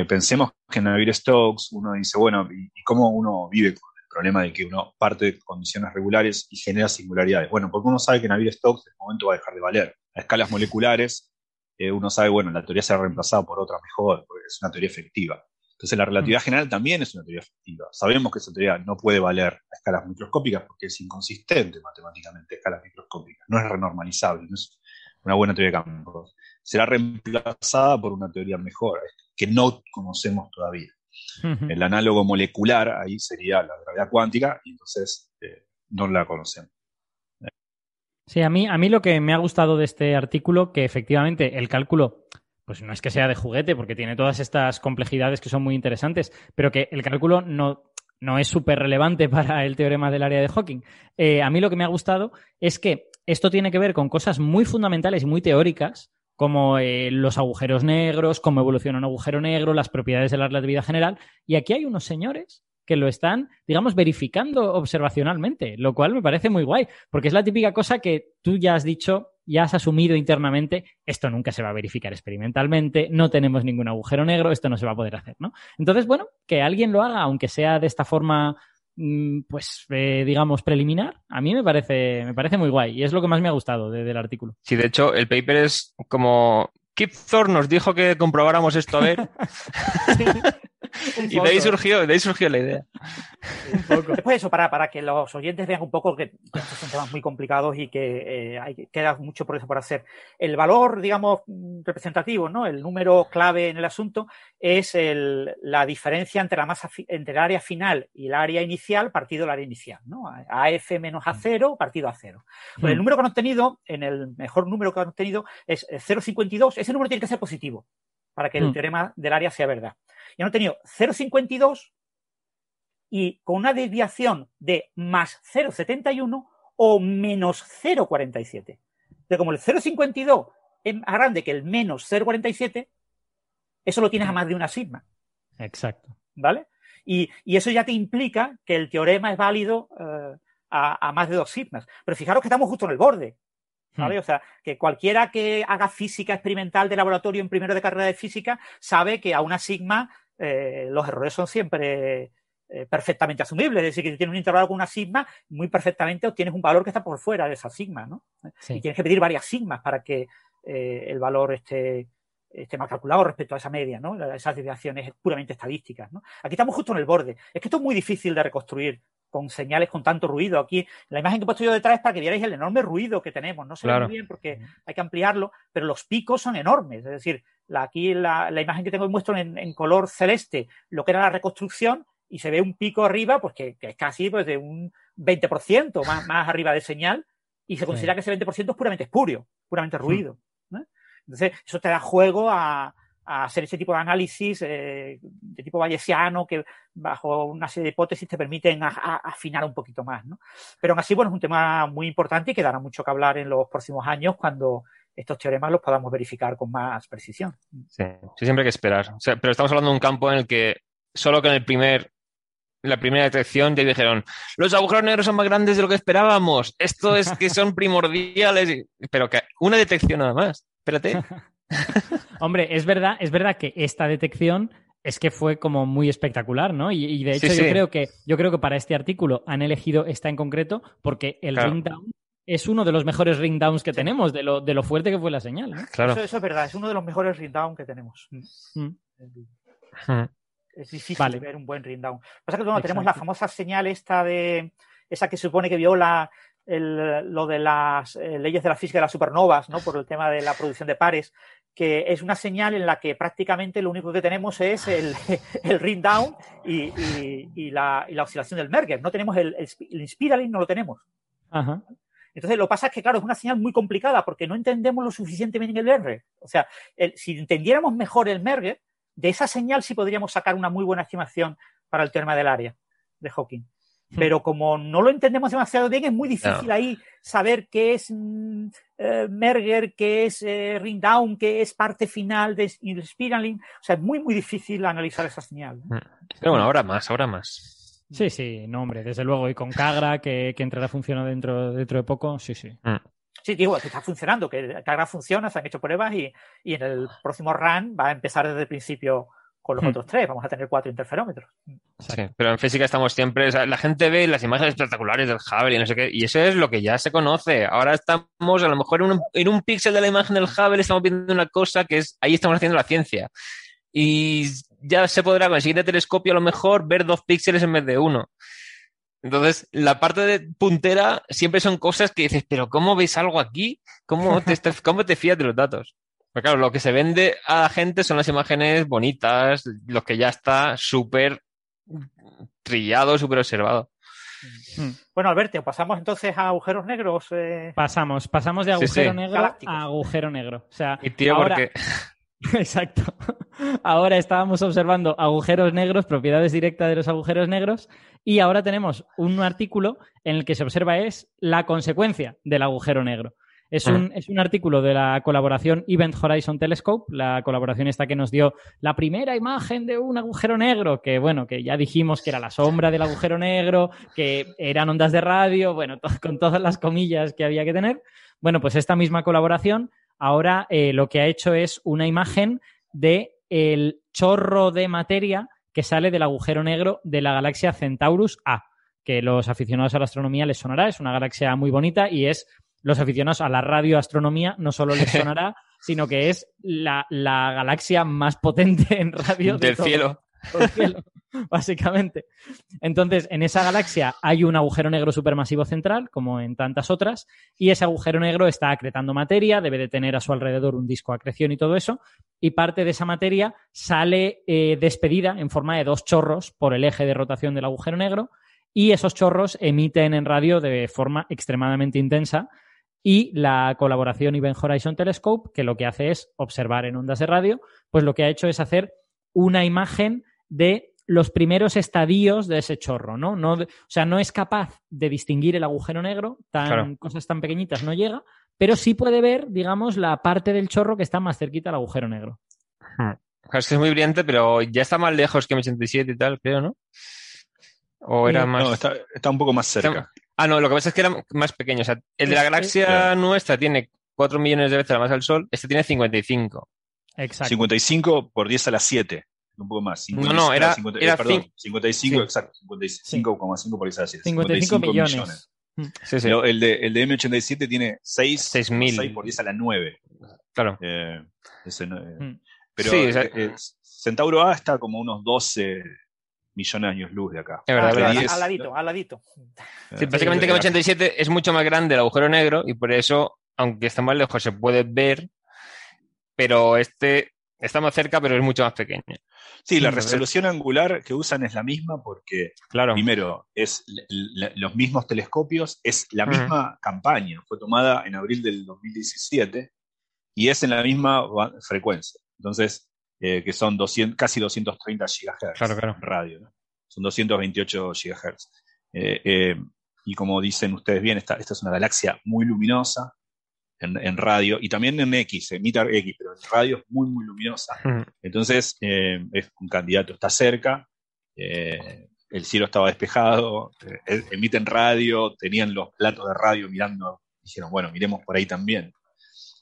pensemos que en Navier Stokes uno dice, bueno, ¿y, ¿y, cómo uno vive con el problema de que uno parte de condiciones regulares y genera singularidades? Bueno, porque uno sabe que Navier Stokes en el momento va a dejar de valer a escalas moleculares, eh, uno sabe, bueno, la teoría se ha reemplazado por otra mejor, porque es una teoría efectiva. Entonces la relatividad mm. general también es una teoría efectiva. Sabemos que esa teoría no puede valer a escalas microscópicas porque es inconsistente matemáticamente a escalas microscópicas. No es renormalizable, no es una buena teoría de campos. Será reemplazada por una teoría mejor, que no conocemos todavía. El análogo molecular ahí sería la gravedad cuántica y entonces eh, no la conocemos. Sí, a mí, a mí lo que me ha gustado de este artículo, que efectivamente el cálculo, pues no es que sea de juguete, porque tiene todas estas complejidades que son muy interesantes, pero que el cálculo no, no es súper relevante para el teorema del área de Hawking. Eh, a mí lo que me ha gustado es que esto tiene que ver con cosas muy fundamentales y muy teóricas, como eh, los agujeros negros, cómo evoluciona un agujero negro, las propiedades de la relatividad general. Y aquí hay unos señores que lo están, digamos, verificando observacionalmente, lo cual me parece muy guay, porque es la típica cosa que tú ya has dicho, ya has asumido internamente, esto nunca se va a verificar experimentalmente, no tenemos ningún agujero negro, esto no se va a poder hacer, ¿no? Entonces, bueno, que alguien lo haga, aunque sea de esta forma mm, pues eh, digamos preliminar a mí me parece me parece muy guay y es lo que más me ha gustado del artículo sí de hecho el paper es como Kip Thorne nos dijo que comprobáramos esto a ver y de ahí, surgió, de ahí surgió la idea. Después eso, para, para que los oyentes vean un poco que estos son temas muy complicados y que eh, hay, queda mucho por eso por hacer. El valor, digamos, representativo, ¿no? El número clave en el asunto es el, la diferencia entre la masa entre el área final y el área inicial partido del área inicial, ¿no? AF menos A0 partido a 0. Pues el mm. número que han obtenido, en el mejor número que han obtenido, es 0,52. Ese número tiene que ser positivo para que el mm. teorema del área sea verdad y han obtenido 0,52 y con una desviación de más 0,71 o menos 0,47. Entonces, como el 0,52 es más grande que el menos 0,47, eso lo tienes a más de una sigma. Exacto. ¿Vale? Y, eso ya te implica que el teorema es válido eh, a, más de dos sigmas. Pero fijaros que estamos justo en el borde. ¿Vale? Hmm. O sea, que cualquiera que haga física experimental de laboratorio en primero de carrera de física sabe que a una sigma eh, los errores son siempre eh, perfectamente asumibles. Es decir, que si tienes un intervalo con una sigma, muy perfectamente obtienes un valor que está por fuera de esa sigma, ¿no? Y tienes que pedir varias sigmas para que eh, el valor esté, esté más calculado respecto a esa media, ¿no? Esas desviaciones puramente estadísticas, ¿no? Aquí estamos justo en el borde. Es que esto es muy difícil de reconstruir con señales con tanto ruido. Aquí la imagen que he puesto yo detrás es para que vierais el enorme ruido que tenemos. No se ve muy bien porque hay que ampliarlo, pero los picos son enormes. Es decir, aquí la, la, imagen que tengo muestro en, en, color celeste lo que era la reconstrucción y se ve un pico arriba, pues que, es casi pues, de un 20% más, más arriba de señal y se considera que ese 20% es puramente espurio, puramente ruido. Entonces, eso te da juego a, a hacer ese tipo de análisis eh, de tipo bayesiano que bajo una serie de hipótesis te permiten afinar un poquito más. ¿no? Pero aún así, bueno, es un tema muy importante y que dará mucho que hablar en los próximos años cuando estos teoremas los podamos verificar con más precisión. Sí, siempre hay que esperar. pero estamos hablando de un campo en el que solo con el primer, la primera detección ya dijeron, los agujeros negros son más grandes de lo que esperábamos, esto es que son primordiales, pero que una detección nada más. Espérate. Hombre, es verdad, es verdad que esta detección es que fue como muy espectacular, ¿no? Y, de hecho yo creo que yo creo que para este artículo han elegido esta en concreto porque el ring down es uno de los mejores ring downs que tenemos, de lo, de lo fuerte que fue la señal. Claro. Eso, eso es verdad, es uno de los mejores ring down que tenemos. Mm. Es difícil Vale. ver un buen ring down. Pasa que bueno, tenemos la famosa señal esta de esa que supone que viola el- lo de las eh, leyes de la física de las supernovas, ¿no? Por el tema de la producción de pares, que es una señal en la que prácticamente lo único que tenemos es el, el ring down y, y- y la, y la oscilación del Merger. No tenemos el, el, sp- el spiraling, no lo tenemos. Ajá. Entonces, lo que pasa es que, claro, es una señal muy complicada porque no entendemos lo suficientemente el Merger. O sea, el- si entendiéramos mejor el Merger, de esa señal sí podríamos sacar una muy buena estimación para el teorema del área de Hawking. Pero como no lo entendemos demasiado bien, es muy difícil ahí saber qué es mm, eh, Merger, qué es eh, ring down, qué es parte final de spiraling. O sea, es muy, muy difícil analizar esa señal. ¿no? Pero bueno, ahora más, ahora más. Sí, sí, no, hombre, desde luego. Y con Cagra, que, que entrará a funcionar dentro, dentro de poco, sí, sí. Sí, digo, que está funcionando, que Cagra funciona, se han hecho pruebas y, y en el próximo run va a empezar desde el principio con los Hmm. otros tres. Vamos a tener cuatro interferómetros. Sí, pero en física estamos siempre, o sea, la gente ve las imágenes espectaculares del Hubble y no sé qué, y eso es lo que ya se conoce. Ahora estamos, a lo mejor en un, en un píxel de la imagen del Hubble estamos viendo una cosa que es, ahí estamos haciendo la ciencia. Y ya se podrá con el siguiente telescopio a lo mejor ver dos píxeles en vez de uno. Entonces, la parte de puntera siempre son cosas que dices, pero ¿cómo ves algo aquí? ¿Cómo te, estás- cómo te fías de los datos? Pero claro, lo que se vende a la gente son las imágenes bonitas, lo que ya está súper trillado, súper observado. Bueno, Alberto, pasamos entonces a agujeros negros. eh, Pasamos, pasamos de Sí, agujero sí. negro Galácticos. a agujero negro. O sea, Y tío, ahora, porque Exacto. Ahora estábamos observando agujeros negros, propiedades directas de los agujeros negros, y ahora tenemos un artículo en el que se observa es la consecuencia del agujero negro. Es un, es un artículo de la colaboración Event Horizon Telescope, la colaboración esta que nos dio la primera imagen de un agujero negro, que bueno, que ya dijimos que era la sombra del agujero negro, que eran ondas de radio, bueno, to- con todas las comillas que había que tener. Bueno, pues esta misma colaboración ahora eh, lo que ha hecho es una imagen de el chorro de materia que sale del agujero negro de la galaxia Centaurus A, que los aficionados a la astronomía les sonará, es una galaxia muy bonita y es los aficionados a la radioastronomía no solo les sonará, sino que es la, la galaxia más potente en radio de del todo- cielo. todo el cielo, básicamente. Entonces, en esa galaxia hay un agujero negro supermasivo central, como en tantas otras, y ese agujero negro está acretando materia, debe de tener a su alrededor un disco de acreción y todo eso, y parte de esa materia sale eh, despedida en forma de dos chorros por el eje de rotación del agujero negro, y esos chorros emiten en radio de forma extremadamente intensa. Y la colaboración Event Horizon Telescope, que lo que hace es observar en ondas de radio, pues lo que ha hecho es hacer una imagen de los primeros estadios de ese chorro, ¿no? no o sea, no es capaz de distinguir el agujero negro, tan, Claro. cosas tan pequeñitas no llega, pero sí puede ver, digamos, la parte del chorro que está más cerquita al agujero negro. Claro, es que es muy brillante, pero ya está más lejos que M87 y tal, creo, ¿no? O era Eh, más. No, está, está un poco más cerca. Ah, no, lo que pasa es que era más pequeño. O sea, el de la galaxia Claro. nuestra tiene 4 millones de veces la masa del Sol, este tiene 55. Exacto. 55 por 10 a la 7. Un poco más. No, no, era- 50 era perdón, cin- 55, Sí. exacto. 55,5 por 10 a la 7. 55 millones. Sí, sí. Pero el de, el de M87 tiene 6, 6.000. 6 por 10 a la 9. Claro. Eh, ese eh, Mm. Pero Sí, o sea- eh, eh, Centauro A está como unos 12 millones de años luz de acá. Es verdad, ah, es verdad. al- 10. al ladito, al ladito. Sí, básicamente que M87 es mucho más grande el agujero negro y por eso, aunque está más lejos, se puede ver, pero este está más cerca, pero es mucho más pequeño. Sí, la Entonces- resolución angular que usan es la misma porque, Claro. primero, es los mismos telescopios, es la misma campaña, fue tomada en abril del 2017 y es en la misma frecuencia. Entonces, eh, que son 200, casi 230 GHz Claro, claro. en radio, ¿no? son 228 GHz. Eh, eh, y como dicen ustedes bien, esta, esta es una galaxia muy luminosa en, en radio y también en X, emite X, pero en radio es muy, muy luminosa. Entonces, eh, es un candidato, está cerca, eh, el cielo estaba despejado, eh, emiten radio, tenían los platos de radio mirando, dijeron, bueno, miremos por ahí también.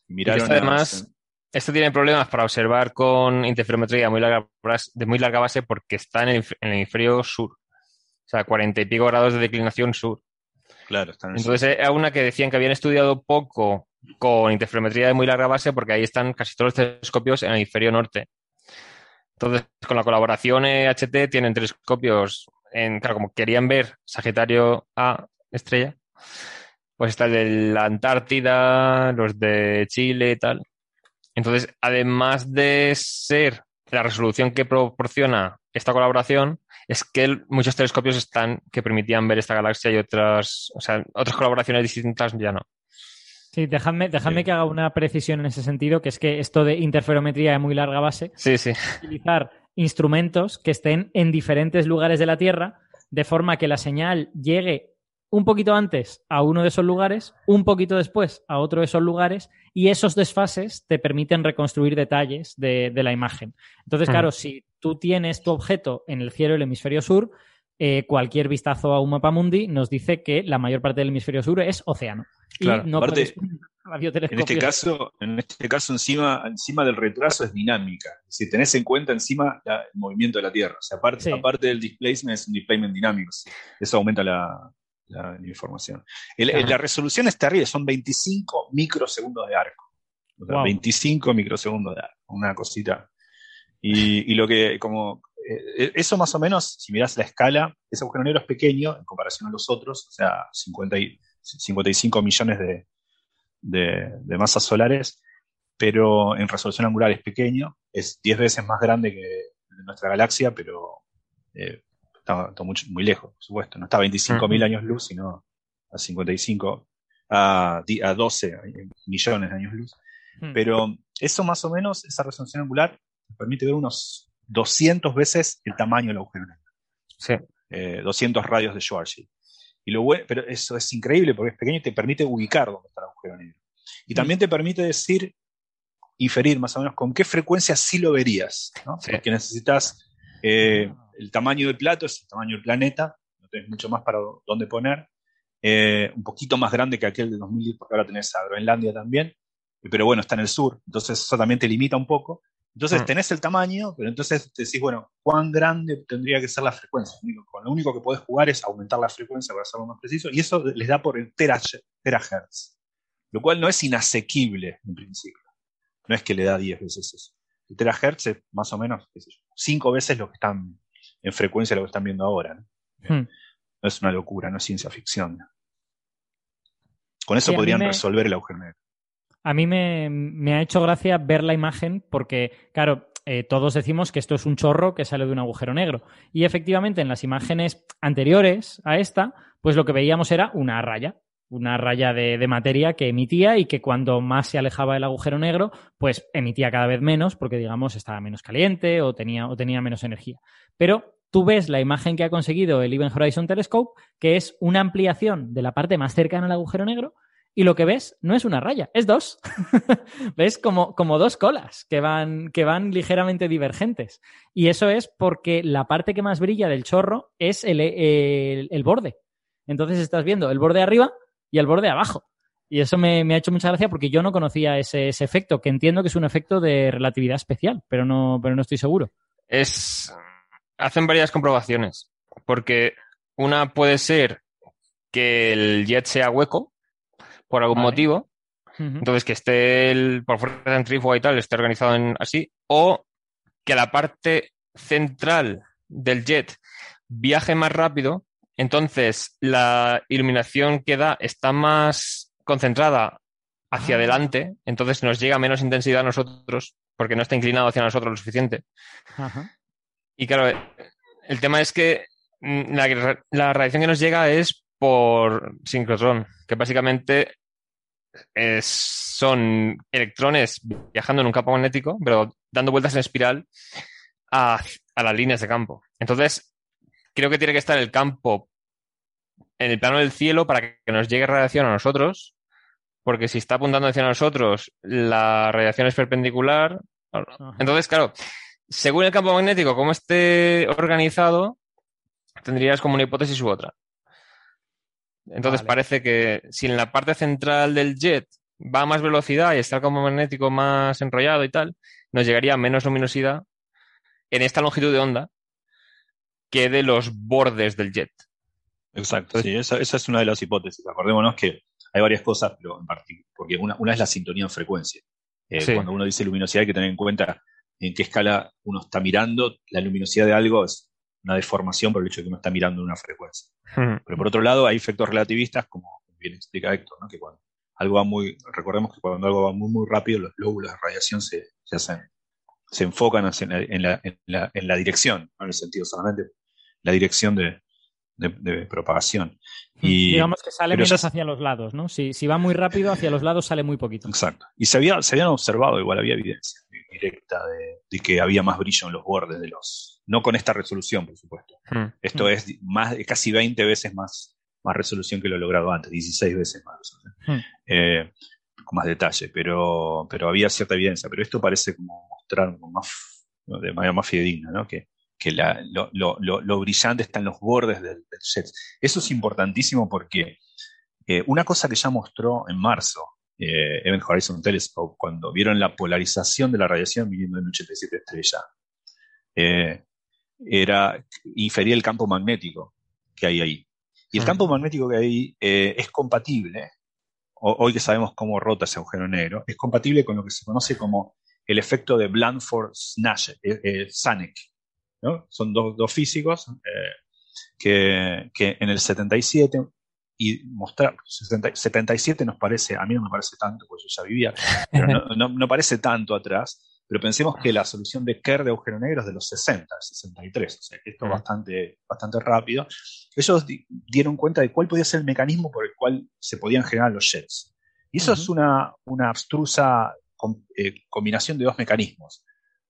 Y miraron además- Este tiene problemas para observar con interferometría muy larga, de muy larga base porque está en el, en el hemisferio sur. O sea, cuarenta y pico grados de declinación sur. Claro, están en. Entonces, era una que decían que habían estudiado poco con interferometría de muy larga base porque ahí están casi todos los telescopios en el hemisferio norte. Entonces, con la colaboración EHT tienen telescopios, en, claro, como querían ver Sagitario A estrella, pues está el de la Antártida, los de Chile y tal. Entonces, además de ser la resolución que proporciona esta colaboración, es que muchos telescopios están que permitían ver esta galaxia y otras, o sea, otras colaboraciones distintas ya no. Sí, dejadme, dejadme Sí. que haga una precisión en ese sentido, que es que esto de interferometría de muy larga base Sí, sí. utilizar instrumentos que estén en diferentes lugares de la Tierra, de forma que la señal llegue un poquito antes a uno de esos lugares, un poquito después a otro de esos lugares, y esos desfases te permiten reconstruir detalles de, de la imagen. Entonces, claro, si tú tienes tu objeto en el cielo del hemisferio sur, eh, cualquier vistazo a un mapa mundi nos dice que la mayor parte del hemisferio sur es océano. Claro, y no aparte, En este caso, en este caso encima, encima del retraso es dinámica. Si tenés en cuenta encima la- el movimiento de la Tierra. O sea, aparte, Sí. aparte del displacement es un displacement dinámico. Eso aumenta la, la- la información. El- Ajá. la resolución es terrible, son 25 microsegundos de arco. O sea, Wow. 25 microsegundos de arco. Una cosita. Y, y lo que, como, eh, eso más o menos, si mirás la escala, ese agujero negro es pequeño en comparación a los otros, o sea, 50 y- 55 millones de, de, de masas solares, pero en resolución angular es pequeño, es 10 veces más grande que nuestra galaxia, pero eh, está, muy lejos, por supuesto. No está a 25 mil Ujú. años luz, sino a 55, a, a 12 millones de años luz. Hmm. Pero eso más o menos, esa resolución angular, permite ver unos 200 veces el tamaño del agujero negro. Sí. Eh, 200 radios de Schwarzschild. Y lo bue- pero eso es increíble porque es pequeño y te permite ubicar dónde está el agujero negro. Y también te permite decir, inferir más o menos con qué frecuencia sí lo verías. ¿no? Sí. Porque necesitas eh, el tamaño del plato, es el tamaño del planeta, no tenés mucho más para dónde poner. Eh, un poquito más grande que aquel de 2010, porque ahora tenés a Groenlandia también, pero bueno, está en el sur, entonces eso también te limita un poco. Entonces Mm. tenés el tamaño, pero entonces te decís, bueno, ¿cuán grande tendría que ser la frecuencia? Lo único- lo único que podés jugar es aumentar la frecuencia para hacerlo más preciso, y eso les da por el tera- terahertz, lo cual no es inasequible en principio. No es que le da 10 veces eso. El terahertz es más o menos, qué sé yo, 5 veces lo que están en frecuencia lo que están viendo ahora. ¿no? Hmm. No es una locura, no es ciencia ficción. Con eso Sí, podrían me- resolver el agujero negro. A mí me, me ha hecho gracia ver la imagen porque, claro, eh, todos decimos que esto es un chorro que sale de un agujero negro. Y efectivamente, en las imágenes anteriores a esta, pues lo que veíamos era una raya, una raya de, de materia que emitía y que cuando más se alejaba del agujero negro, pues emitía cada vez menos porque, digamos, estaba menos caliente o tenía, o tenía menos energía. Pero tú ves la imagen que ha conseguido el Event Horizon Telescope, que es una ampliación de la parte más cercana al agujero negro, y lo que ves no es una raya, es dos. ves como, como dos colas que van, que van ligeramente divergentes. Y eso es porque la parte que más brilla del chorro es el, el- el borde. Entonces estás viendo el borde arriba y el borde abajo. Y eso me, me ha hecho mucha gracia porque yo no conocía ese, ese efecto, que entiendo que es un efecto de relatividad especial, pero no, pero no estoy seguro. Es. Hacen varias comprobaciones. Porque una puede ser que el jet sea hueco por algún Vale. motivo. Entonces, que esté el, por fuerza centrífuga y tal, esté organizado en, así. O que la parte central del jet viaje más rápido. Entonces, la iluminación que da está más concentrada hacia Ah. adelante. Entonces, nos llega menos intensidad a nosotros porque no está inclinado hacia nosotros lo suficiente. Ajá. Y claro, el tema es que mm, la, la radiación que nos llega es por sincrotrón, que básicamente es- son electrones viajando en un campo magnético, pero dando vueltas en espiral a, a las líneas de campo. Entonces, creo que tiene que estar el campo en el plano del cielo para que nos llegue radiación a nosotros, porque si está apuntando hacia nosotros, la radiación es perpendicular. Entonces, claro, según el campo magnético, como esté organizado, tendrías como una hipótesis u otra. Entonces Vale. parece que si en la parte central del jet va a más velocidad y está el campo magnético más enrollado y tal, nos llegaría menos luminosidad en esta longitud de onda que de los bordes del jet. Exacto, sí, esa, esa, es una de las hipótesis. Acordémonos que hay varias cosas, pero en porque una, una, es la sintonía en frecuencia. Eh, cuando uno dice luminosidad hay que tener en cuenta en qué escala uno está mirando. La luminosidad de algo es una deformación por el hecho de que uno está mirando una frecuencia. Pero por otro lado hay efectos relativistas, como bien explica Héctor, ¿no? que cuando algo va muy, recordemos que cuando algo va muy, muy rápido, los lóbulos de radiación se, se hacen, se enfocan en la, en la, en la dirección, no en el sentido solamente, la dirección de, de, propagación. Hmm. Y, Digamos que sale menos hacia los lados, ¿no? Si, si, va muy rápido, hacia los lados sale muy poquito. Exacto. Y se, había, se habían observado, igual había evidencia directa de, que había más brillo en los bordes de los... No con esta resolución, por supuesto. Hmm. Esto hmm. es más, casi 20 veces más, más resolución que lo logrado antes, 16 veces más resolución. Eh, con más detalle, pero, pero había cierta evidencia. Pero esto parece como mostrar más, de manera más fidedigna, ¿no? Que, que lo, brillante está en los bordes del, jet. Eso es importantísimo porque eh, una cosa que ya mostró en marzo eh, Event Horizon Telescope, cuando vieron la polarización de la radiación viniendo en 87 estrella, eh, era, infería el campo magnético que hay ahí. Y el campo magnético que hay ahí es compatible, hoy que sabemos cómo rota ese agujero negro, es compatible con lo que se conoce como el efecto de Blandford-Sanek, son dos, físicos eh, que, en el 77 y mostrar 77 nos parece, a mí no me parece tanto, porque yo ya vivía, pero no, parece tanto atrás, pero pensemos que la solución de Kerr de agujero negro es de los 60, 63, o sea que esto es bastante, bastante rápido. Ellos dieron cuenta de cuál podía ser el mecanismo por el cual se podían generar los jets. Y eso es una, una abstrusa eh, combinación de dos mecanismos.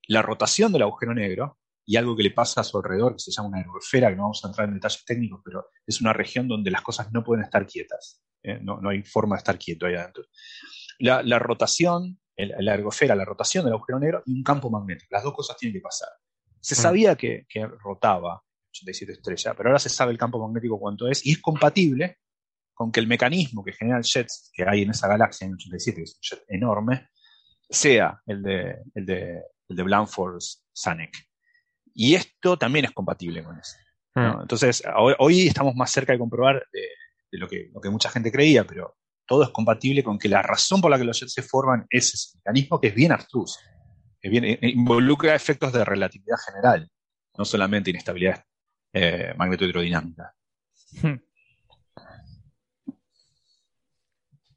La rotación del agujero negro, y algo que le pasa a su alrededor, que se llama una aerosfera, que no vamos a entrar en detalles técnicos, pero es una región donde las cosas no pueden estar quietas. ¿eh? No, hay forma de estar quieto ahí adentro. La, rotación, la ergosfera, la rotación del agujero negro y un campo magnético. Las dos cosas tienen que pasar. Se mm. sabía que, rotaba 87 estrellas, pero ahora se sabe el campo magnético cuánto es y es compatible con que el mecanismo que genera el jet que hay en esa galaxia en 87, que es un jet enorme, sea el de, el de, el de Blandford-Sanek. Y esto también es compatible con eso. Hmm. Entonces, hoy, estamos más cerca de comprobar de, lo, que, lo, que, mucha gente creía, pero todo es compatible con que la razón por la que los jets se forman es ese mecanismo que es bien abstruso, que bien, eh, involucra efectos de relatividad general, no solamente inestabilidad eh, magnetohidrodinámica. Hmm.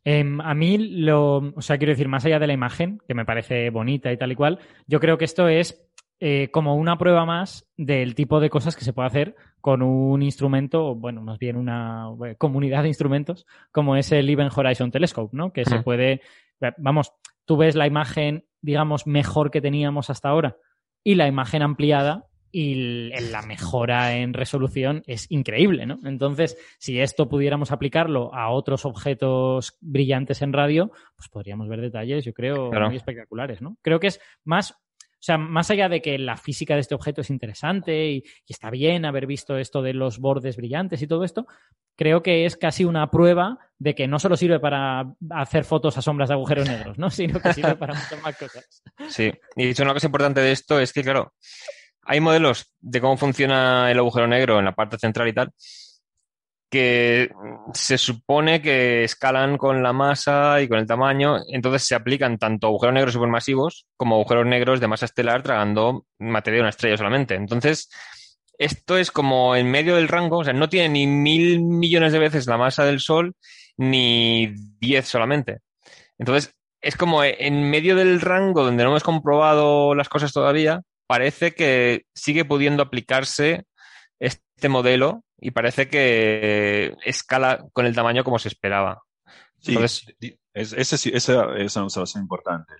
Em, a mí, lo, o sea, quiero decir, más allá de la imagen, que me parece bonita y tal y cual, yo creo que esto es eh, como una prueba más del tipo de cosas que se puede hacer con un instrumento, bueno, más bien una eh, comunidad de instrumentos, como es el Event Horizon Telescope, ¿no? Que se puede, eh, vamos, tú ves la imagen, digamos, mejor que teníamos hasta ahora y la imagen ampliada y la mejora en resolución es increíble, ¿no? Entonces, si esto pudiéramos aplicarlo a otros objetos brillantes en radio, pues podríamos ver detalles, yo creo, muy espectaculares, ¿no? Creo que es más sea, más allá de que la física de este objeto es interesante y, está bien haber visto esto de los bordes brillantes y todo esto, creo que es casi una prueba de que no solo sirve para hacer fotos a sombras de agujeros negros, ¿no? sino que sirve para muchas más cosas. Sí, y dicho una cosa importante de esto es que, claro, hay modelos de cómo funciona el agujero negro en la parte central y tal, que se supone que escalan con la masa y con el tamaño, entonces se aplican tanto agujeros negros supermasivos como agujeros negros de masa estelar tragando materia de una estrella solamente. Entonces, esto es como en medio del rango, o sea, no tiene ni mil millones de veces la masa del Sol, ni diez solamente. Entonces, es como en medio del rango donde no hemos comprobado las cosas todavía, parece que sigue pudiendo aplicarse este modelo y parece que escala con el tamaño como se esperaba. Sí, esa es una observación importante.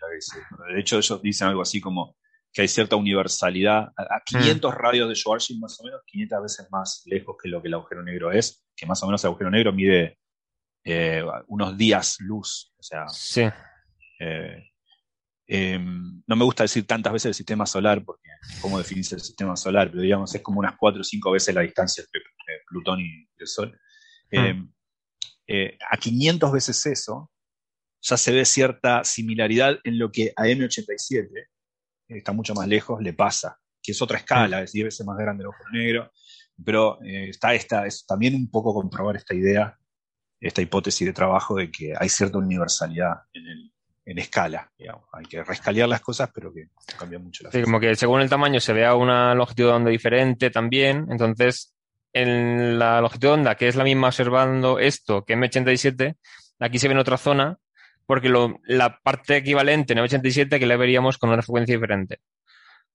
De hecho, ellos dicen algo así como que hay cierta universalidad a, 500 mm. radios de Schwarzschild más o menos, 500 veces más lejos que lo que el agujero negro es, que más o menos el agujero negro mide eh, unos días luz. O sea, sí. Eh, em, no me gusta decir tantas veces el sistema solar, porque cómo definirse el sistema solar, pero digamos es como unas 4 o 5 veces la distancia entre Plutón y el Sol, hmm. eh, eh, a 500 veces eso, ya se ve cierta similaridad en lo que a M87, que está mucho más lejos, le pasa, que es otra escala, hmm. es 10 veces más grande el ojo negro. Pero eh, está esta, es también un poco comprobar esta idea, esta hipótesis de trabajo de que hay cierta universalidad en, el, en escala. Digamos. Hay que rescalear las cosas, pero que cambia mucho la Sí, como que según el tamaño se vea una longitud de onda diferente también. Entonces, en la longitud de onda, que es la misma observando esto que M87, aquí se ve en otra zona, porque lo- la parte equivalente en M87 que la veríamos con una frecuencia diferente.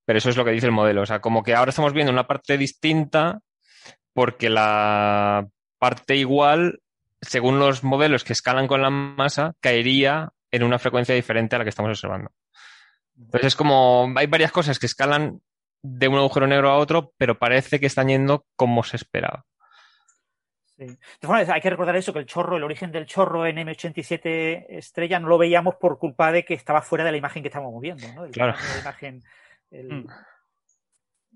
Pero eso es lo que dice el modelo. O sea, como que ahora estamos viendo una parte distinta porque la parte igual, según los modelos que escalan con la masa, caería en una frecuencia diferente a la que estamos observando. Entonces es como, hay varias cosas que escalan de un agujero negro a otro, pero parece que están yendo como se esperaba. Sí. Formas, hay que recordar eso, que el chorro, el origen del chorro en M87 estrella no lo veíamos por culpa de que estaba fuera de la imagen que estábamos viendo, ¿no? Claro. la imagen, el- Mm.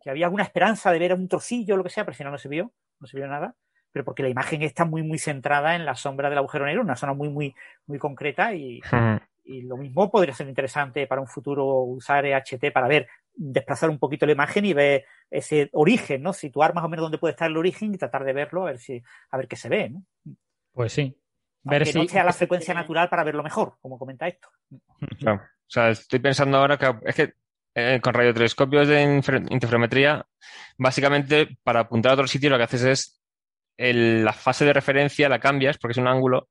Que había alguna esperanza de ver un trocillo o lo que sea, pero al final no se vio, no se vio nada. Pero porque la imagen está muy, muy centrada en la sombra del agujero negro, una zona muy, muy, muy concreta y, Ujú. y lo mismo podría ser interesante para un futuro usar EHT para ver, desplazar un poquito la imagen y ver ese origen, ¿no? Situar más o menos dónde puede estar el origen y tratar de verlo, a ver si, a ver qué se ve, ¿no? Pues sí. Ver Aunque si. no sea la frecuencia natural para verlo mejor, como comenta esto. Claro. O sea, estoy pensando ahora que es que eh, con radiotelescopios de interferometría, básicamente para apuntar a otro sitio lo que haces es el- la fase de referencia la cambias porque es un ángulo.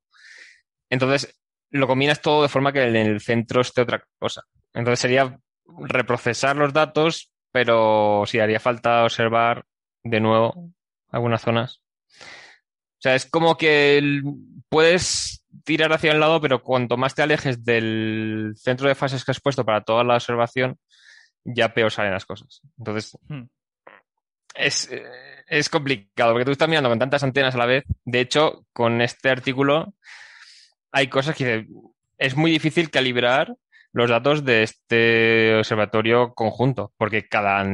Entonces lo combinas todo de forma que en el centro esté otra cosa. Entonces sería reprocesar los datos, pero sí haría falta observar de nuevo algunas zonas. O sea, es como que puedes tirar hacia un lado, pero cuanto más te alejes del centro de fases que has puesto para toda la observación, ya peor salen las cosas. Entonces, Hmm. es, eh, es complicado, porque tú estás mirando con tantas antenas a la vez. De hecho, con este artículo hay cosas que es muy difícil calibrar los datos de este observatorio conjunto, porque cada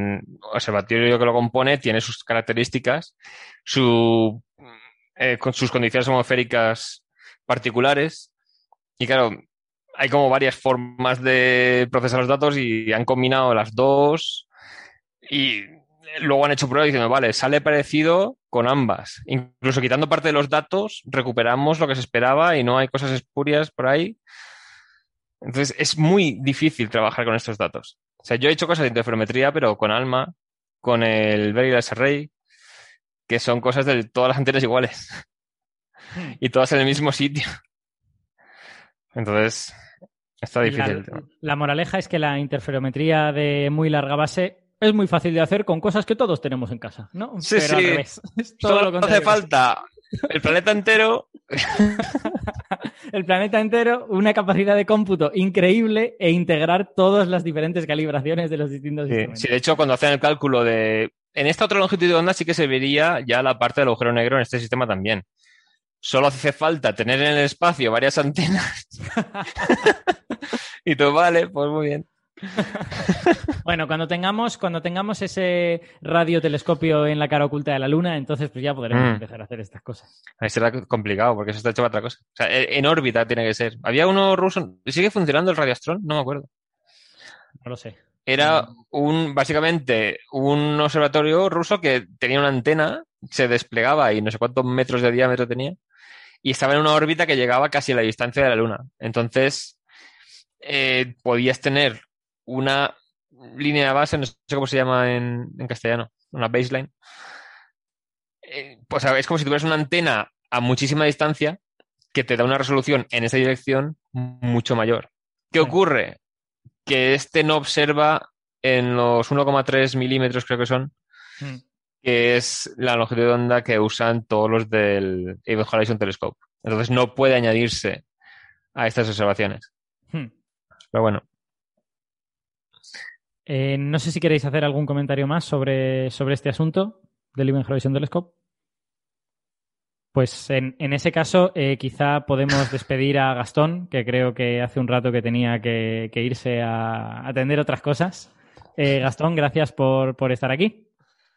observatorio que lo compone tiene sus características, su, eh, con sus condiciones atmosféricas particulares. Y claro, hay como varias formas de procesar los datos y han combinado las dos y luego han hecho pruebas diciendo, vale, sale parecido con ambas. Incluso quitando parte de los datos, recuperamos lo que se esperaba y no hay cosas espurias por ahí. Entonces es muy difícil trabajar con estos datos. O sea, yo he hecho cosas de interferometría, pero con ALMA, con el Veriless Array, que son cosas de todas las antenas iguales Hmm. y todas en el mismo sitio. Entonces, está difícil. La moraleja es que la interferometría de muy larga base es muy fácil de hacer con cosas que todos tenemos en casa, ¿no? Sí, Pero al sí. revés. Es todo Solo lo hace falta el planeta entero. El planeta entero, una capacidad de cómputo increíble e integrar todas las diferentes calibraciones de los distintos Sí, instrumentos. sí, de hecho, cuando hacen el cálculo de. En esta otra longitud de onda sí que se vería ya la parte del agujero negro en este sistema también. Solo hace falta tener en el espacio varias antenas. y tú, vale, pues muy bien. Bueno, cuando tengamos, cuando tengamos ese radiotelescopio en la cara oculta de la Luna, entonces pues ya podremos Mm. empezar a hacer estas cosas. Ahí será complicado porque eso está hecho para otra cosa. O sea, e- en órbita tiene que ser. Había uno ruso. ¿Sigue funcionando el Radioastron? No me acuerdo. No lo sé. Era un, básicamente, un observatorio ruso que tenía una antena, se desplegaba y no sé cuántos metros de diámetro tenía, y estaba en una órbita que llegaba casi a la distancia de la Luna. Entonces, eh, podías tener una línea de base, no sé cómo se llama en, en castellano, una baseline. Eh, pues es como si tuvieras una antena a muchísima distancia que te da una resolución en esa dirección mucho mayor. ¿Qué ocurre? Que este no observa en los 1,3 milímetros, creo que son, Mm. que es la longitud de onda que usan todos los del Event Horizon Telescope. Entonces no puede añadirse a estas observaciones. Hmm. Pero bueno, Eh, no sé si queréis hacer algún comentario más sobre, sobre este asunto del Event Horizon Telescope. Pues en, en ese caso, eh, quizá podemos despedir a Gastón, que creo que hace un rato que tenía que, que irse a atender otras cosas. Eh, Gastón, gracias por, por estar aquí.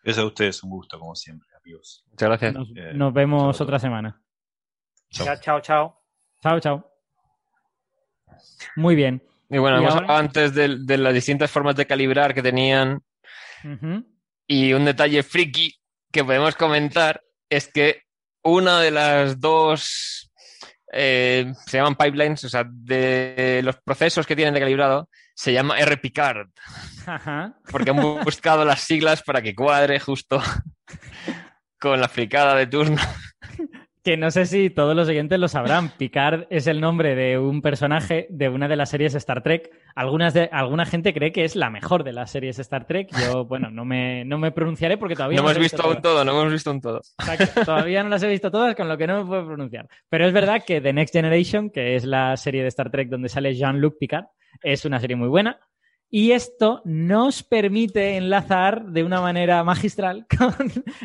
Es a ustedes un gusto, como siempre, amigos. muchas gracias. Nos, Eh, nos vemos otra semana. Chao. Chao, chao. Chao, chao. Muy bien. Y bueno, hemos hablado antes de, de las distintas formas de calibrar que tenían y un detalle friki que podemos comentar es que una de las dos eh, se llaman pipelines, o sea, de los procesos que tienen de calibrado, se llama RPCARD, Ajá. porque han buscado las siglas para que cuadre justo con la fricada de turno. Que no sé si todos los oyentes lo sabrán. Picard es el nombre de un personaje de una de las series Star Trek. Algunas de, alguna gente cree que es la mejor de las series Star Trek. Yo, bueno, no me, no me pronunciaré porque todavía No no hemos visto aún todas. todo, no hemos visto aún todo. Todavía no las he visto todas, con lo que no me puedo pronunciar. Pero es verdad que The Next Generation, que es la serie de Star Trek donde sale Jean-Luc Picard, es una serie muy buena. Y esto nos permite enlazar de una manera magistral con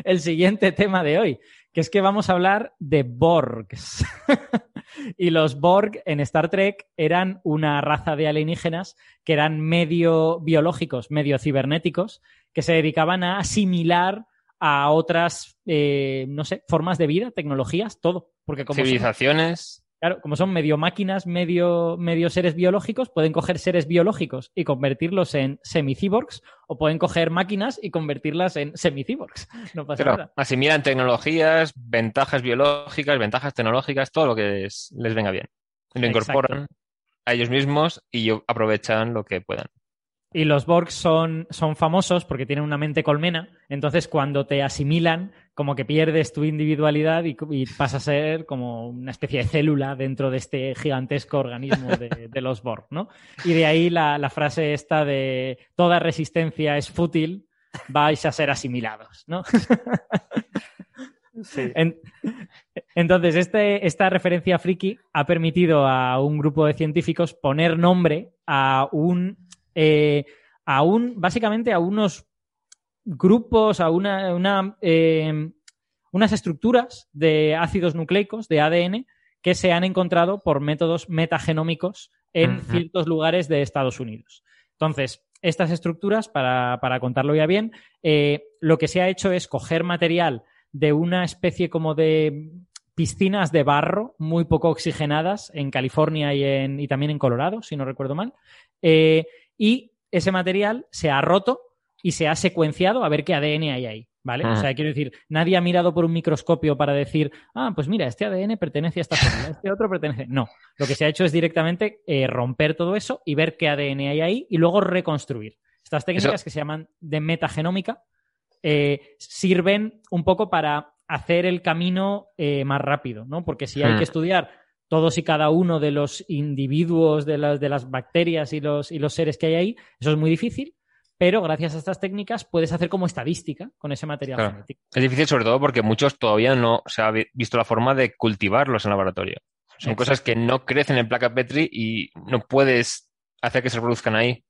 el siguiente tema de hoy, que es que vamos a hablar de Borgs. y los Borg en Star Trek eran una raza de alienígenas que eran medio biológicos, medio cibernéticos, que se dedicaban a asimilar a otras, eh, no sé, formas de vida, tecnologías, todo. Porque como Civilizaciones. Claro, como son medio máquinas, medio, medio seres biológicos, pueden coger seres biológicos y convertirlos en semiciborgs, o pueden coger máquinas y convertirlas en semiciborgs. No pasa nada. asimilan tecnologías, ventajas biológicas, ventajas tecnológicas, todo lo que es- les venga bien. Lo Exacto. incorporan a ellos mismos y aprovechan lo que puedan. Y los Borgs son, son famosos porque tienen una mente colmena, entonces cuando te asimilan, como que pierdes tu individualidad y, y pasas a ser como una especie de célula dentro de este gigantesco organismo de, de los Borg, ¿no? Y de ahí la, la frase esta de toda resistencia es fútil, vais a ser asimilados, ¿no? Sí. En- entonces, este- esta referencia friki ha permitido a un grupo de científicos poner nombre a un, eh, a un básicamente a unos grupos, a una, una, eh, unas estructuras de ácidos nucleicos, de ADN, que se han encontrado por métodos metagenómicos en ciertos lugares de Estados Unidos. Entonces, estas estructuras, para, para contarlo ya bien, eh, lo que se ha hecho es coger material de una especie como de piscinas de barro muy poco oxigenadas en California y, en, y también en Colorado, si no recuerdo mal. Eh, y ese material se ha roto y se ha secuenciado a ver qué ADN hay ahí. ¿Vale? Ah. O sea, quiero decir, nadie ha mirado por un microscopio para decir, ah, pues mira, este ADN pertenece a esta célula, este otro pertenece. No, lo que se ha hecho es directamente eh, romper todo eso y ver qué ADN hay ahí y luego reconstruir. Estas técnicas Eso- que se llaman de metagenómica eh, sirven un poco para hacer el camino eh, más rápido, ¿no? Porque si hay que estudiar todos y cada uno de los individuos de las, de las bacterias y los, y los seres que hay ahí, eso es muy difícil, pero gracias a estas técnicas puedes hacer como estadística con ese material Claro. genético. Es difícil sobre todo porque muchos todavía no se ha vi- visto la forma de cultivarlos en laboratorio. Son Exacto. cosas que no crecen en placa Petri y no puedes hacer que se reproduzcan ahí.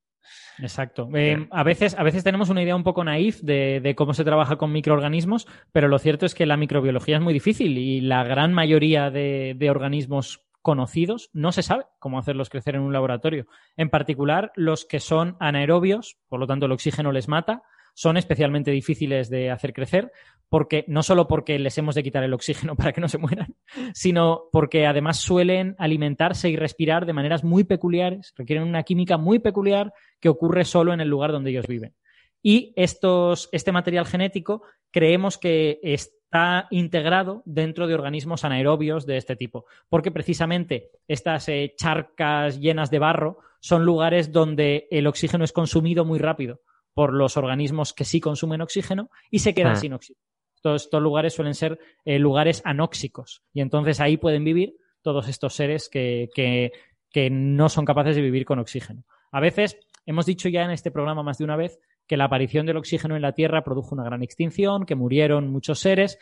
Exacto. Eh, a, veces, a veces tenemos una idea un poco naif de, de cómo se trabaja con microorganismos, pero lo cierto es que la microbiología es muy difícil y la gran mayoría de, de organismos conocidos no se sabe cómo hacerlos crecer en un laboratorio. En particular, los que son anaerobios, por lo tanto el oxígeno les mata, son especialmente difíciles de hacer crecer, porque no solo porque les hemos de quitar el oxígeno para que no se mueran, sino porque además suelen alimentarse y respirar de maneras muy peculiares, requieren una química muy peculiar que ocurre solo en el lugar donde ellos viven. Y estos, este material genético creemos que está integrado dentro de organismos anaerobios de este tipo, porque precisamente estas eh, charcas llenas de barro son lugares donde el oxígeno es consumido muy rápido por los organismos que sí consumen oxígeno y se quedan Ah. sin oxígeno. Estos, estos lugares suelen ser eh, lugares anóxicos y entonces ahí pueden vivir todos estos seres que, que- que no son capaces de vivir con oxígeno. A veces, hemos dicho ya en este programa más de una vez que la aparición del oxígeno en la Tierra produjo una gran extinción, que murieron muchos seres,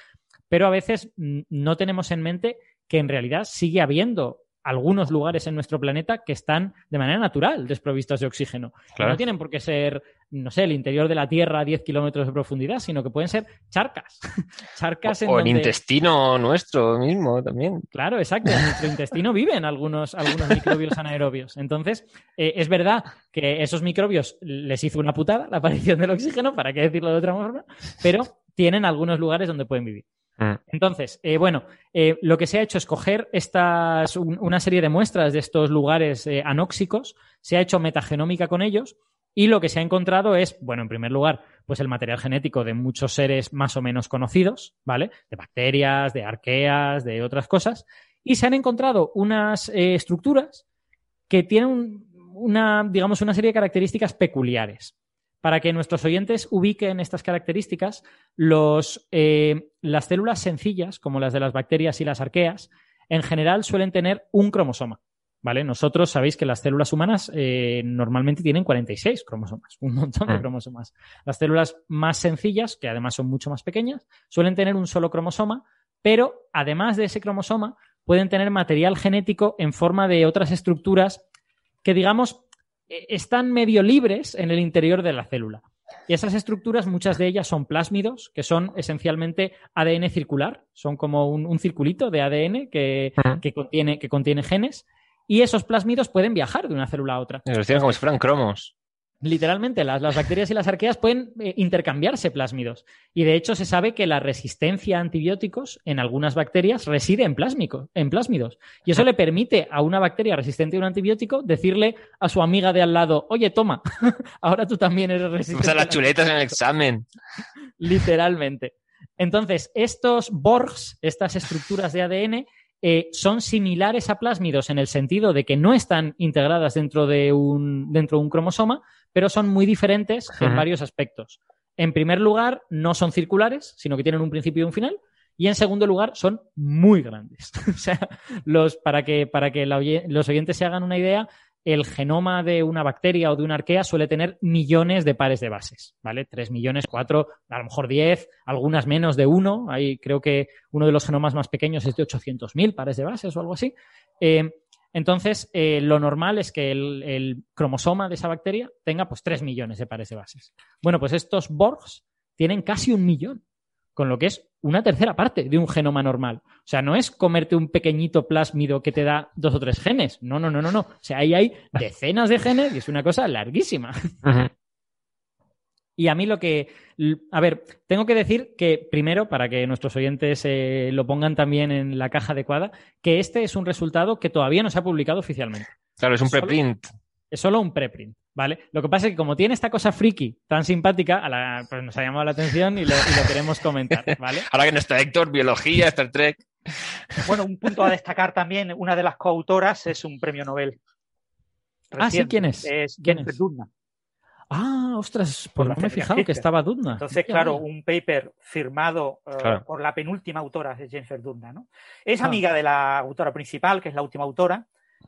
pero a veces mm, no tenemos en mente que en realidad sigue habiendo algunos lugares en nuestro planeta que están de manera natural desprovistos de oxígeno. Claro. No tienen por qué ser, no sé, el interior de la Tierra a 10 kilómetros de profundidad, sino que pueden ser charcas. charcas en O el donde... intestino nuestro mismo también. Claro, exacto. En nuestro intestino viven algunos, algunos microbios anaerobios. Entonces, eh, es verdad que esos microbios les hizo una putada la aparición del oxígeno, para qué decirlo de otra forma, pero tienen algunos lugares donde pueden vivir. Mm. Entonces, eh, bueno, eh, lo que se ha hecho es coger estas, un- una serie de muestras de estos lugares eh, anóxicos, se ha hecho metagenómica con ellos y lo que se ha encontrado es, bueno, en primer lugar, pues el material genético de muchos seres más o menos conocidos, ¿vale? De bacterias, de arqueas, de otras cosas, y se han encontrado unas eh, estructuras que tienen una, digamos, una serie de características peculiares. Para que nuestros oyentes ubiquen estas características, los, eh, las células sencillas, como las de las bacterias y las arqueas, en general suelen tener un cromosoma. ¿Vale? Nosotros sabéis que las células humanas eh, normalmente tienen 46 cromosomas, un montón de Ah. cromosomas. Las células más sencillas, que además son mucho más pequeñas, suelen tener un solo cromosoma, pero además de ese cromosoma, pueden tener material genético en forma de otras estructuras que, digamos, están medio libres en el interior de la célula. Y esas estructuras, muchas de ellas son plásmidos, que son esencialmente ADN circular, son como un, un circulito de ADN que, que contiene, que contiene genes, y esos plásmidos pueden viajar de una célula a otra. Los tienen como si fueran cromos. Literalmente, las, las bacterias y las arqueas pueden eh, intercambiarse plásmidos. Y de hecho, se sabe que la resistencia a antibióticos en algunas bacterias reside en, plásmico, en plásmidos. Y eso le permite a una bacteria resistente a un antibiótico decirle a su amiga de al lado: Oye, toma, ahora tú también eres resistente. Pasan las chuletas en el examen. literalmente. Entonces, estos Borgs, estas estructuras de ADN, eh, son similares a plásmidos en el sentido de que no están integradas dentro de un, dentro de un cromosoma, pero son muy diferentes en varios aspectos. En primer lugar, no son circulares, sino que tienen un principio y un final. Y en segundo lugar, son muy grandes. o sea, los, para que, para que la los oyentes se hagan una idea, el genoma de una bacteria o de una arquea suele tener millones de pares de bases, ¿vale? Tres millones, cuatro, a lo mejor diez, algunas menos de uno. Ahí creo que uno de los genomas más pequeños es de 800.000 pares de bases o algo así. Eh, entonces, eh, lo normal es que el, cromosoma de esa bacteria tenga pues 3 millones de pares de bases. Bueno, pues estos Borgs tienen casi un millón, con lo que es una tercera parte de un genoma normal. O sea, no es comerte un pequeñito plásmido que te da dos o tres genes. No, no, no, no, no. O sea, ahí hay decenas de genes y es una cosa larguísima. Ujú. Y a mí lo que. A ver, tengo que decir que, primero, para que nuestros oyentes eh, lo pongan también en la caja adecuada, que este es un resultado que todavía no se ha publicado oficialmente. Claro, es un Solo- preprint. Es solo un preprint, ¿vale? Lo que pasa es que como tiene esta cosa friki tan simpática, a la- pues nos ha llamado la atención y lo, y lo queremos comentar, ¿vale? Ahora que no está Héctor, biología, Star Trek. Bueno, un punto a destacar también, una de las coautoras es un premio Nobel. Ah, sí. ¿quién es? Es ¿Quién es? Ah, ostras, Por pues no me he fijado que estaba Dudna. Entonces, claro, un paper firmado eh, Claro. por la penúltima autora de Jennifer Doudna, ¿no? Es Ah. amiga de la autora principal, que es la última autora.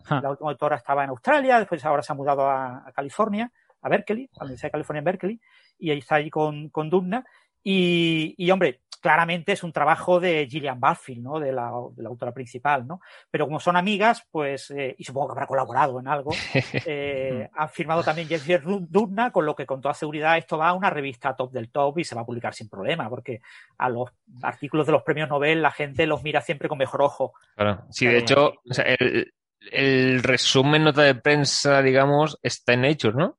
Ah. La última autora estaba en Australia, después ahora se ha mudado a, a California, a Berkeley, a la Universidad de California en Berkeley, y ahí está ahí con, con Doudna. Y, y, hombre, claramente es un trabajo de Gillian Barfield, ¿no? De la, de la autora principal, ¿no? Pero como son amigas, pues, eh, y supongo que habrá colaborado en algo, eh, han firmado también Jennifer Doudna, con lo que con toda seguridad esto va a una revista top del top y se va a publicar sin problema, porque a los artículos de los premios Nobel la gente los mira siempre con mejor ojo. Claro. Sí, de hecho, o sea, el, el resumen nota de prensa, digamos, está en Nature, ¿no?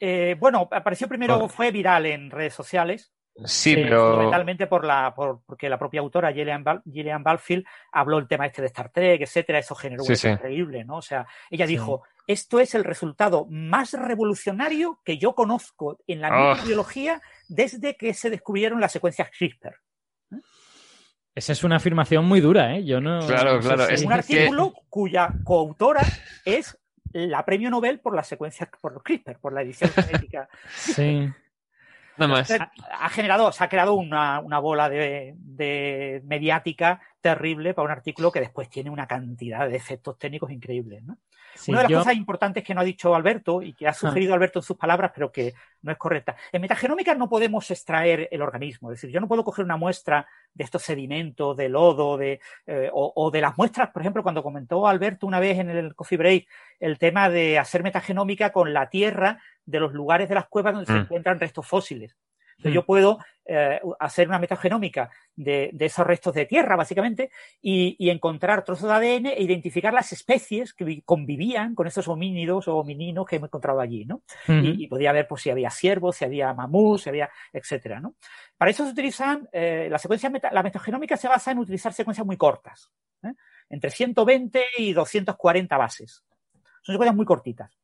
Eh, bueno, apareció primero, fue viral en redes sociales, Sí, Sí, pero. fundamentalmente por la, por, porque la propia autora Gillian, Bal- Gillian Balfield habló el tema este de Star Trek, etcétera, eso generó un Sí, sí. increíble, ¿no? O sea, ella Sí. dijo, esto es el resultado más revolucionario que yo conozco en la Oh. microbiología desde que se descubrieron las secuencias CRISPR. Esa es una afirmación muy dura, ¿eh? Yo no. Claro, claro, es un que- artículo cuya coautora es la premio Nobel por las secuencias, por CRISPR, por la edición genética. Sí. Ha, ha generado, se ha creado una, una bola de, de mediática terrible para un artículo que después tiene una cantidad de efectos técnicos increíbles. ¿no? Sí, Una de las yo- cosas importantes que no ha dicho Alberto y que ha sugerido Alberto en sus palabras, pero que no es correcta. En metagenómica no podemos extraer el organismo. Es decir, yo no puedo coger una muestra de estos sedimentos, de lodo, de, eh, o, o de las muestras, por ejemplo, cuando comentó Alberto una vez en el Coffee Break el tema de hacer metagenómica con la tierra de los lugares de las cuevas donde se Mm. encuentran restos fósiles. Entonces, Mm. yo puedo eh, hacer una metagenómica de, de esos restos de tierra, básicamente, y, y encontrar trozos de ADN e identificar las especies que vi- convivían con esos homínidos o homininos que hemos encontrado allí, ¿no? Y, y podía ver pues, si había ciervos, si había mamús, si había, etcétera, ¿no? Para eso se utilizan, eh, la secuencia, meta- la metagenómica se basa en utilizar secuencias muy cortas, ¿eh? entre 120 y 240 bases. Son secuencias muy cortitas.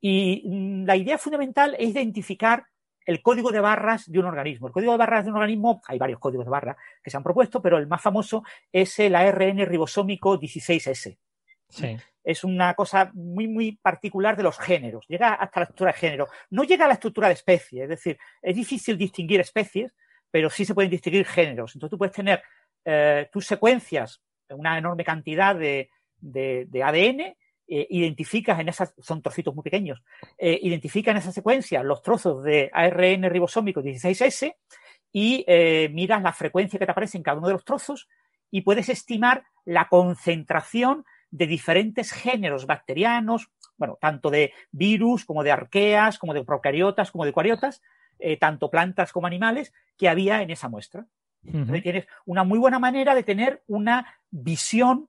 Y mm, la idea fundamental es identificar el código de barras de un organismo. El código de barras de un organismo, hay varios códigos de barras que se han propuesto, pero el más famoso es el ARN ribosómico 16S. Sí. Es una cosa muy, muy particular de los géneros. Llega hasta la estructura de género. No llega a la estructura de especie. Es decir, es difícil distinguir especies, pero sí se pueden distinguir géneros. Entonces tú puedes tener eh, tus secuencias, una enorme cantidad de, de, de ADN, eh, identificas en esas, son trocitos muy pequeños, eh, identificas en esa secuencia los trozos de ARN ribosómico 16S y eh, miras la frecuencia que te aparece en cada uno de los trozos y puedes estimar la concentración de diferentes géneros bacterianos, bueno, tanto de virus como de arqueas, como de procariotas, como de eucariotas, eh, tanto plantas como animales, que había en esa muestra. Entonces tienes una muy buena manera de tener una visión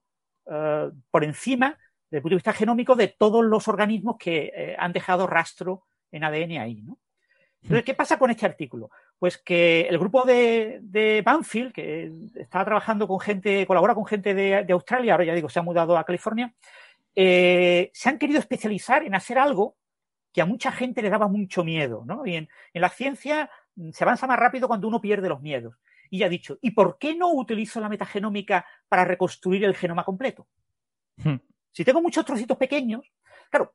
por encima, desde el punto de vista genómico, de todos los organismos que eh, han dejado rastro en ADN ahí. ¿no? Entonces, ¿qué pasa con este artículo? Pues que el grupo de, Banfield, que estaba trabajando con gente, colabora con gente de, Australia, ahora ya digo, se ha mudado a California, eh, se han querido especializar en hacer algo que a mucha gente le daba mucho miedo, ¿no? Y en, la ciencia mm, se avanza más rápido cuando uno pierde los miedos. Y ya ha dicho, ¿y por qué no utilizo la metagenómica para reconstruir el genoma completo? Hmm. Si tengo muchos trocitos pequeños, claro,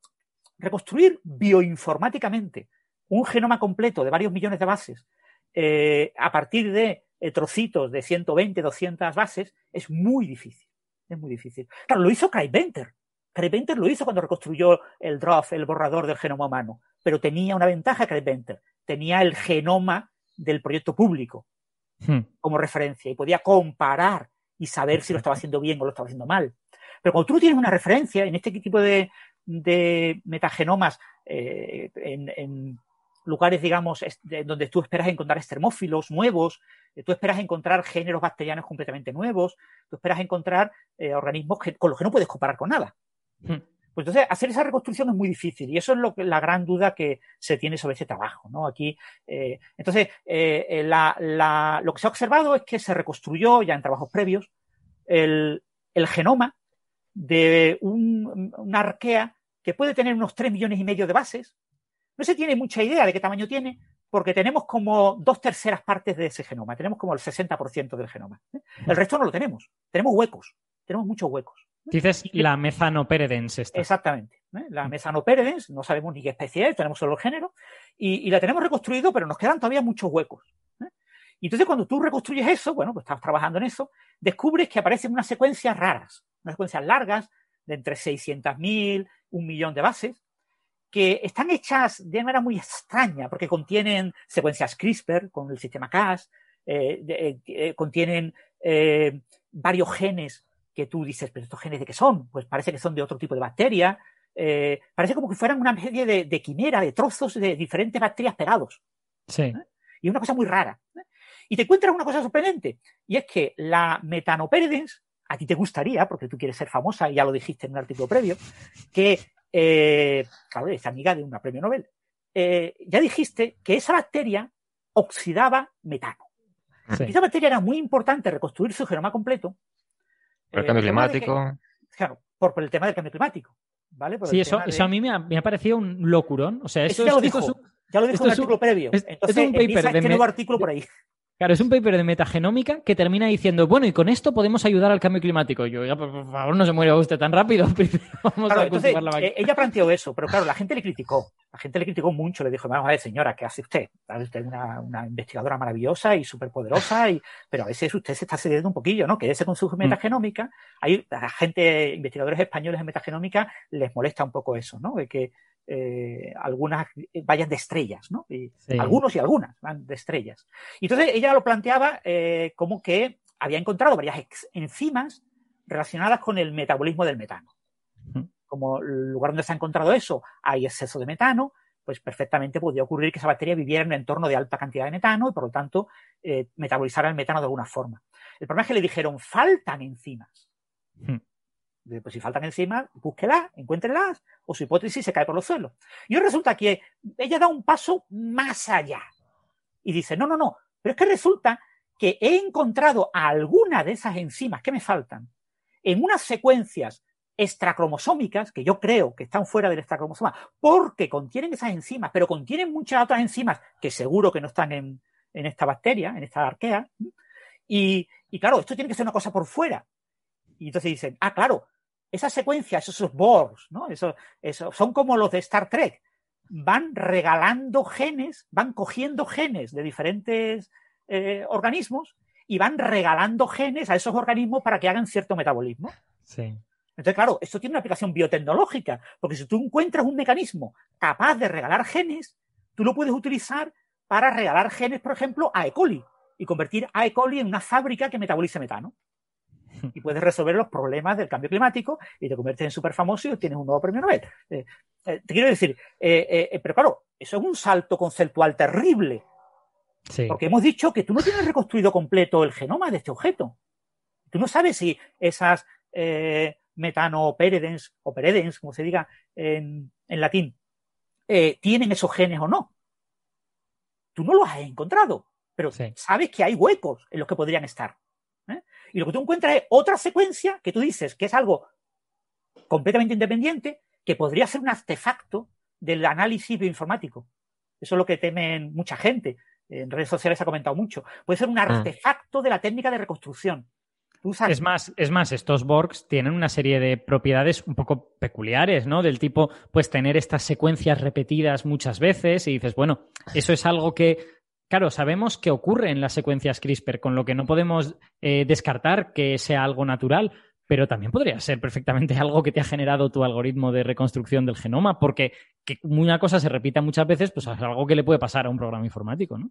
reconstruir bioinformáticamente un genoma completo de varios millones de bases eh, a partir de eh, trocitos de 120, 200 bases es muy difícil. Es muy difícil. Claro, lo hizo Craig Venter. Craig Venter lo hizo cuando reconstruyó el draft, el borrador del genoma humano. Pero tenía una ventaja Craig Venter. Tenía el genoma del proyecto público Hmm. como referencia y podía comparar y saber si lo estaba haciendo bien o lo estaba haciendo mal. Pero cuando tú no tienes una referencia en este tipo de, de metagenomas, eh, en, en, lugares, digamos, donde tú esperas encontrar estermófilos nuevos, eh, tú esperas encontrar géneros bacterianos completamente nuevos, tú esperas encontrar eh, organismos que- con los que no puedes comparar con nada. Hmm. Pues entonces, hacer esa reconstrucción es muy difícil y eso es lo que, la gran duda que se tiene sobre ese trabajo. ¿no? Aquí, eh, entonces, eh, la- la- lo que se ha observado es que se reconstruyó ya en trabajos previos el, el genoma de un- una arquea que puede tener unos 3 millones y medio de bases. No se tiene mucha idea de qué tamaño tiene, porque tenemos como dos terceras partes de ese genoma, tenemos como el 60% del genoma. ¿eh? El resto no lo tenemos, tenemos huecos, tenemos muchos huecos. Dices la mezanoperedens esta. Exactamente. ¿eh? La Mesanoperedens, no sabemos ni qué especie es, tenemos solo el género, y, y la tenemos reconstruido, pero nos quedan todavía muchos huecos. ¿eh? Y entonces cuando tú reconstruyes eso, bueno, pues estás trabajando en eso, descubres que aparecen unas secuencias raras, unas secuencias largas, de entre 600.000, un millón de bases, que están hechas de manera muy extraña, porque contienen secuencias CRISPR con el sistema Cas, eh, eh, eh, contienen eh, varios genes que tú dices, pero estos genes de qué son? Pues parece que son de otro tipo de bacteria. parece como que fueran una especie de, de quimera, de trozos de diferentes bacterias pegados. Sí. Y es una cosa muy rara. Y te encuentras una cosa sorprendente, y es que la metanoperedens, a ti te gustaría, porque tú quieres ser famosa, y ya lo dijiste en un artículo previo, que, eh, claro, es amiga de una premio Nobel, eh, ya dijiste que esa bacteria oxidaba metano. sí. Y esa bacteria era muy importante reconstruir su genoma completo. Por el eh, cambio que- climático. claro, por, por el tema del cambio climático. ¿Vale? Por Sí, eso, tema de- eso a mí me ha, me ha parecido un locurón. O sea, Eso eso, ya lo es, dijo. es un- Ya lo dijo en un artículo previo. es- es Entonces un paper de este me- nuevo artículo por ahí. Claro, es un paper de metagenómica que termina diciendo, bueno, y con esto podemos ayudar al cambio climático. Y yo, ya, por favor, no se muera usted tan rápido. Vamos Claro, a entonces, la vaca. eh, ella planteó eso, pero claro, la gente le criticó. La gente le criticó mucho. Le dijo, vamos a ver, señora, ¿qué hace usted? Usted es una, una investigadora maravillosa y súper poderosa, y, pero a veces usted se está cediendo un poquillo, ¿no? Quédese con Mm. su metagenómica. Hay gente, investigadores españoles en metagenómica, les molesta un poco eso, ¿no? De que eh, algunas vayan de estrellas, ¿no? Y Sí. Algunos y algunas van de estrellas. Y entonces ella lo planteaba eh, como que había encontrado varias enzimas relacionadas con el metabolismo del metano. Como el lugar donde se ha encontrado eso hay exceso de metano, pues perfectamente podría ocurrir que esa bacteria viviera en un entorno de alta cantidad de metano y por lo tanto eh, metabolizara el metano de alguna forma. El problema es que le dijeron, faltan enzimas. Pues si faltan enzimas, búsquelas, encuéntrenlas, o su hipótesis se cae por los suelos. Y ahora resulta que ella da un paso más allá. Y dice, no, no, no, pero es que resulta que he encontrado alguna de esas enzimas que me faltan en unas secuencias extracromosómicas, que yo creo que están fuera del extracromosoma, porque contienen esas enzimas, pero contienen muchas otras enzimas que seguro que no están en, en esta bacteria, en esta arquea. Y, y, claro, esto tiene que ser una cosa por fuera. Y entonces dicen, ah, claro, esas secuencias, esos Borgs, ¿no? Eso, eso, son como los de Star Trek. Van regalando genes, van cogiendo genes de diferentes eh, organismos y van regalando genes a esos organismos para que hagan cierto metabolismo. Sí. Entonces, claro, esto tiene una aplicación biotecnológica, porque si tú encuentras un mecanismo capaz de regalar genes, tú lo puedes utilizar para regalar genes, por ejemplo, a E. coli y convertir a E. coli en una fábrica que metabolice metano. Y puedes resolver los problemas del cambio climático y te conviertes en súper famoso y tienes un nuevo premio Nobel. Eh, eh, te quiero decir, eh, pero claro, eso es un salto conceptual terrible. Sí. Porque hemos dicho que tú no tienes reconstruido completo el genoma de este objeto. Tú no sabes si esas eh, metanoperedens o peredens, como se diga en, en latín, tienen esos genes o no. Tú no los has encontrado, pero Sí. sabes que hay huecos en los que podrían estar. Y lo que tú encuentras es otra secuencia que tú dices que es algo completamente independiente, que podría ser un artefacto del análisis bioinformático. Eso es lo que temen mucha gente. En redes sociales se ha comentado mucho. Puede ser un artefacto de la técnica de reconstrucción. Es más, es más, estos Borgs tienen una serie de propiedades un poco peculiares, ¿no? Del tipo, pues tener estas secuencias repetidas muchas veces y dices, bueno, eso es algo que, claro, sabemos que ocurre en las secuencias CRISPR, con lo que no podemos eh, descartar que sea algo natural, pero también podría ser perfectamente algo que te ha generado tu algoritmo de reconstrucción del genoma, porque que una cosa se repita muchas veces, pues es algo que le puede pasar a un programa informático, ¿no?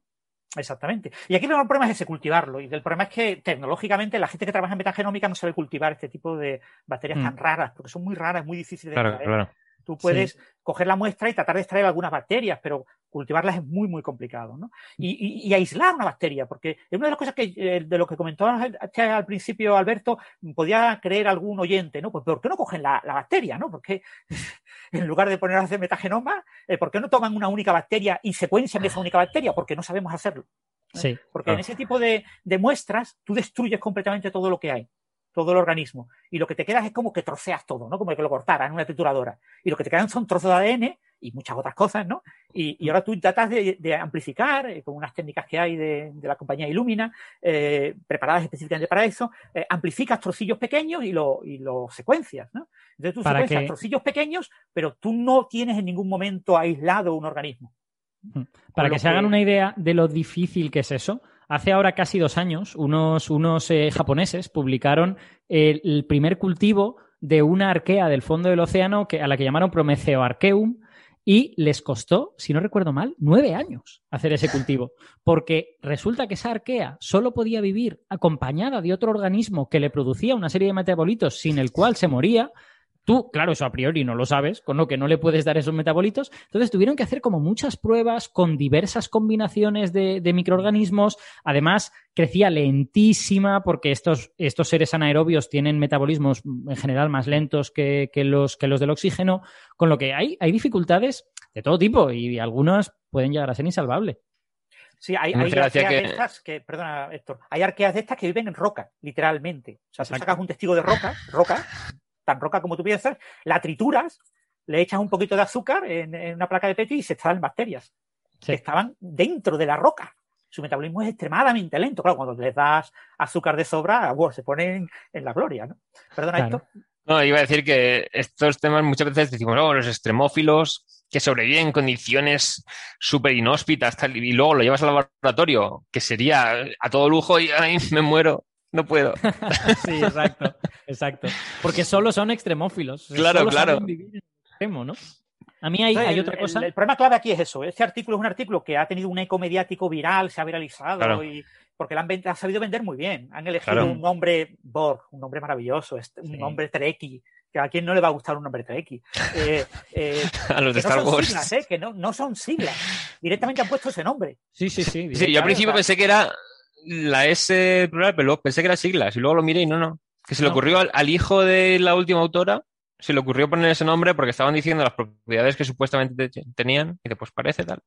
Exactamente. Y aquí el problema es ese cultivarlo. Y el problema es que tecnológicamente la gente que trabaja en metagenómica no sabe cultivar este tipo de bacterias Mm. tan raras, porque son muy raras, muy difíciles de Claro, claro. Tú puedes coger la muestra y tratar de extraer algunas bacterias, pero cultivarlas es muy, muy complicado. ¿no? Y, y- y aislar una bacteria, porque es una de las cosas que eh, de lo que comentó al, al principio Alberto, podía creer algún oyente, ¿no? Pues ¿por qué no cogen la, la bacteria? ¿no? Porque en lugar de poner a hacer metagenoma, eh, ¿por qué no toman una única bacteria y secuencian esa única bacteria? Porque no sabemos hacerlo. Sí. Porque en ese tipo de, de muestras tú destruyes completamente todo lo que hay, todo el organismo. Y lo que te quedas es como que troceas todo, ¿no? Como que lo cortaras en una trituradora. Y lo que te quedan son trozos de ADN y muchas otras cosas, ¿no? Y, y ahora tú tratas de, de amplificar eh, con unas técnicas que hay de, de la compañía Illumina, eh, preparadas específicamente para eso, eh, amplificas trocillos pequeños y lo, y lo secuencias, ¿no? Entonces tú Para secuencias trocillos pequeños, pero tú no tienes en ningún momento aislado un organismo. Para que se hagan una idea de lo difícil que es eso, hace ahora casi dos años, unos, unos eh, japoneses publicaron el, primer cultivo de una arquea del fondo del océano que, a la que llamaron Prometheo arceum y les costó, si no recuerdo mal, nueve años hacer ese cultivo. Porque resulta que esa arquea solo podía vivir acompañada de otro organismo que le producía una serie de metabolitos sin el cual se moría. Tú, claro, eso a priori no lo sabes, con lo que no le puedes dar esos metabolitos. Entonces tuvieron que hacer como muchas pruebas con diversas combinaciones de, de microorganismos. Además, crecía lentísima porque estos, estos seres anaerobios tienen metabolismos en general más lentos que, que los, que los del oxígeno, con lo que hay, hay dificultades de todo tipo y algunas pueden llegar a ser insalvables. Sí, hay, hay arqueas que- de estas que, perdona, Héctor, hay arqueas de estas que viven en roca, literalmente. O sea, Exacto. sacas un testigo de roca, roca, tan roca como tú piensas, la trituras, le echas un poquito de azúcar en, en una placa de Petri y se extraen bacterias Sí. que estaban dentro de la roca. Su metabolismo es extremadamente lento. Claro, cuando les das azúcar de sobra, bueno, se ponen en la gloria, ¿no? Perdona, Claro. Héctor. No, iba a decir que estos temas muchas veces decimos, oh, los extremófilos que sobreviven en condiciones súper inhóspitas tal, y luego lo llevas al laboratorio, que sería a todo lujo y ay, me muero, no puedo. Sí, exacto, exacto. Porque solo son extremófilos. Claro, Solo claro. saben vivir en el extremo, ¿no? A mí hay, Entonces, hay el- otra el- cosa. El, problema clave aquí es eso. Este artículo es un artículo que ha tenido un eco mediático viral, se ha viralizado Claro. y porque lo han, ven- han sabido vender muy bien. Han elegido Claro. un nombre Borg, un nombre maravilloso, un Sí. nombre Trekkie. Que a quién no le va a gustar un nombre Trekkie. Eh, eh, A los de que no Star son Wars. siglas, eh, que no, no son siglas. Directamente han puesto ese nombre. Sí, sí, sí. Sí, yo al principio pensé que era la S plural, pero luego pensé que era siglas y luego lo miré y no, no. Que se le No. ocurrió al, al hijo de la última autora, se le ocurrió poner ese nombre porque estaban diciendo las propiedades que supuestamente te- tenían y después parece tal.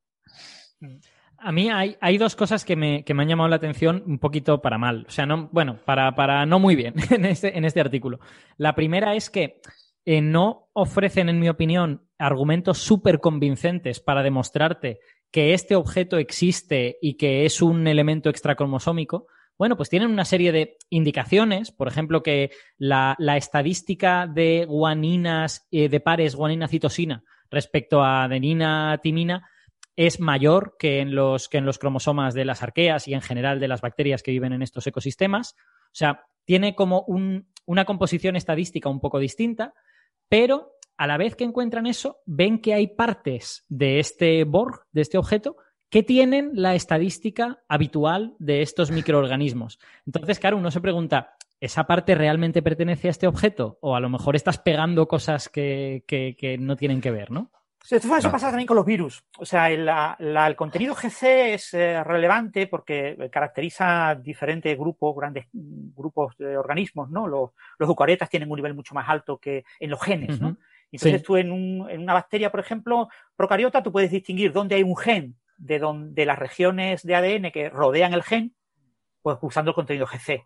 A mí hay, hay dos cosas que me, que me han llamado la atención un poquito para mal. O sea, no, bueno, para, para no muy bien en este, en este artículo. La primera es que eh, no ofrecen, en mi opinión, argumentos súper convincentes para demostrarte que este objeto existe y que es un elemento extracromosómico, bueno, pues tienen una serie de indicaciones, por ejemplo, que la, estadística de guaninas, eh, de pares guanina-citosina respecto a adenina-timina es mayor que en, los, que en los cromosomas de las arqueas y en general de las bacterias que viven en estos ecosistemas. O sea, tiene como una composición estadística un poco distinta, pero a la vez que encuentran eso, ven que hay partes de este Borg, de este objeto, que tienen la estadística habitual de estos microorganismos. Entonces, claro, uno se pregunta, ¿esa parte realmente pertenece a este objeto? O a lo mejor estás pegando cosas que, no tienen que ver, ¿no? Sí, eso pasa también con los virus. O sea, el, contenido GC es eh, relevante porque caracteriza diferentes grupos, grandes grupos de organismos, ¿no? Los, los eucariotas tienen un nivel mucho más alto que en los genes, ¿no? Entonces tú en, una bacteria, por ejemplo, procariota, tú puedes distinguir dónde hay un gen de, donde, las regiones de ADN que rodean el gen, pues usando el contenido GC.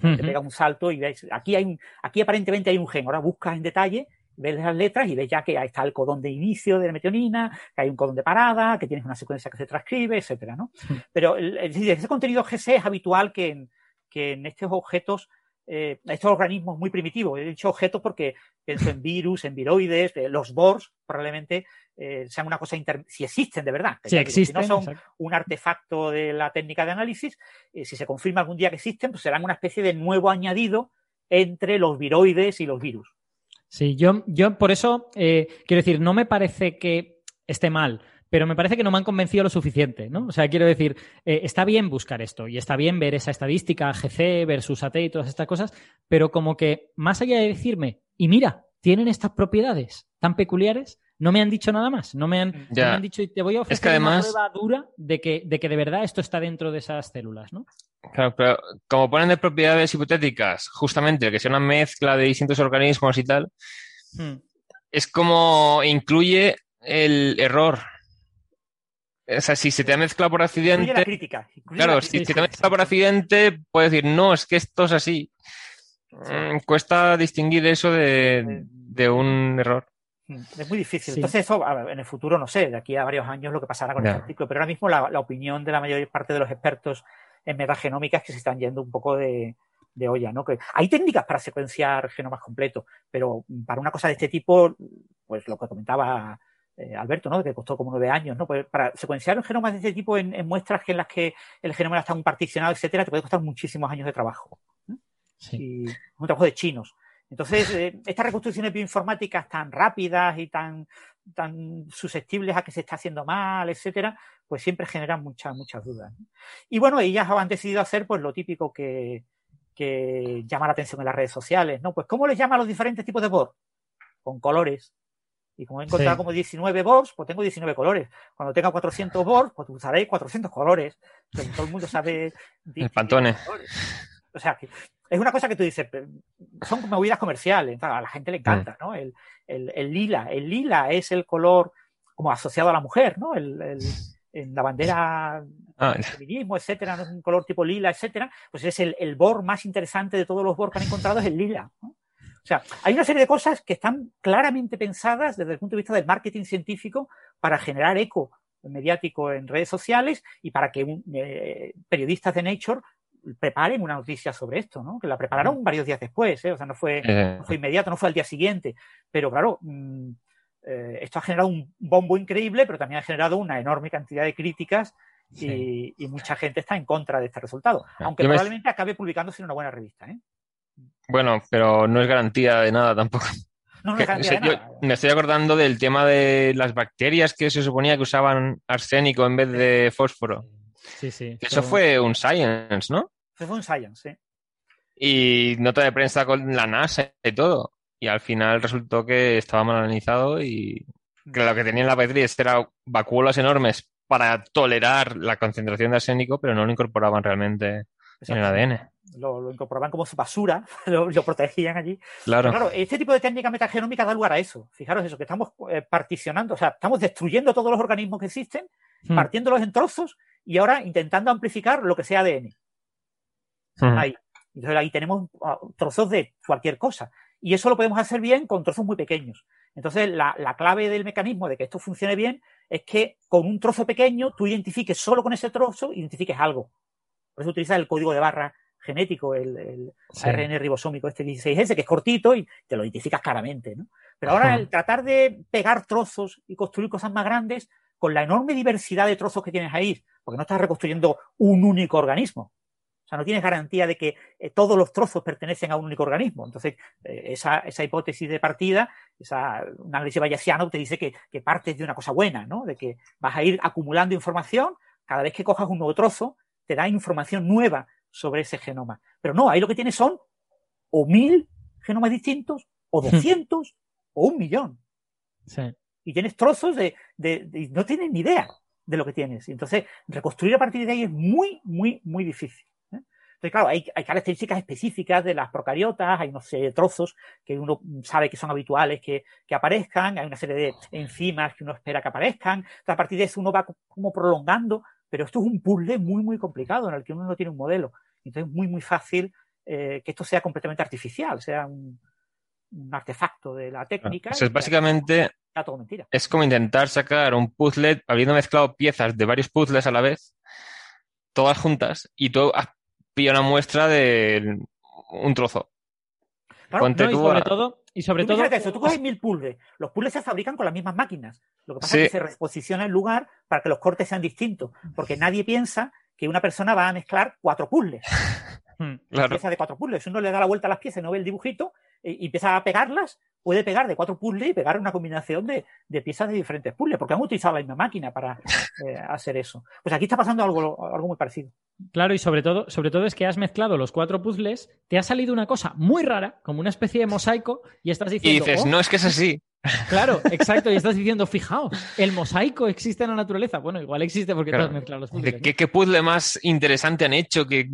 Te pega un salto y ves, aquí, hay aquí aparentemente hay un gen. Ahora buscas en detalle, ves las letras y ves ya que ahí está el codón de inicio de la metionina, que hay un codón de parada, que tienes una secuencia que se transcribe, etcétera, ¿no? Pero ese contenido GC es habitual que que en estos objetos eh, estos organismos muy primitivos. He dicho objetos porque pienso en virus, en viroides, eh, los BORs probablemente eh, sean una cosa, si existen de verdad. Si, existen, si no son un artefacto de la técnica de análisis, si se confirma algún día que existen, pues serán una especie de nuevo añadido entre los viroides y los virus. Sí, yo, yo por eso quiero decir, no me parece que esté mal pero me parece que no me han convencido lo suficiente, ¿no? O sea, quiero decir, eh, está bien buscar esto y está bien ver esa estadística GC versus AT y todas estas cosas, pero como que más allá de decirme, y mira, tienen estas propiedades tan peculiares, no me han dicho nada más, no me han, dicho, y te voy a ofrecer una prueba dura de que, de que de verdad esto está dentro de esas células, ¿no? Claro, pero como ponen de propiedades hipotéticas, justamente que sea una mezcla de distintos organismos y tal, hmm. es como incluye el error o sea, si se te ha mezclado por accidente. La crítica. Claro, si se te ha mezclado por accidente, puedes decir, no, es que esto es así. Mm, cuesta distinguir eso de, un error. Mm, es muy difícil. Entonces, eso en el futuro no sé, de aquí a varios años lo que pasará con este artículo, pero ahora mismo la, opinión de la mayor parte de los expertos en metagenómica es que se están yendo un poco de, olla, ¿no? Que hay técnicas para secuenciar genomas completos, pero para una cosa de este tipo, pues lo que comentaba eh, Alberto, ¿no? que costó como nueve años, ¿no? Pues para secuenciar un genoma de este tipo en, muestras en las que el genoma está un particionado, etcétera, te puede costar muchísimos años de trabajo. Y un trabajo de chinos. Entonces, eh, estas reconstrucciones bioinformáticas tan rápidas y tan, tan susceptibles a que se está haciendo mal, etcétera, pues siempre generan muchas, muchas dudas. Y bueno, ellas han decidido hacer pues lo típico que, que llama la atención en las redes sociales, ¿no? Pues ¿cómo les llama a los diferentes tipos de board? Con colores, y como he encontrado como 19 bors, pues tengo 19 colores. Cuando tenga 400 bors, pues usaré 400 colores. todo el mundo sabe. El pantone. O sea, es una cosa que tú dices, son movidas comerciales. A la gente le encanta. ¿no? El, lila. El lila es el color como asociado a la mujer, ¿no? El, en la bandera ah, del feminismo, etcétera, ¿no? es un color tipo lila, etcétera, pues es el, el bor más interesante de todos los bor que han encontrado es el lila. ¿no? O sea, hay una serie de cosas que están claramente pensadas desde el punto de vista del marketing científico para generar eco mediático en redes sociales y para que eh, periodistas de Nature preparen una noticia sobre esto, ¿no? Que la prepararon varios días después, ¿eh? O sea, no fue, no fue inmediato, no fue al día siguiente. Pero claro, mm, eh, esto ha generado un bombo increíble, pero también ha generado una enorme cantidad de críticas y, mucha gente está en contra de este resultado. Aunque probablemente acabe publicándose en una buena revista, ¿eh? Bueno, pero no es garantía de nada tampoco. No, no es garantía de nada. me estoy acordando del tema de las bacterias que se suponía que usaban arsénico en vez de fósforo. Sí, sí. Eso fue un science, ¿no? Eso fue un science, sí. Y nota de prensa con la NASA y todo. Y al final resultó que estaba mal analizado y que lo que tenían las bacterias era vacuolas enormes para tolerar la concentración de arsénico, pero no lo incorporaban realmente en el ADN lo, incorporaban como su basura, lo, protegían allí. Claro. claro, este tipo de técnica metagenómica da lugar a eso. Fijaros eso, que estamos eh, particionando, o sea, estamos destruyendo todos los organismos que existen, hmm. partiéndolos en trozos y ahora intentando amplificar lo que sea ADN. Hmm. Ahí. Entonces ahí tenemos ah, trozos de cualquier cosa. Y eso lo podemos hacer bien con trozos muy pequeños. Entonces, la, la, clave del mecanismo de que esto funcione bien es que con un trozo pequeño tú identifiques solo con ese trozo, identifiques algo. Por eso utilizas el código de barra genético, el, el sí. ARN ribosómico este 16S, que es cortito y te lo identificas claramente. ¿no? Pero ahora el tratar de pegar trozos y construir cosas más grandes, con la enorme diversidad de trozos que tienes ahí, porque no estás reconstruyendo un único organismo. O sea, no tienes garantía de que eh, todos los trozos pertenecen a un único organismo. Entonces, eh, esa, esa, hipótesis de partida, esa, un análisis bayesiano te dice que, que, partes de una cosa buena, ¿no? De que vas a ir acumulando información, cada vez que cojas un nuevo trozo, te da información nueva sobre ese genoma. Pero no, ahí lo que tienes son o mil genomas distintos, o doscientos, o un millón. Sí. Y tienes trozos de, de, de, no tienes ni idea de lo que tienes. Y entonces, reconstruir a partir de ahí es muy, muy, muy difícil. Entonces, claro, hay, hay, características específicas de las procariotas, hay, no sé, trozos que uno sabe que son habituales que, que, aparezcan, hay una serie de enzimas que uno espera que aparezcan. Entonces, a partir de eso uno va como prolongando, pero esto es un puzzle muy, muy complicado en el que uno no tiene un modelo. Entonces, es muy, muy fácil eh, que esto sea completamente artificial, sea un, un artefacto de la técnica. Eso es básicamente. Todo mentira. Es como intentar sacar un puzzle habiendo mezclado piezas de varios puzzles a la vez, todas juntas, y tú has pilla una muestra de un trozo. Claro, no, y sobre a... todo, y sobre tú todo. Eso, tú coges mil puzzles. Los puzzles se fabrican con las mismas máquinas. Lo que pasa sí. es que se reposiciona el lugar para que los cortes sean distintos. Porque nadie piensa que una persona va a mezclar cuatro puzzles. claro. Piezas de cuatro puzzles. Uno le da la vuelta a las piezas y no ve el dibujito y empieza a pegarlas, puede pegar de cuatro puzzles y pegar una combinación de, de piezas de diferentes puzzles, porque han utilizado la misma máquina para eh, hacer eso. Pues aquí está pasando algo, algo muy parecido. Claro, y sobre todo, sobre todo es que has mezclado los cuatro puzzles, te ha salido una cosa muy rara, como una especie de mosaico, y estás diciendo. Y dices, oh, no, es que es así. Claro, exacto, y estás diciendo, fijaos, el mosaico existe en la naturaleza. Bueno, igual existe porque claro. has mezclado los puzzles. ¿Qué, ¿Qué puzzle más interesante han hecho que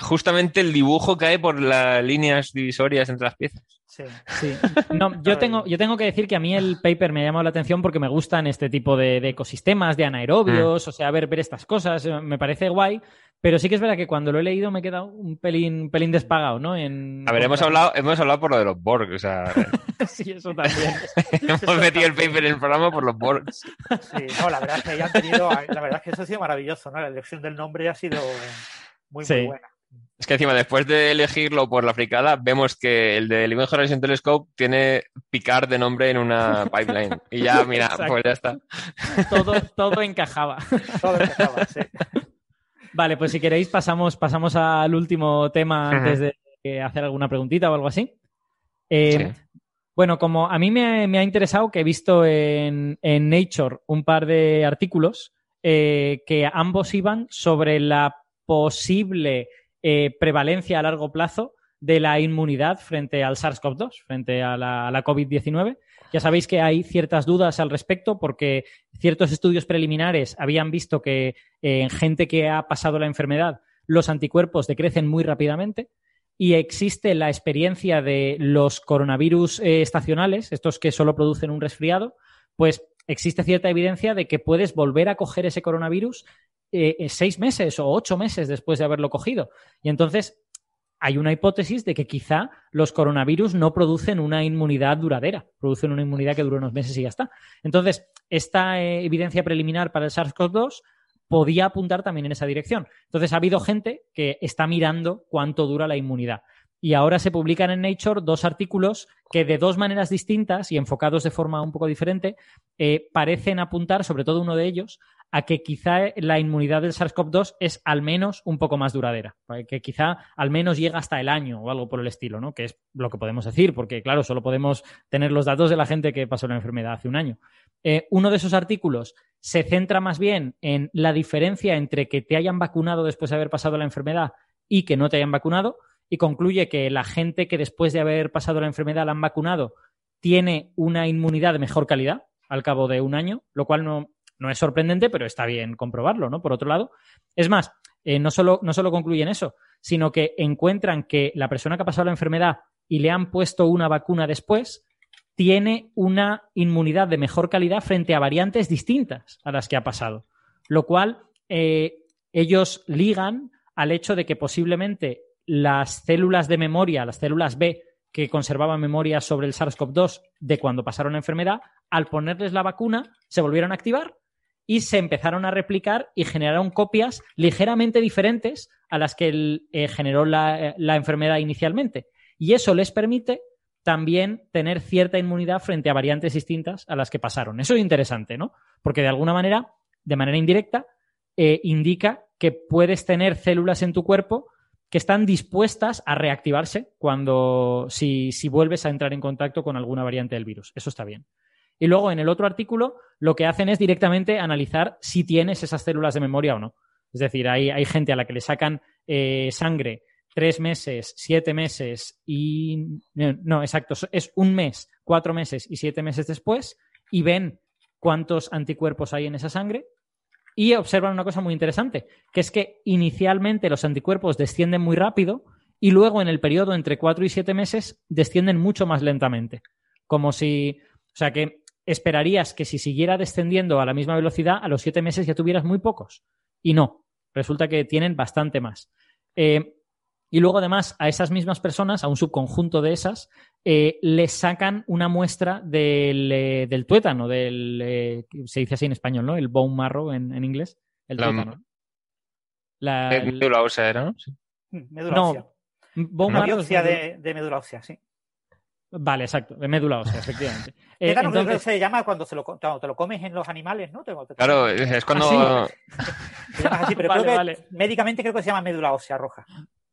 justamente el dibujo cae por las líneas divisorias entre las piezas. Sí. sí. No, yo tengo, yo tengo que decir que a mí el paper me ha llamado la atención porque me gustan este tipo de, de ecosistemas, de anaerobios, mm. o sea, ver, ver estas cosas, me parece guay. Pero sí que es verdad que cuando lo he leído me he quedado un pelín, un pelín despagado, ¿no? En... A ver, hemos hablado, hemos hablado por lo de los Borg, o sea. sí, eso también. hemos metido el paper en el programa por los Borg. Sí, no, la verdad es que hayan tenido, la verdad es que eso ha sido maravilloso, ¿no? La elección del nombre ha sido muy, sí. muy buena. Es que encima, después de elegirlo por la fricada, vemos que el de Event Horizon Telescope tiene Picard de nombre en una pipeline. Y ya, mira, Exacto. pues ya está. Todo, todo encajaba. Todo encajaba, sí. Vale, pues si queréis pasamos, pasamos al último tema antes de hacer alguna preguntita o algo así. Eh, sí. Bueno, como a mí me, me, ha interesado que he visto en, en Nature un par de artículos eh, que ambos iban sobre la posible eh, prevalencia a largo plazo de la inmunidad frente al SARS-CoV-2, frente a la, a la COVID-19. Ya sabéis que hay ciertas dudas al respecto porque ciertos estudios preliminares habían visto que eh, en gente que ha pasado la enfermedad los anticuerpos decrecen muy rápidamente y existe la experiencia de los coronavirus eh, estacionales, estos que solo producen un resfriado, pues existe cierta evidencia de que puedes volver a coger ese coronavirus eh, seis meses o ocho meses después de haberlo cogido. Y entonces hay una hipótesis de que quizá los coronavirus no producen una inmunidad duradera, producen una inmunidad que dura unos meses y ya está. Entonces, esta eh, evidencia preliminar para el SARS-CoV-2 podía apuntar también en esa dirección. Entonces, ha habido gente que está mirando cuánto dura la inmunidad. Y ahora se publican en Nature dos artículos que de dos maneras distintas y enfocados de forma un poco diferente eh, parecen apuntar, sobre todo uno de ellos, a que quizá la inmunidad del SARS-CoV-2 es al menos un poco más duradera, que quizá al menos llega hasta el año o algo por el estilo, ¿no? Que es lo que podemos decir, porque claro, solo podemos tener los datos de la gente que pasó la enfermedad hace un año. Eh, uno de esos artículos se centra más bien en la diferencia entre que te hayan vacunado después de haber pasado la enfermedad y que no te hayan vacunado y concluye que la gente que después de haber pasado la enfermedad la han vacunado tiene una inmunidad de mejor calidad al cabo de un año, lo cual no, no es sorprendente, pero está bien comprobarlo, ¿no? Por otro lado, es más, eh, no, solo, no solo concluyen eso, sino que encuentran que la persona que ha pasado la enfermedad y le han puesto una vacuna después, tiene una inmunidad de mejor calidad frente a variantes distintas a las que ha pasado. Lo cual eh, ellos ligan al hecho de que posiblemente las células de memoria, las células B que conservaban memoria sobre el SARS-CoV-2 de cuando pasaron la enfermedad, al ponerles la vacuna se volvieron a activar y se empezaron a replicar y generaron copias ligeramente diferentes a las que eh, generó la, la enfermedad inicialmente. Y eso les permite también tener cierta inmunidad frente a variantes distintas a las que pasaron. Eso es interesante, ¿no? Porque de alguna manera, de manera indirecta, eh, indica que puedes tener células en tu cuerpo que están dispuestas a reactivarse cuando si, si vuelves a entrar en contacto con alguna variante del virus. Eso está bien. Y luego en el otro artículo lo que hacen es directamente analizar si tienes esas células de memoria o no. Es decir, hay, hay gente a la que le sacan eh, sangre tres meses, siete meses y... No, exacto, es un mes, cuatro meses y siete meses después y ven cuántos anticuerpos hay en esa sangre y observan una cosa muy interesante, que es que inicialmente los anticuerpos descienden muy rápido y luego en el periodo entre cuatro y siete meses descienden mucho más lentamente. Como si, o sea que esperarías que si siguiera descendiendo a la misma velocidad, a los siete meses ya tuvieras muy pocos. Y no, resulta que tienen bastante más. Eh, y luego, además, a esas mismas personas, a un subconjunto de esas, eh, les sacan una muestra del, eh, del tuétano, del, eh, se dice así en español, ¿no? El bone marrow en, en inglés. El La- tuétano. La, Médula ósea era, ¿no? Sí. Mm, Médula no, ósea. bone marrow Biopsia médula- de, de médula ósea, sí. Vale, exacto, de médula ósea, efectivamente. Eh, creo que entonces, se llama cuando, se lo, cuando te lo comes en los animales, ¿no? Te- te- Claro, es cuando... Ah, se llama así, pero Vale, creo que vale. médicamente creo que se llama médula ósea roja.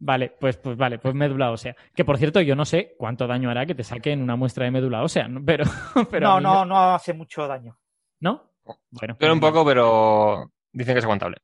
Vale, pues, pues vale, pues médula ósea. Que por cierto, yo no sé cuánto daño hará que te saquen una muestra de médula ósea, ¿no? pero, pero no, no, me- no hace mucho daño. ¿No? Bueno, Pero un pues, poco, pero dicen que es aguantable.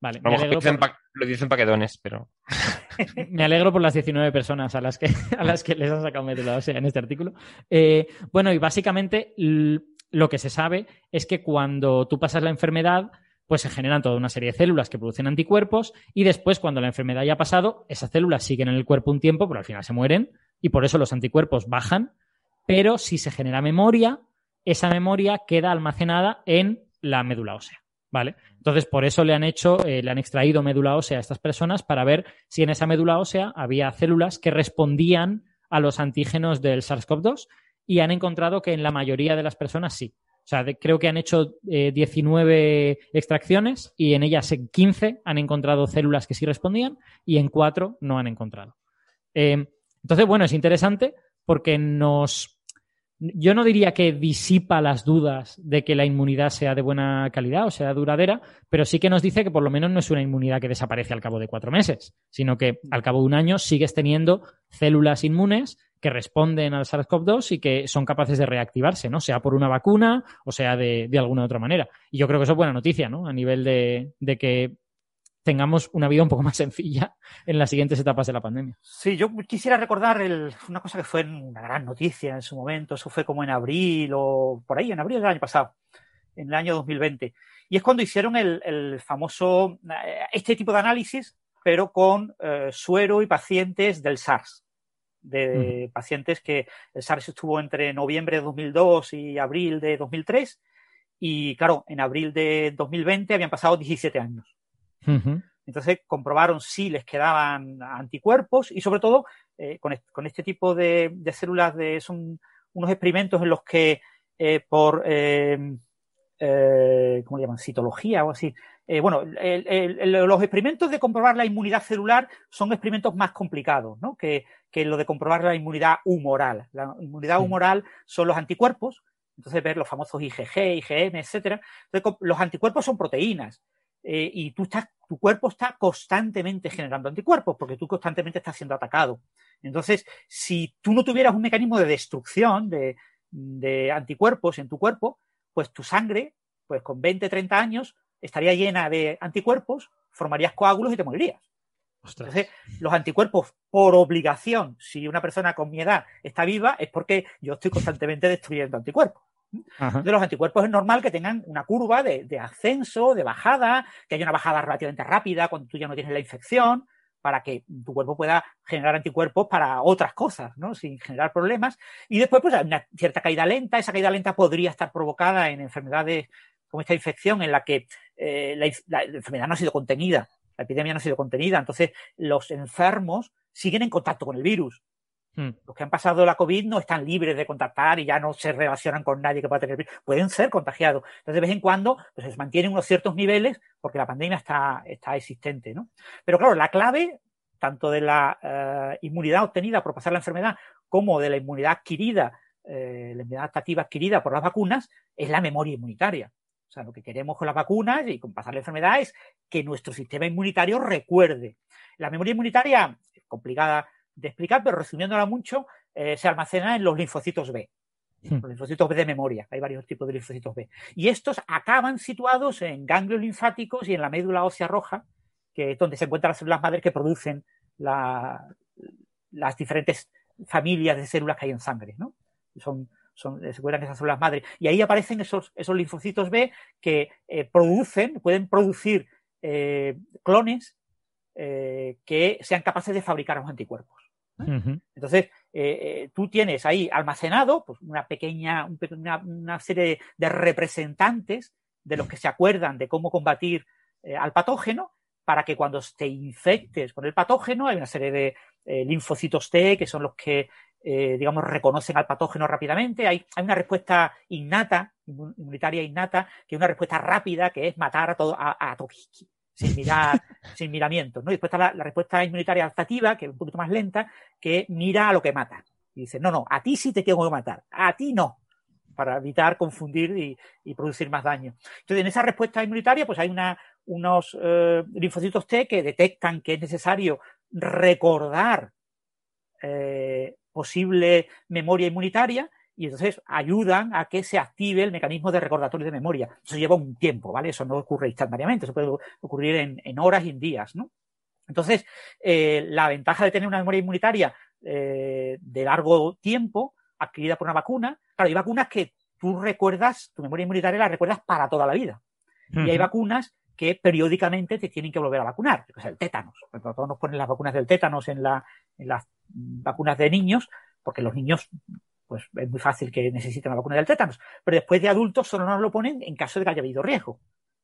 Vale, me lo dicen por, pa- lo dicen paquetones, pero... me alegro por las 19 personas a las que, a las que les han sacado médula ósea en este artículo. Eh, bueno, y básicamente lo que se sabe es que cuando tú pasas la enfermedad, pues se generan toda una serie de células que producen anticuerpos y después, cuando la enfermedad ya ha pasado, esas células siguen en el cuerpo un tiempo, pero al final se mueren y por eso los anticuerpos bajan. Pero si se genera memoria, esa memoria queda almacenada en la médula ósea. ¿Vale? Entonces, por eso le han hecho, eh, le han extraído médula ósea a estas personas para ver si en esa médula ósea había células que respondían a los antígenos del SARS-CoV-2 y han encontrado que en la mayoría de las personas sí. O sea, creo que han hecho eh, 19 extracciones y en ellas en 15 han encontrado células que sí respondían y en 4 no han encontrado. Eh, entonces, bueno, es interesante porque nos... Yo no diría que disipa las dudas de que la inmunidad sea de buena calidad o sea duradera, pero sí que nos dice que por lo menos no es una inmunidad que desaparece al cabo de cuatro meses, sino que al cabo de un año sigues teniendo células inmunes que responden al SARS-CoV-2 y que son capaces de reactivarse, ¿no? Sea por una vacuna o sea de, de alguna otra manera. Y yo creo que eso es buena noticia, ¿no? A nivel de, de que tengamos una vida un poco más sencilla en las siguientes etapas de la pandemia. Sí, yo quisiera recordar una cosa que fue una gran noticia en su momento, eso fue como en abril o por ahí, en abril del año pasado, en el año 2020. Y es cuando hicieron el, el famoso, eh, este tipo de análisis, pero con eh, suero y pacientes del SARS, de pacientes que el SARS estuvo entre noviembre de 2002 y abril de 2003. Y claro, en abril de 2020 habían pasado 17 años. Entonces comprobaron si les quedaban anticuerpos y sobre todo eh, con, est- con este tipo de, de células de son unos experimentos en los que eh, por eh, ¿cómo le llaman? citología o así. Eh, bueno, el- el- el- los experimentos de comprobar la inmunidad celular son experimentos más complicados, ¿no? Que, que lo de comprobar la inmunidad humoral. La inmunidad humoral son los anticuerpos, entonces ver los famosos IgG, IgM, etcétera. Entonces, los anticuerpos son proteínas eh, y tú estás, tu cuerpo está constantemente generando anticuerpos porque tú constantemente estás siendo atacado. Entonces, si tú no tuvieras un mecanismo de destrucción de, de anticuerpos en tu cuerpo, pues tu sangre, pues con 20, 30 años, estaría llena de anticuerpos, formarías coágulos y te morirías. Ostras. Entonces, los anticuerpos, por obligación, si una persona con mi edad está viva, es porque yo estoy constantemente destruyendo anticuerpos. Ajá. De los anticuerpos es normal que tengan una curva de, de ascenso, de bajada, que haya una bajada relativamente rápida cuando tú ya no tienes la infección, para que tu cuerpo pueda generar anticuerpos para otras cosas, ¿no? Sin generar problemas. Y después, pues, hay una cierta caída lenta. Esa caída lenta podría estar provocada en enfermedades como esta infección, en la que eh, la, inf- la- la enfermedad no ha sido contenida, la epidemia no ha sido contenida. Entonces, los enfermos siguen en contacto con el virus. Hmm. Los que han pasado la COVID no están libres de contactar y ya no se relacionan con nadie que pueda tener virus. Pueden ser contagiados. Entonces, de vez en cuando pues, se mantienen unos ciertos niveles porque la pandemia está, está existente. ¿no? Pero claro, la clave, tanto de la eh, inmunidad obtenida por pasar la enfermedad como de la inmunidad adquirida, eh, la inmunidad adaptativa adquirida por las vacunas, es la memoria inmunitaria. O sea, lo que queremos con las vacunas y con pasar la enfermedad es que nuestro sistema inmunitario recuerde. La memoria inmunitaria es complicada de explicar, pero resumiéndola mucho, eh, se almacena en los linfocitos B. Hmm. Los linfocitos B de memoria. Hay varios tipos de linfocitos B. Y estos acaban situados en ganglios linfáticos y en la médula ósea roja, que es donde se encuentran las células madres que producen la- las diferentes familias de células que hay en sangre. ¿no? Son, son, se encuentran esas células madres. Y ahí aparecen esos, esos linfocitos B que eh, producen, pueden producir eh, clones eh, que sean capaces de fabricar los anticuerpos. Entonces, tú tienes ahí almacenado pues, una pequeña, un pe- una, una serie de representantes de los que se acuerdan de cómo combatir al patógeno para que cuando te infectes con el patógeno hay una serie de eh, linfocitos T que son los que, eh, digamos, reconocen al patógeno rápidamente. Hay, hay una respuesta innata, inmun- inmunitaria innata, que es una respuesta rápida, que es matar a todo, a, a todo, sin mirar, sin miramientos, ¿no? Y después está la, la respuesta inmunitaria adaptativa, que es un poquito más lenta, que mira a lo que mata. Y dice, no, no, a ti sí te tengo que matar, a ti no, para evitar confundir y, y producir más daño. Entonces, en esa respuesta inmunitaria, pues hay una, unos eh, linfocitos T que detectan que es necesario recordar eh, posible memoria inmunitaria y entonces ayudan a que se active el mecanismo de recordatorio de memoria. Eso lleva un tiempo, ¿vale? Eso no ocurre instantáneamente, eso puede ocurrir en, en horas y en días, ¿no? Entonces, eh, la ventaja de tener una memoria inmunitaria eh, de largo tiempo, adquirida por una vacuna, claro, hay vacunas que tú recuerdas, tu memoria inmunitaria la recuerdas para toda la vida. Y hay vacunas que periódicamente te tienen que volver a vacunar. Qué sé, el tétanos. Todos nos ponen las vacunas del tétanos en, la, en las vacunas de niños, porque los niños, pues es muy fácil que necesiten la vacuna del tétanos. Pero después de adultos solo nos lo ponen en caso de que haya habido riesgo.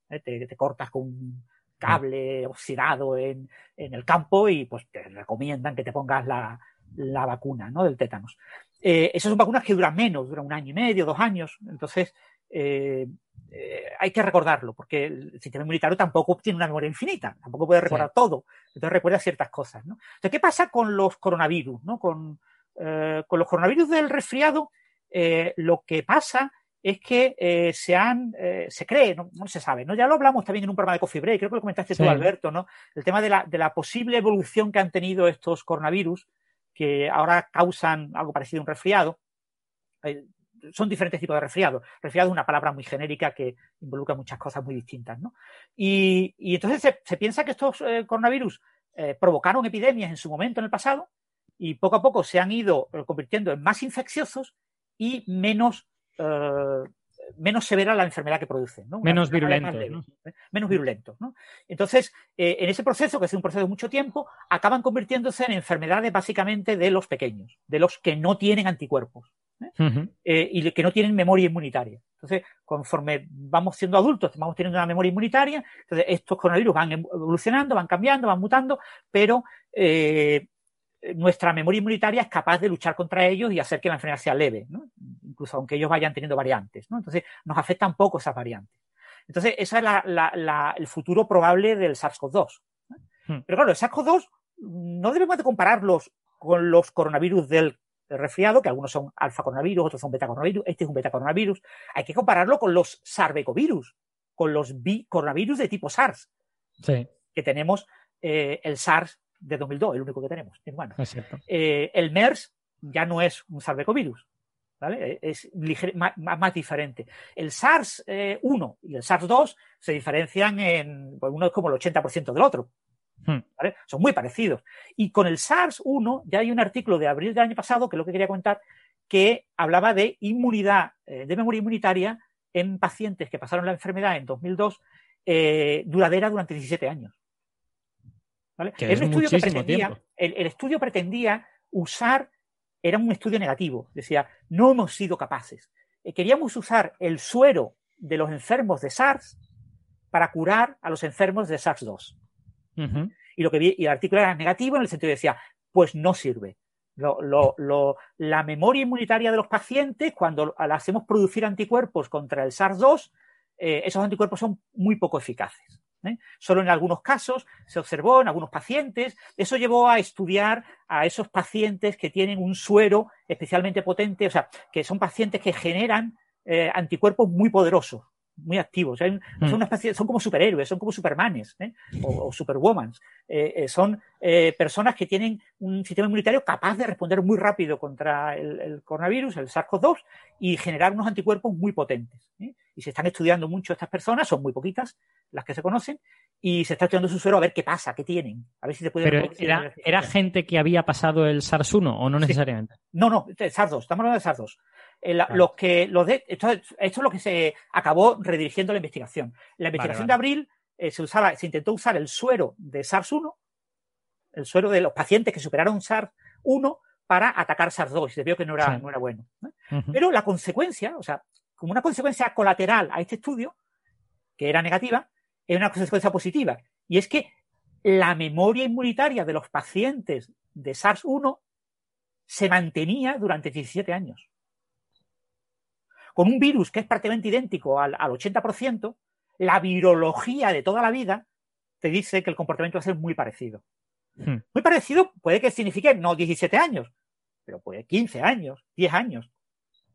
¿Eh? Te, cortas con un cable oxidado en, el campo y pues te recomiendan que te pongas la, la vacuna ¿no? del tétanos. Eh, esas son vacunas que duran menos, duran un año y medio, dos años. Entonces, eh, eh, hay que recordarlo, porque el sistema inmunitario tampoco tiene una memoria infinita, tampoco puede recordar todo, entonces recuerda ciertas cosas. ¿no? Entonces, ¿qué pasa con los coronavirus? ¿no? Con, eh, con los coronavirus del resfriado, lo que pasa es que se han, se cree, no, no se sabe, ¿no? Ya lo hablamos también en un programa de Coffee Break, creo que lo comentaste Sí. tú, Alberto, ¿no? El tema de la, de la posible evolución que han tenido estos coronavirus, que ahora causan algo parecido a un resfriado. Son diferentes tipos de resfriado. Resfriado es una palabra muy genérica que involucra muchas cosas muy distintas, ¿no? Y, y entonces se, se, piensa que estos eh, coronavirus eh, provocaron epidemias en su momento, en el pasado, y poco a poco se han ido eh, convirtiendo en más infecciosos y menos, eh, menos severa la enfermedad que producen. ¿no? Menos virulentos. ¿no? Menos virulentos. ¿no? Entonces, en ese proceso, que es un proceso de mucho tiempo, acaban convirtiéndose en enfermedades básicamente de los pequeños, de los que no tienen anticuerpos. ¿Eh? Uh -huh. y que no tienen memoria inmunitaria. Entonces, conforme vamos siendo adultos, vamos teniendo una memoria inmunitaria, entonces estos coronavirus van evolucionando, van cambiando, van mutando, pero eh, nuestra memoria inmunitaria es capaz de luchar contra ellos y hacer que la enfermedad sea leve, ¿no? incluso aunque ellos vayan teniendo variantes. ¿no? Entonces, nos afectan poco esas variantes. Entonces, ese es la, la, la, el futuro probable del SARS-CoV-2. ¿no? Hmm. Pero claro, el SARS-CoV-2 no debemos de compararlos con los coronavirus del resfriado, que algunos son alfa coronavirus, otros son beta coronavirus, este es un beta coronavirus. Hay que compararlo con los sarbecovirus, con los bicoronavirus de tipo SARS, sí. que tenemos eh, el SARS de 2002, el único que tenemos. Bueno. Eh, el MERS ya no es un sarbecovirus, ¿vale? Es liger, más, más, diferente. El SARS-1 eh, y el SARS-2 se diferencian en, pues uno es como el 80% del otro. ¿Vale? Son muy parecidos. Y con el SARS-1 ya hay un artículo de abril del año pasado, que es lo que quería contar, que hablaba de inmunidad, eh, de memoria inmunitaria en pacientes que pasaron la enfermedad en 2002, eh, duradera durante 17 años. ¿Vale? Que es un estudio que pretendía, el, el, estudio pretendía usar, era un estudio negativo, decía, no hemos sido capaces. Eh, queríamos usar el suero de los enfermos de SARS para curar a los enfermos de SARS-2. Y, lo que vi, y el artículo era negativo en el sentido de decía, pues no sirve. la memoria inmunitaria de los pacientes, cuando hacemos producir anticuerpos contra el SARS-2, eh, esos anticuerpos son muy poco eficaces. ¿eh? Solo en algunos casos se observó en algunos pacientes. Eso llevó a estudiar a esos pacientes que tienen un suero especialmente potente, o sea, que son pacientes que generan eh, anticuerpos muy poderosos muy activos. Son, mm. son como superhéroes, son como supermanes ¿eh? o, superwomans. Eh, eh, son personas que tienen un sistema inmunitario capaz de responder muy rápido contra el, coronavirus, el SARS-CoV-2, y generar unos anticuerpos muy potentes. Y se están estudiando mucho estas personas, son muy poquitas las que se conocen, y se está estudiando su suero a ver qué pasa, qué tienen. A ver si se puede. Pero era, era, gente que había pasado el SARS-1 o no necesariamente? No, no, SARS-2, estamos hablando de SARS-2 que, de, esto, es lo que se acabó redirigiendo la investigación. La investigación de abril eh, se, usaba, se intentó usar el suero de SARS-1, el suero de los pacientes que superaron SARS-1 para atacar SARS-2 y se vio que no era, no era bueno. Pero la consecuencia, o sea, como una consecuencia colateral a este estudio, que era negativa, es una consecuencia positiva. Y es que la memoria inmunitaria de los pacientes de SARS-1 se mantenía durante 17 años con un virus que es prácticamente idéntico al, 80%, la virología de toda la vida te dice que el comportamiento va a ser muy parecido. Hmm. Muy parecido puede que signifique no 17 años, pero puede 15 años, 10 años.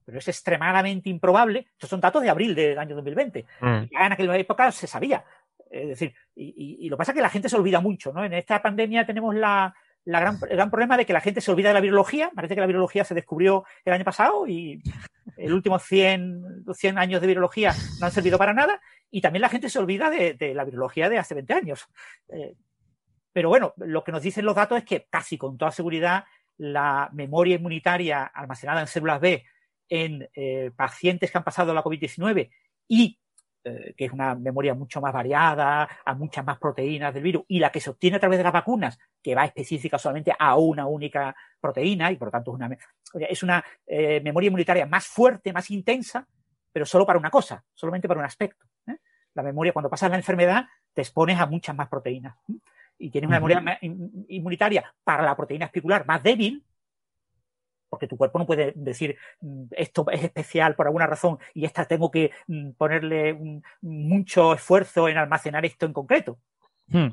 Pero es extremadamente improbable. Estos son datos de abril del año 2020. Hmm. Ya en aquella época se sabía. Es decir, y, lo que pasa es que la gente se olvida mucho, ¿no? En esta pandemia tenemos la, el gran problema de que la gente se olvida de la virología. Parece que la virología se descubrió el año pasado y el último 100, 100 años de virología no han servido para nada y también la gente se olvida de, la virología de hace 20 años. Eh, pero bueno, lo que nos dicen los datos es que casi con toda seguridad la memoria inmunitaria almacenada en células B en eh, pacientes que han pasado la COVID-19 y eh, que es una memoria mucho más variada, a muchas más proteínas del virus, y la que se obtiene a través de las vacunas, que va específica solamente a una única proteína, y por lo tanto es una, es una eh, memoria inmunitaria más fuerte, más intensa, pero solo para una cosa, solamente para un aspecto. ¿eh? La memoria, cuando pasas la enfermedad, te expones a muchas más proteínas. Y tienes una memoria inmunitaria para la proteína espicular más débil, porque tu cuerpo no puede decir mm, esto es especial por alguna razón y esta tengo que mm, ponerle mucho esfuerzo en almacenar esto en concreto. Hmm.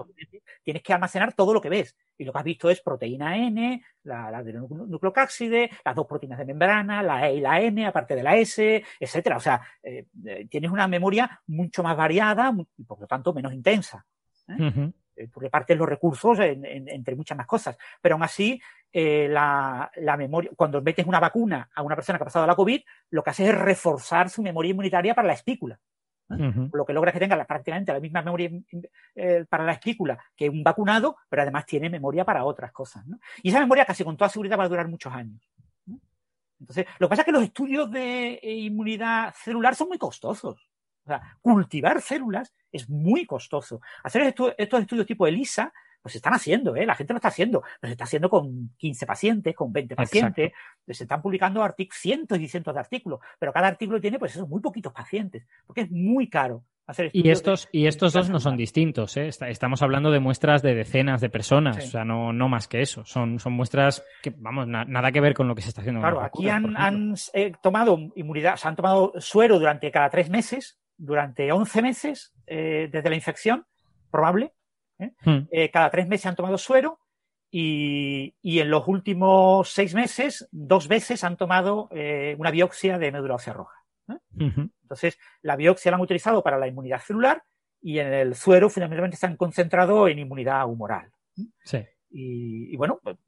Tienes que almacenar todo lo que ves. Y lo que has visto es proteína N, la, la nucleocápside, las dos proteínas de membrana, la E y la N, aparte de la S, etcétera. O sea, eh, eh, tienes una memoria mucho más variada y por lo tanto menos intensa. ¿eh? Eh, tú repartes los recursos entre muchas más cosas. Pero aún así, eh, la, memoria, cuando metes una vacuna a una persona que ha pasado la COVID, lo que hace es reforzar su memoria inmunitaria para la espícula. Lo que logra es que tenga prácticamente la misma memoria eh, para la espícula que un vacunado, pero además tiene memoria para otras cosas. Y esa memoria casi con toda seguridad va a durar muchos años. Entonces, lo que pasa es que los estudios de inmunidad celular son muy costosos. O sea, cultivar células es muy costoso. Hacer estos, estudios tipo ELISA, pues se están haciendo, ¿eh? la gente lo está haciendo, pero se está haciendo con 15 pacientes, con 20 pacientes, se están publicando cientos y cientos de artículos, pero cada artículo tiene pues eso, muy poquitos pacientes, porque es muy caro. Hacer y estos, y estos dos no son distintos, ¿eh? estamos hablando de muestras de decenas de personas, o sea, no, no más que eso, son, son muestras que, vamos, nada que ver con lo que se está haciendo. Claro, aquí han, eh, tomado inmunidad, se han tomado suero durante cada tres meses, durante 11 meses eh, desde la infección, probable. ¿eh? Hmm. Eh, cada tres meses han tomado suero y, en los últimos seis meses, dos veces han tomado una biopsia de médula ósea roja. Entonces, la biopsia la han utilizado para la inmunidad celular y en el suero fundamentalmente se han concentrado en inmunidad humoral. Sí. Y, bueno, pues,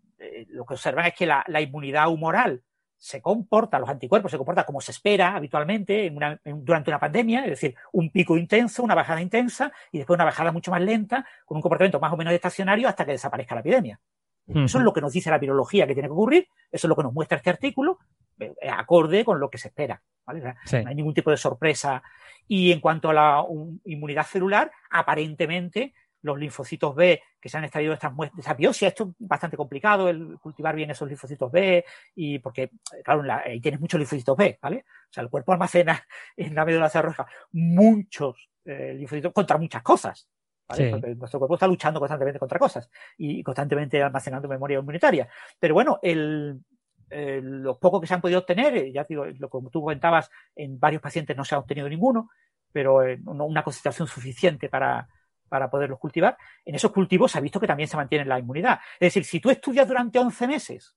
lo que observan es que la, la inmunidad humoral se comporta, los anticuerpos se comportan como se espera habitualmente durante una pandemia, es decir, un pico intenso, una bajada intensa y después una bajada mucho más lenta, con un comportamiento más o menos estacionario hasta que desaparezca la epidemia. Eso es lo que nos dice la virología que tiene que ocurrir, eso es lo que nos muestra este artículo, eh, acorde con lo que se espera. No hay ningún tipo de sorpresa. Y en cuanto a la inmunidad celular, aparentemente los linfocitos B que se han extraído de estas muestras, de esa biopsia. Esto es bastante complicado, el cultivar bien esos linfocitos B, y porque, claro, ahí tienes muchos linfocitos B, ¿vale? O sea, el cuerpo almacena en la médula roja muchos eh, linfocitos contra muchas cosas. ¿vale? Sí. Porque nuestro cuerpo está luchando constantemente contra cosas y constantemente almacenando memoria inmunitaria. Pero bueno, el, el- los pocos que se han podido obtener, eh, ya digo, lo como tú comentabas, en varios pacientes no se ha obtenido ninguno, pero eh, una concentración suficiente para, para poderlos cultivar. En esos cultivos se ha visto que también se mantiene la inmunidad. Es decir, si tú estudias durante 11 meses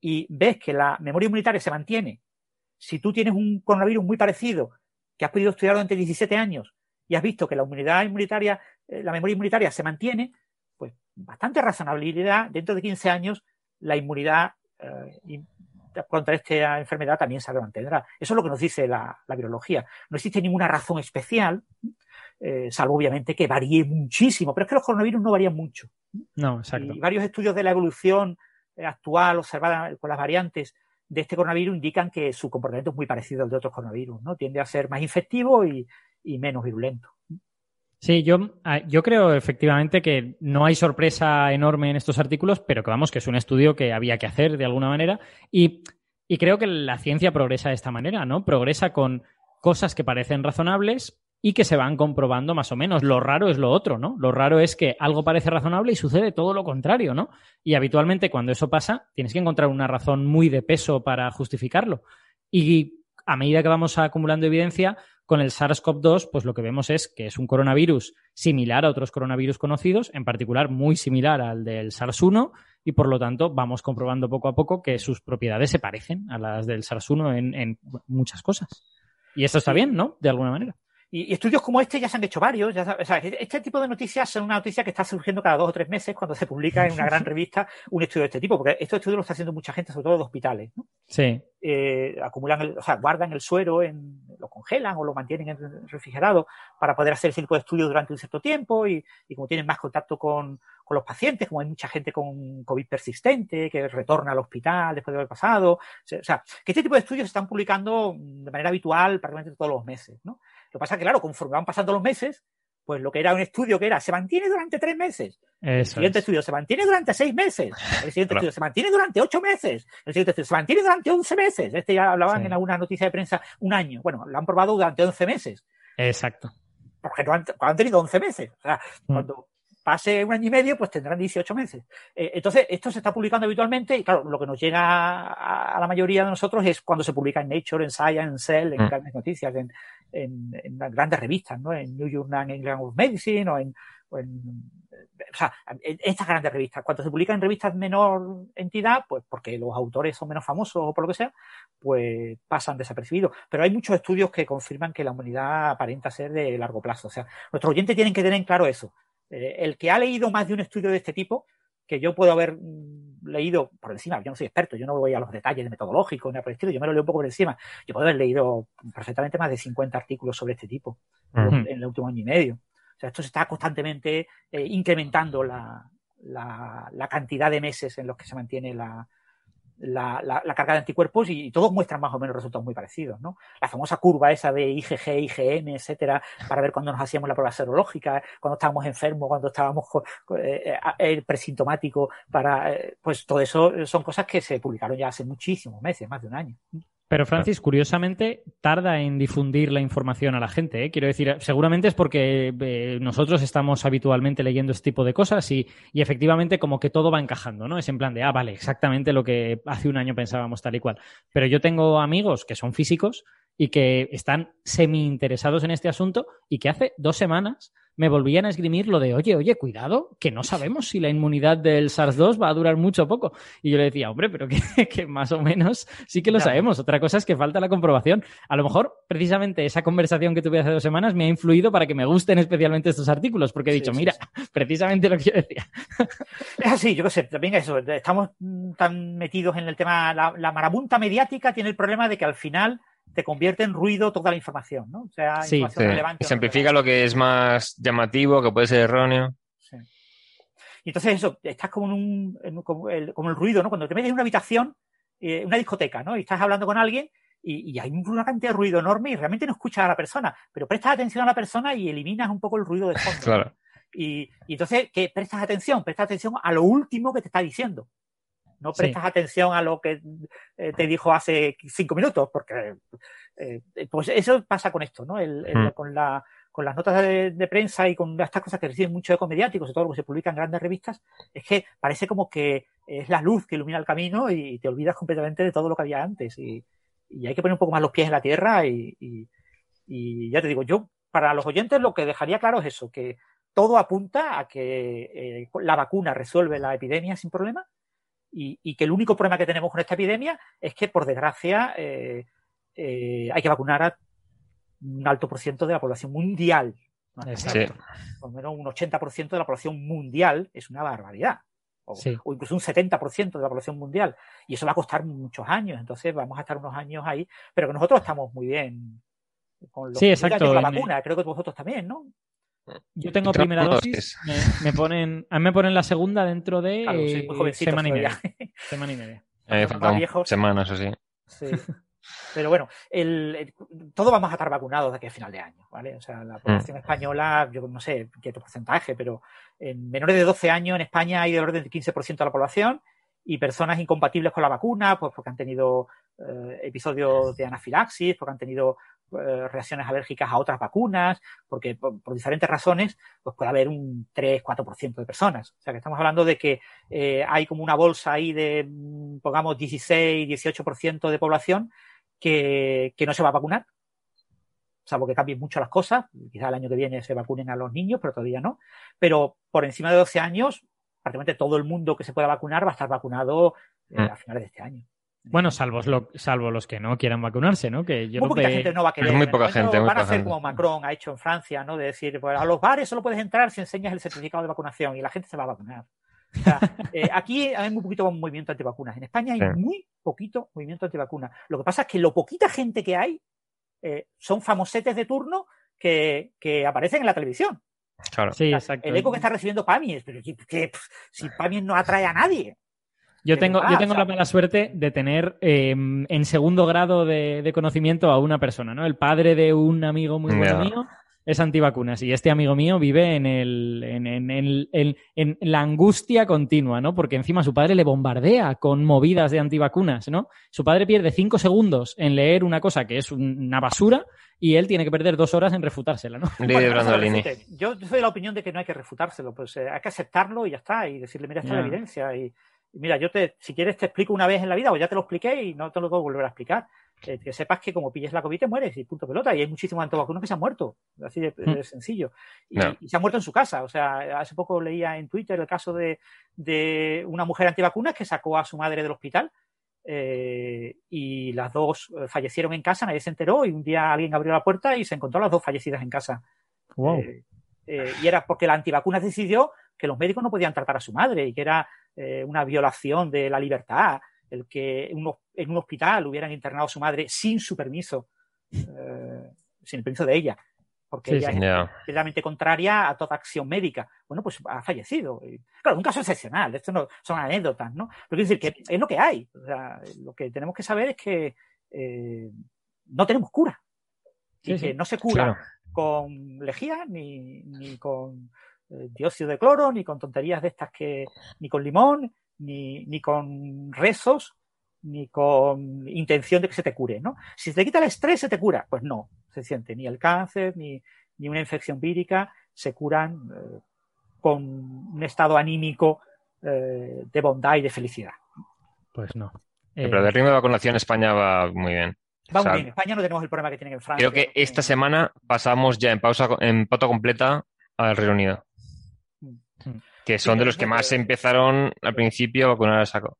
y ves que la memoria inmunitaria se mantiene, si tú tienes un coronavirus muy parecido que has podido estudiar durante 17 años y has visto que la inmunidad inmunitaria, eh, la memoria inmunitaria se mantiene, pues bastante razonabilidad, dentro de 15 años la inmunidad eh, contra esta enfermedad también se mantendrá. Eso es lo que nos dice la, la virología. No existe ninguna razón especial, eh, salvo obviamente que varíe muchísimo, pero es que los coronavirus no varían mucho. No, exacto. Y varios estudios de la evolución eh, actual observada con las variantes de este coronavirus indican que su comportamiento es muy parecido al de otros coronavirus, ¿no? Tiende a ser más infectivo y, y menos virulento. Sí, yo, ah, yo creo efectivamente que no hay sorpresa enorme en estos artículos, pero que vamos, que es un estudio que había que hacer de alguna manera. Y, y creo que la ciencia progresa de esta manera, ¿no? Progresa con cosas que parecen razonables y que se van comprobando más o menos. Lo raro es lo otro, ¿no? Lo raro es que algo parece razonable y sucede todo lo contrario, ¿no? Y habitualmente cuando eso pasa, tienes que encontrar una razón muy de peso para justificarlo. Y a medida que vamos acumulando evidencia, con el SARS-CoV-2, pues lo que vemos es que es un coronavirus similar a otros coronavirus conocidos, en particular muy similar al del SARS-1, y por lo tanto vamos comprobando poco a poco que sus propiedades se parecen a las del SARS-1 en, en muchas cosas. Y esto está bien, ¿no? De alguna manera. Y, y estudios como este ya se han hecho varios. Ya, sabes, o sea, este tipo de noticias son una noticia que está surgiendo cada dos o tres meses cuando se publica en una gran revista un estudio de este tipo, porque estos estudios lo está haciendo mucha gente, sobre todo de hospitales. ¿no? Sí. Eh, acumulan, el, o sea, guardan el suero, en, lo congelan o lo mantienen en refrigerado para poder hacer ese tipo de estudios durante un cierto tiempo y, y como tienen más contacto con, con, los pacientes, como hay mucha gente con COVID persistente que retorna al hospital después de haber pasado. O sea, que este tipo de estudios se están publicando de manera habitual prácticamente todos los meses. ¿no? Lo que pasa es que, claro, conforme van pasando los meses, pues lo que era un estudio que era se mantiene durante tres meses. Eso el siguiente es. estudio se mantiene durante seis meses. El siguiente Claro. estudio se mantiene durante ocho meses. El siguiente estudio se mantiene durante once meses. Este ya hablaban Sí. en alguna noticia de prensa un año. Bueno, lo han probado durante once meses. Exacto. Porque no han, han tenido once meses. O sea, Mm. cuando pase un año y medio, pues tendrán 18 meses. Eh, entonces, esto se está publicando habitualmente y, claro, lo que nos llega a, a la mayoría de nosotros es cuando se publica en Nature, en Science, en Cell, en Mm. grandes noticias, en, en- en las grandes revistas, ¿no? En New Journal England of Medicine o en, o en- o sea, en estas grandes revistas. Cuando se publica en revistas de menor entidad, pues porque los autores son menos famosos o por lo que sea, pues pasan desapercibidos. Pero hay muchos estudios que confirman que la humanidad aparenta ser de largo plazo. O sea, nuestros oyentes tienen que tener en claro eso. Eh, el que ha leído más de un estudio de este tipo, que yo puedo haber mm, leído por encima, yo no soy experto, yo no voy a los detalles de metodológicos ni nada por el estilo, yo me lo leo un poco por encima. Yo puedo haber leído perfectamente más de 50 artículos sobre este tipo en el último año y medio. O sea, esto se está constantemente eh, incrementando la, la, la cantidad de meses en los que se mantiene la, la, la- la carga de anticuerpos y, todos muestran más o menos resultados muy parecidos, ¿no? La famosa curva esa de IgG, IgM, etcétera, para ver cuando nos hacíamos la prueba serológica, cuando estábamos enfermos, cuando estábamos eh, eh, presintomático, para, eh, pues todo eso son cosas que se publicaron ya hace muchísimos meses, más de un año. Pero Francis, curiosamente, tarda en difundir la información a la gente. ¿eh? Quiero decir, seguramente es porque eh, nosotros estamos habitualmente leyendo este tipo de cosas y, y efectivamente como que todo va encajando, ¿no? Es en plan de, ah, vale, exactamente lo que hace un año pensábamos tal y cual. Pero yo tengo amigos que son físicos y que están semi interesados en este asunto y que hace dos semanas me volvían a esgrimir lo de, oye, oye, cuidado, que no sabemos si la inmunidad del SARS-2 va a durar mucho o poco. Y yo le decía, hombre, pero que, que más o menos sí que lo sabemos. Otra cosa es que falta la comprobación. A lo mejor, precisamente, esa conversación que tuve hace dos semanas me ha influido para que me gusten especialmente estos artículos, porque he dicho, sí, mira, sí. precisamente lo que yo decía. Es así, yo qué sé, también eso, estamos tan metidos en el tema, la, la marabunta mediática tiene el problema de que al final te convierte en ruido toda la información, ¿no? O sea, Sí, información Sí. relevante. o no Simplifica relevante. lo que es más llamativo, que puede ser erróneo. Sí. Y entonces eso, estás como en un, en como, el, como el ruido, ¿no? Cuando te metes en una habitación, eh, una discoteca, ¿no? Y estás hablando con alguien y, y hay una cantidad de ruido enorme y realmente no escuchas a la persona, pero prestas atención a la persona y eliminas un poco el ruido de fondo. ¿no? Claro. Y, y entonces, ¿qué prestas atención? Prestas atención a lo último que te está diciendo. No Sí. prestas atención a lo que eh, te dijo hace cinco minutos, porque eh, pues eso pasa con esto, ¿no? El- el- Mm. con, la, con las notas de, de prensa y con estas cosas que reciben mucho eco mediático, sobre todo lo que se publica en grandes revistas, es que parece como que es la luz que ilumina el camino y te olvidas completamente de todo lo que había antes. Y, y hay que poner un poco más los pies en la tierra y, y, y ya te digo, yo para los oyentes lo que dejaría claro es eso, que todo apunta a que eh, la vacuna resuelve la epidemia sin problema y, y, que el único problema que tenemos con esta epidemia es que, por desgracia, eh, eh, hay que vacunar a un alto por ciento de la población mundial. ¿no? Sí. Por lo menos un 80% de la población mundial es una barbaridad. O, Sí. o incluso un 70% de la población mundial. Y eso va a costar muchos años. Entonces vamos a estar unos años ahí. Pero que nosotros estamos muy bien con lo Sí, que exacto. la vacuna. Creo que vosotros también, ¿no? Yo tengo primera dosis, es- me, me ponen, a mí me ponen la segunda dentro de Claro, eh, muy jovencitos semana y media. Semana y media. Faltan viejos. semanas o así. Sí. Pero bueno, el, el- todos vamos a estar vacunados de aquí a final de año, ¿vale? O sea, la población española, yo no sé qué porcentaje, pero en menores de 12 años en España hay del orden del 15% de la población y personas incompatibles con la vacuna, pues porque han tenido eh, episodios de anafilaxis, porque han tenido eh, reacciones alérgicas a otras vacunas, porque por, por diferentes razones, pues puede haber un 3-4% de personas. O sea, que estamos hablando de que eh, hay como una bolsa ahí de, mm, pongamos, 16-18% de población que, que no se va a vacunar, salvo que cambien mucho las cosas. Quizá el año que viene se vacunen a los niños, pero todavía no. Pero por encima de 12 años, prácticamente todo el mundo que se pueda vacunar va a estar vacunado eh, Mm. a finales de este año. Bueno, salvo, lo- salvo los que no quieran vacunarse, ¿no? Que yo muy poquita de- gente no va a querer. Es muy poca gente, muy Van a hacer gente. como Macron ha hecho en Francia, ¿no? De decir, pues a los bares solo puedes entrar si enseñas el certificado de vacunación y la gente se va a vacunar. O sea, eh, aquí hay muy poquito movimiento antivacunas. En España hay Sí. muy poquito movimiento antivacunas. Lo que pasa es que lo poquita gente que hay eh, son famosetes de turno que, que aparecen en la televisión. Claro. Sí, O sea, exacto. el eco que está recibiendo Pamies, pero que, que, pff, si Pamies no atrae a nadie. Yo tengo, yo tengo o sea- la mala suerte de tener eh, en segundo grado de, de conocimiento a una persona, ¿no? El padre de un amigo muy bueno mío es antivacunas y este amigo mío vive en, el, en, en- en- en- en la angustia continua, ¿no? Porque encima su padre le bombardea con movidas de antivacunas, ¿no? Su padre pierde cinco segundos en leer una cosa que es un- una basura y él tiene que perder dos horas en refutársela, ¿no? Bueno. Yo soy de la opinión de que no hay que refutárselo, pues eh, hay que aceptarlo y ya está, y decirle, mira, esta es la evidencia. Y mira, yo te, si quieres te explico una vez en la vida, o ya te lo expliqué y no te lo puedo volver a explicar. Eh, que sepas que como pilles la COVID te mueres y punto pelota. Y hay muchísimos antivacunas que se han muerto, así de, Mm. de sencillo. Y, No. y se han muerto en su casa. O sea, hace poco leía en Twitter el caso de, de una mujer antivacunas que sacó a su madre del hospital eh, y las dos eh, fallecieron en casa, nadie se enteró y un día alguien abrió la puerta y se encontró a las dos fallecidas en casa. Wow. Eh, y era porque la antivacunas decidió que los médicos no podían tratar a su madre y que era eh, una violación de la libertad el que en un, en un hospital hubieran internado a su madre sin su permiso, eh, sin el permiso de ella, porque Sí, ella sí. es completamente contraria a toda acción médica. Bueno, pues ha fallecido. Y, claro, un caso excepcional, esto no son anécdotas, ¿no? Pero quiero decir que es lo que hay. O sea, lo que tenemos que saber es que eh, no tenemos cura. Y Sí, que sí. no se cura Claro. con lejía, ni, ni con dióxido de cloro, ni con tonterías de estas que, ni con limón, ni, ni con rezos, ni con intención de que se te cure, ¿no? Si se te quita el estrés, se te cura. Pues no, se siente ni el cáncer, ni, ni una infección vírica, se curan eh, con un estado anímico eh, de bondad y de felicidad. Pues no. Eh, Pero el ritmo de vacunación en España va muy bien. Va O sea, muy bien. En España no tenemos el problema que tienen en Francia. Creo que esta semana pasamos ya en pausa en pauta completa al Reino Unido. Que son de los que más empezaron al principio a vacunar a saco.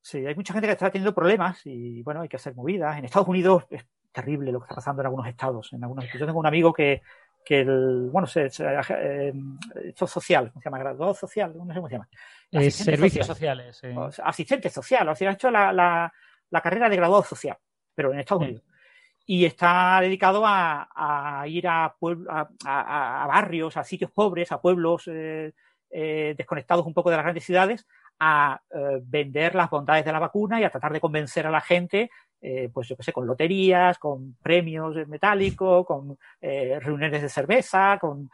Sí, hay mucha gente que está teniendo problemas y bueno, hay que hacer movidas. En Estados Unidos es terrible lo que está pasando en algunos estados. En algunos, yo tengo un amigo que, que el, bueno, se, se- eh, esto es social, ¿cómo se llama? Graduado social, no sé cómo se llama. eh, Asistente servicios social. sociales. eh. Asistente social, o sea, ha hecho la, la, la carrera de graduado social, pero en Estados Sí. Unidos. Y está dedicado a, a ir a, puebl- a, a- a barrios, a sitios pobres, a pueblos eh, desconectados un poco de las grandes ciudades, a eh, vender las bondades de la vacuna y a tratar de convencer a la gente, eh, pues yo qué sé, con loterías, con premios metálicos, con reuniones de cerveza, con,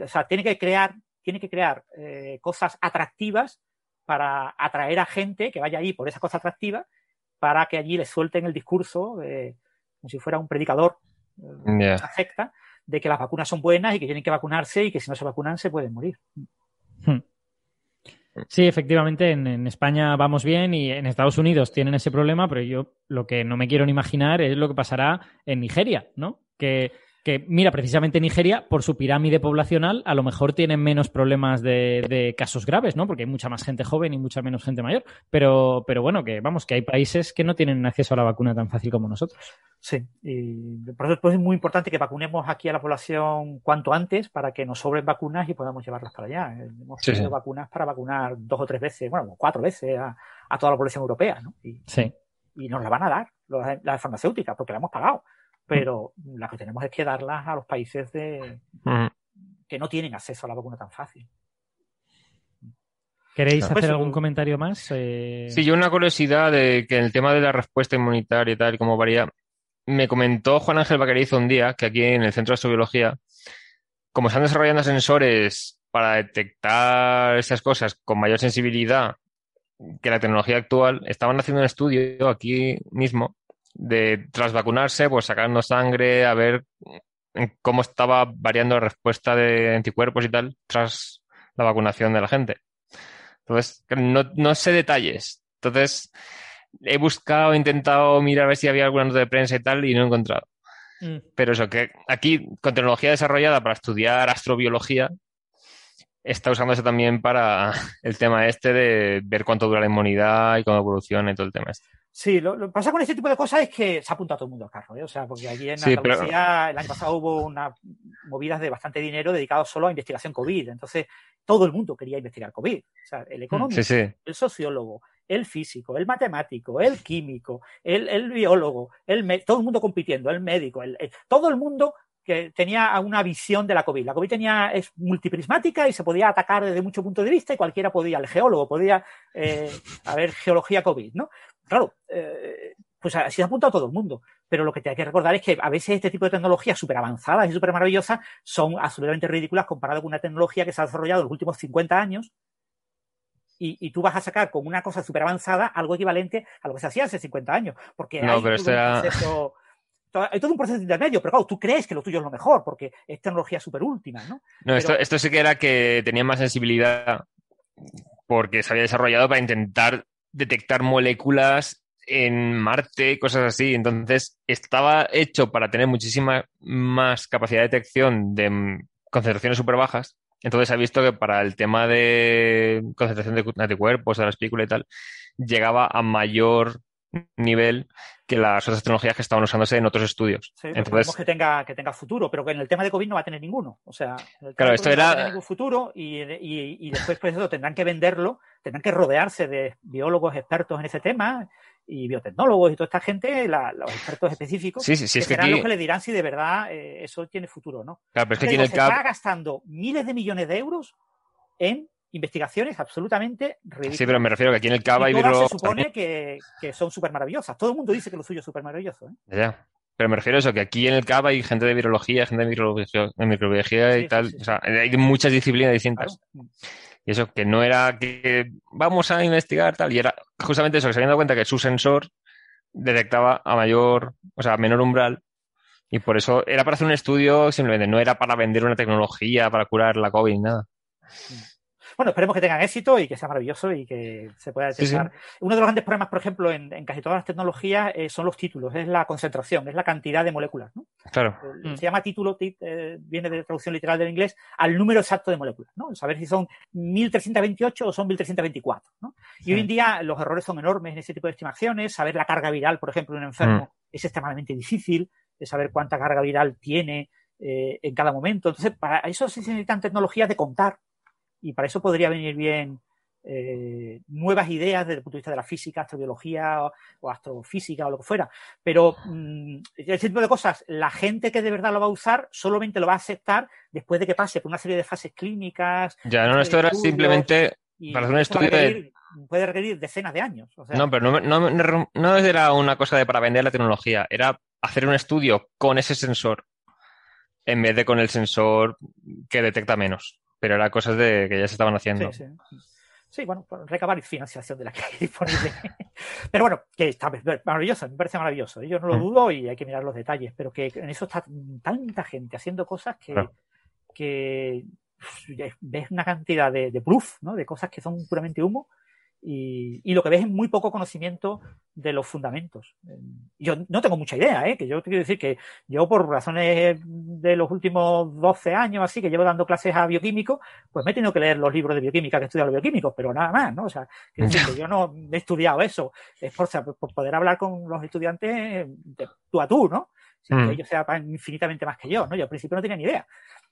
o sea, tiene que crear, tiene que crear cosas atractivas para atraer a gente que vaya allí por esas cosas atractivas para que allí le suelten el discurso como si fuera un predicador, secta, de que las vacunas son buenas y que tienen que vacunarse y que si no se vacunan se pueden morir. Hmm. Sí, efectivamente, en, España vamos bien y en Estados Unidos tienen ese problema, pero yo lo que no me quiero ni imaginar es lo que pasará en Nigeria, ¿no? Que que, mira, precisamente Nigeria, por su pirámide poblacional, a lo mejor tienen menos problemas de, de, casos graves, ¿no? Porque hay mucha más gente joven y mucha menos gente mayor. Pero, pero bueno, que vamos, que hay países que no tienen acceso a la vacuna tan fácil como nosotros. Sí, y por eso es muy importante que vacunemos aquí a la población cuanto antes para que nos sobren vacunas y podamos llevarlas para allá. Hemos sí, tenido sí. vacunas para vacunar dos o tres veces, bueno, cuatro veces a, a toda la población europea, ¿no? Y, sí. y nos la van a dar las farmacéuticas porque la hemos pagado pero la que tenemos es que darlas a los países de, Ujú. que no tienen acceso a la vacuna tan fácil. ¿Queréis Claro. hacer Pues, algún eh, comentario más? Eh, Sí, yo una curiosidad de que en el tema de la respuesta inmunitaria y tal, y cómo varía, me comentó Juan Ángel Vaquerizo un día que aquí en el Centro de Astrobiología, como están desarrollando sensores para detectar esas cosas con mayor sensibilidad que la tecnología actual, estaban haciendo un estudio aquí mismo de tras vacunarse, pues sacando sangre, a ver cómo estaba variando la respuesta de anticuerpos y tal tras la vacunación de la gente. Entonces, no, no sé detalles. Entonces, he buscado, he intentado mirar a ver si había alguna nota de prensa y tal, y no he encontrado. mm, Pero eso, que aquí, con tecnología desarrollada para estudiar astrobiología, está usándose también para el tema este de ver cuánto dura la inmunidad y cómo evoluciona y todo el tema este. Sí, lo, que pasa con este tipo de cosas es que se ha apuntado todo el mundo al carro, ¿eh? O sea, porque allí en Sí, pero- Andalucía el año pasado hubo unas movidas de bastante dinero dedicado solo a investigación COVID. Entonces, todo el mundo quería investigar COVID. O sea, el economista, Sí, sí. el sociólogo, el físico, el matemático, el químico, el, el biólogo, el todo el mundo compitiendo, el médico, el- el- todo el mundo que tenía una visión de la COVID. La COVID tenía, es multiprismática y se podía atacar desde muchos puntos de vista y cualquiera podía, el geólogo podía eh, haber geología COVID, ¿no? Claro, eh, pues así se ha apuntado todo el mundo. Pero lo que te hay que recordar es que a veces este tipo de tecnologías súper avanzadas y súper maravillosas son absolutamente ridículas comparado con una tecnología que se ha desarrollado en los últimos 50 años y, y tú vas a sacar con una cosa súper avanzada algo equivalente a lo que se hacía hace 50 años. Porque No, hay, pero era- proceso, hay todo un proceso intermedio, pero claro, tú crees que lo tuyo es lo mejor porque es tecnología súper última, ¿no? No, esto, Pero- esto sí que era que tenía más sensibilidad porque se había desarrollado para intentar detectar moléculas en Marte y cosas así. Entonces, estaba hecho para tener muchísima más capacidad de detección de concentraciones súper bajas. Entonces, se ha visto que para el tema de concentración de anticuerpos, de la espícula y tal, llegaba a mayor nivel que las otras tecnologías que estaban usándose en otros estudios. Sí, Entonces, que tenga, que tenga futuro, pero que en el tema de COVID no va a tener ninguno. O sea, en el tema Claro, de esto COVID no va a era- tener ningún futuro y, y- y después pues eso tendrán que venderlo, tendrán que rodearse de biólogos expertos en ese tema y biotecnólogos y toda esta gente, la- los expertos específicos, sí, sí, sí, que es que serán aquí, los que le dirán si de verdad eh, eso tiene futuro o no. claro, pero es que digo, el se CAP, está gastando miles de millones de euros en investigaciones absolutamente ridículas. sí, pero me refiero que aquí en el CAP y biólogos se supone que, que son súper maravillosas. Todo el mundo dice que lo suyo es súper maravilloso. ¿eh? Ya. Pero me refiero a eso, que aquí en el CAP hay gente de virología, gente de microbiología, de microbiología Sí, y sí, tal. sí. O sea, hay muchas disciplinas distintas. Claro. Y eso, que no era que vamos a investigar tal. Y era justamente eso, que se habían dado cuenta que su sensor detectaba a mayor, o sea, a menor umbral. Y por eso era para hacer un estudio simplemente, no era para vender una tecnología para curar la COVID, nada. Bueno, esperemos que tengan éxito y que sea maravilloso y que se pueda Sí, sí. detectar. Uno de los grandes problemas, por ejemplo, en, en casi todas las tecnologías eh, son los títulos, es la concentración, es la cantidad de moléculas. ¿no? Claro. Eh, Mm. Se llama título, tit- eh, viene de traducción literal del inglés, al número exacto de moléculas, ¿no? Saber si son 1328 o son 1324, ¿no? Y hoy en día los errores son enormes en ese tipo de estimaciones. Saber la carga viral, por ejemplo, de un enfermo es extremadamente difícil, de saber cuánta carga viral tiene eh, en cada momento. Entonces, para eso se necesitan tecnologías de contar y para eso podría venir bien eh, nuevas ideas desde el punto de vista de la física, astrobiología o, o astrofísica o lo que fuera. Pero mm, ese tipo de cosas, la gente que de verdad lo va a usar solamente lo va a aceptar después de que pase por una serie de fases clínicas. Ya, no, esto era simplemente Para hacer un estudio de- puede requerir decenas de años. O sea, No, pero no, no, no era una cosa de para vender la tecnología, era hacer un estudio con ese sensor en vez de con el sensor que detecta menos. Pero era cosas de que ya se estaban haciendo. Sí, sí. Sí, bueno, por recabar financiación de la que hay disponible. pero bueno, que está maravilloso, me parece maravilloso. Yo no lo dudo y hay que mirar los detalles, pero que en eso está tanta gente haciendo cosas que, que ves una cantidad de, de proof, ¿no? de cosas que son puramente humo y, lo que ves es muy poco conocimiento de los fundamentos. Yo no tengo mucha idea, ¿eh? que yo te quiero decir que yo por razones de los últimos 12 años así, que llevo dando clases a bioquímicos, pues me he tenido que leer los libros de bioquímica que he estudiado los bioquímicos, pero nada más, ¿no? O sea, que yo no he estudiado eso, es por, por poder hablar con los estudiantes de tú a tú, ¿no? Sin que mm. ellos sepan infinitamente más que yo, ¿no? Yo al principio no tenía ni idea.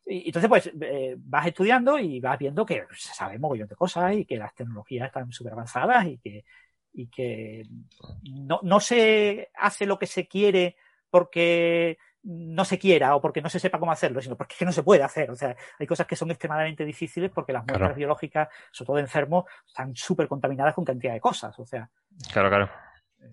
Y entonces, pues, eh, vas estudiando y vas viendo que se sabe mogollón de cosas y que las tecnologías están súper avanzadas y que, y que no, no se hace lo que se quiere porque no se quiera o porque no se sepa cómo hacerlo, sino porque es que no se puede hacer. O sea, hay cosas que son extremadamente difíciles porque las muestras biológicas, sobre todo de enfermos, están súper contaminadas con cantidad de cosas. O sea. Claro, claro.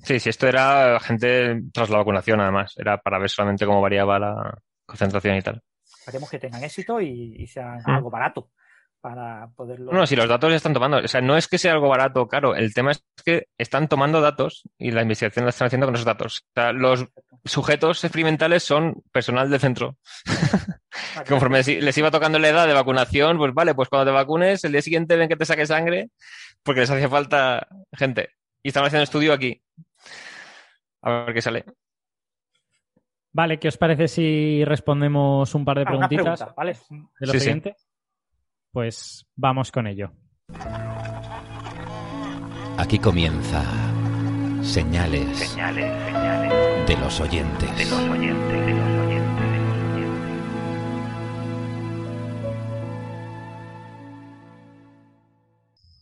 Sí, sí, esto era gente tras la vacunación, además. Era para ver solamente cómo variaba la concentración y tal. Esperemos que tengan éxito y, y sean algo barato para poderlo. No, si los datos están tomando, o sea, no es que sea algo barato o caro, el tema es que están tomando datos y la investigación la están haciendo con esos datos. O sea, los sujetos experimentales son personal del centro. Conforme les iba tocando la edad de vacunación, pues vale, pues cuando te vacunes, el día siguiente ven que te saque sangre porque les hacía falta gente. Y están haciendo estudio aquí. A ver qué sale. Vale, ¿qué os parece si respondemos un par de ah, preguntitas de lo siguiente? Pues vamos con ello. Aquí comienza señales, señales, señales de los oyentes. De los oyentes, de los oyentes, de los oyentes.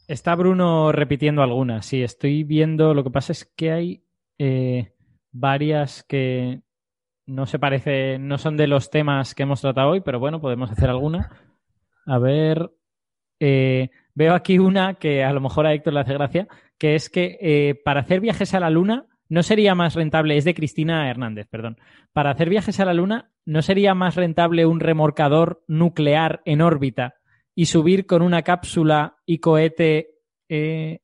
Está Bruno repitiendo algunas. Sí, estoy viendo. Lo que pasa es que hay eh, varias que no se parece, no son de los temas que hemos tratado hoy, pero bueno, podemos hacer alguna. A ver, eh, veo aquí una que a lo mejor a Héctor le hace gracia, que es que eh, para hacer viajes a la Luna no sería más rentable, es de Cristina Hernández, perdón, para hacer viajes a la Luna no sería más rentable un remorcador nuclear en órbita y subir con una cápsula y cohete eh,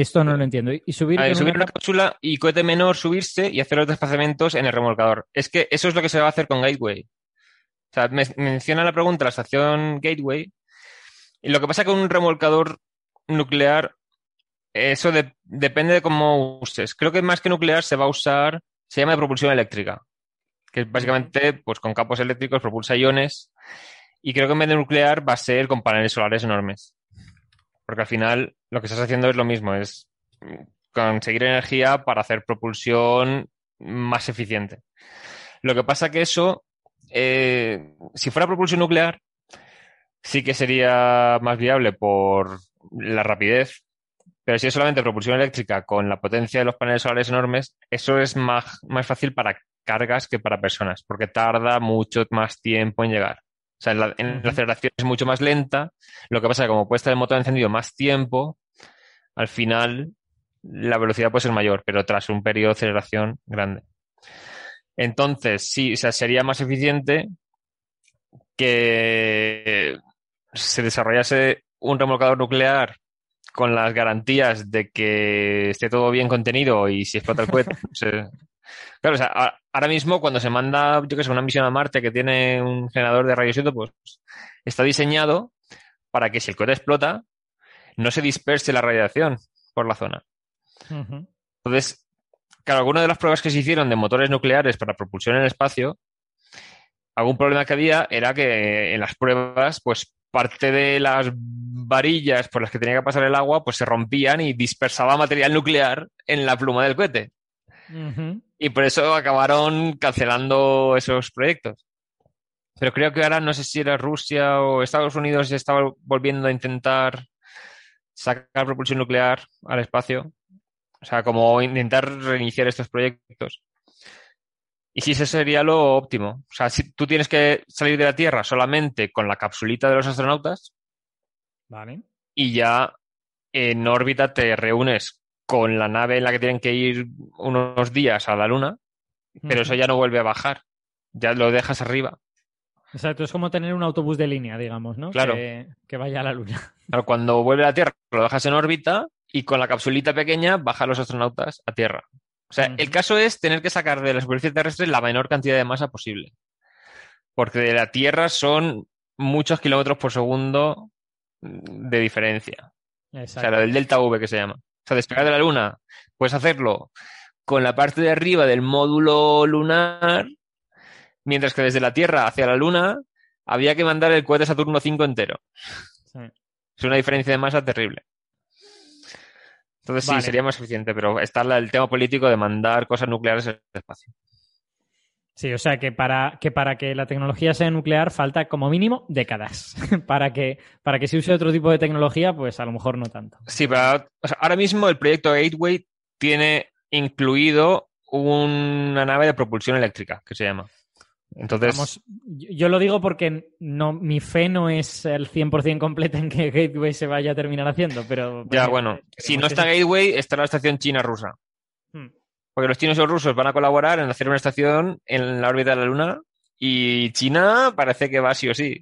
esto no lo entiendo. Y subir, una... cápsula y cohete menor, subirse y hacer los desplazamientos en el remolcador. Es que eso es lo que se va a hacer con Gateway. O sea, me, menciona la pregunta la estación Gateway. Y lo que pasa con un remolcador nuclear, eso depende de cómo uses. Creo que más que nuclear se va a usar, se llama de propulsión eléctrica. Que es básicamente, pues con campos eléctricos propulsa iones. Y creo que en vez de nuclear va a ser con paneles solares enormes. Porque al final lo que estás haciendo es lo mismo, es conseguir energía para hacer propulsión más eficiente. Lo que pasa que eso, eh, si fuera propulsión nuclear, sí que sería más viable por la rapidez, pero si es solamente propulsión eléctrica con la potencia de los paneles solares enormes, eso es más, más fácil para cargas que para personas, porque tarda mucho más tiempo en llegar. O sea, en la, aceleración es mucho más lenta. Lo que pasa es que como puede estar el motor encendido más tiempo, al final la velocidad puede ser mayor, pero tras un periodo de aceleración grande. Entonces, sí, o sea, sería más eficiente que se desarrollase un remolcador nuclear con las garantías de que esté todo bien contenido y si explota el cohete, Claro, o sea, ahora mismo cuando se manda, yo que sé, una misión a Marte que tiene un generador de rayos pues está diseñado para que si el cohete explota, no se disperse la radiación por la zona. Entonces, claro, algunas de las pruebas que se hicieron de motores nucleares para propulsión en el espacio, algún problema que había era que en las pruebas, pues parte de las varillas por las que tenía que pasar el agua, pues se rompían y dispersaba material nuclear en la pluma del cohete. Y por eso acabaron cancelando esos proyectos. Pero creo que ahora no sé si era Rusia o Estados Unidos estaba volviendo a intentar sacar propulsión nuclear al espacio. O sea, como intentar reiniciar estos proyectos. Y si ese sería lo óptimo. O sea, si tú tienes que salir de la Tierra solamente con la capsulita de los astronautas. Vale. Y ya en órbita te reúnes con la nave en la que tienen que ir unos días a la Luna, pero eso ya no vuelve a bajar, ya lo dejas arriba. Exacto, es como tener un autobús de línea, digamos, ¿no? Claro. Que, que vaya a la Luna. Claro, cuando vuelve a la Tierra, lo dejas en órbita y con la capsulita pequeña bajan los astronautas a Tierra. O sea, el caso es tener que sacar de la superficie terrestre la menor cantidad de masa posible. Porque de la Tierra son muchos kilómetros por segundo de diferencia. O sea, lo del delta V que se llama. O sea, despegar de la Luna, puedes hacerlo con la parte de arriba del módulo lunar, mientras que desde la Tierra hacia la Luna había que mandar el cohete Saturno 5 entero. Sí. Es una diferencia de masa terrible. Entonces sí, sería más eficiente, pero está el tema político de mandar cosas nucleares al espacio. Sí, o sea que para, que para que la tecnología sea nuclear falta como mínimo décadas. para, que, para que se use otro tipo de tecnología, pues a lo mejor no tanto. Sí, pero o sea, ahora mismo el proyecto Gateway tiene incluido una nave de propulsión eléctrica, que se llama. Entonces, Vamos, yo, lo digo porque no, mi fe no es el 100% completa en que Gateway se vaya a terminar haciendo, pero... ya bueno, si no está. Gateway, está la estación china-rusa. Hmm. Porque los chinos y los rusos van a colaborar en hacer una estación en la órbita de la Luna y China parece que va sí o sí.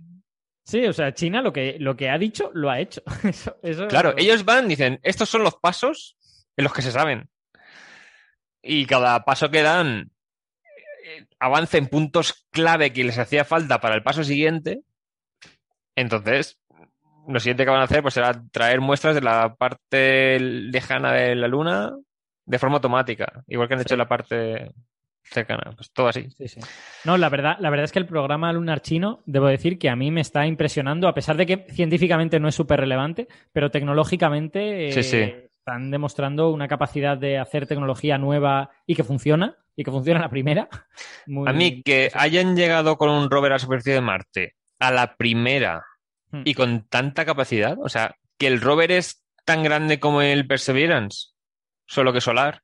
Sí, o sea, China lo que, lo que ha dicho, lo ha hecho. Eso- eso- Claro, ellos van, dicen, estos son los pasos en los que se saben. Y cada paso que dan eh, avanza en puntos clave que les hacía falta para el paso siguiente. Entonces, lo siguiente que van a hacer pues será traer muestras de la parte lejana de la Luna de forma automática, igual que han hecho la parte cercana. Pues todo así. Sí, sí. No, la verdad, la verdad es que el programa lunar chino, debo decir que a mí me está impresionando, a pesar de que científicamente no es súper relevante, pero tecnológicamente eh, están demostrando una capacidad de hacer tecnología nueva y que funciona, y que funciona la primera. Muy- A mí que hayan llegado con un rover a la superficie de Marte a la primera Hmm. y con tanta capacidad, o sea, que el rover es tan grande como el Perseverance, solo que solar.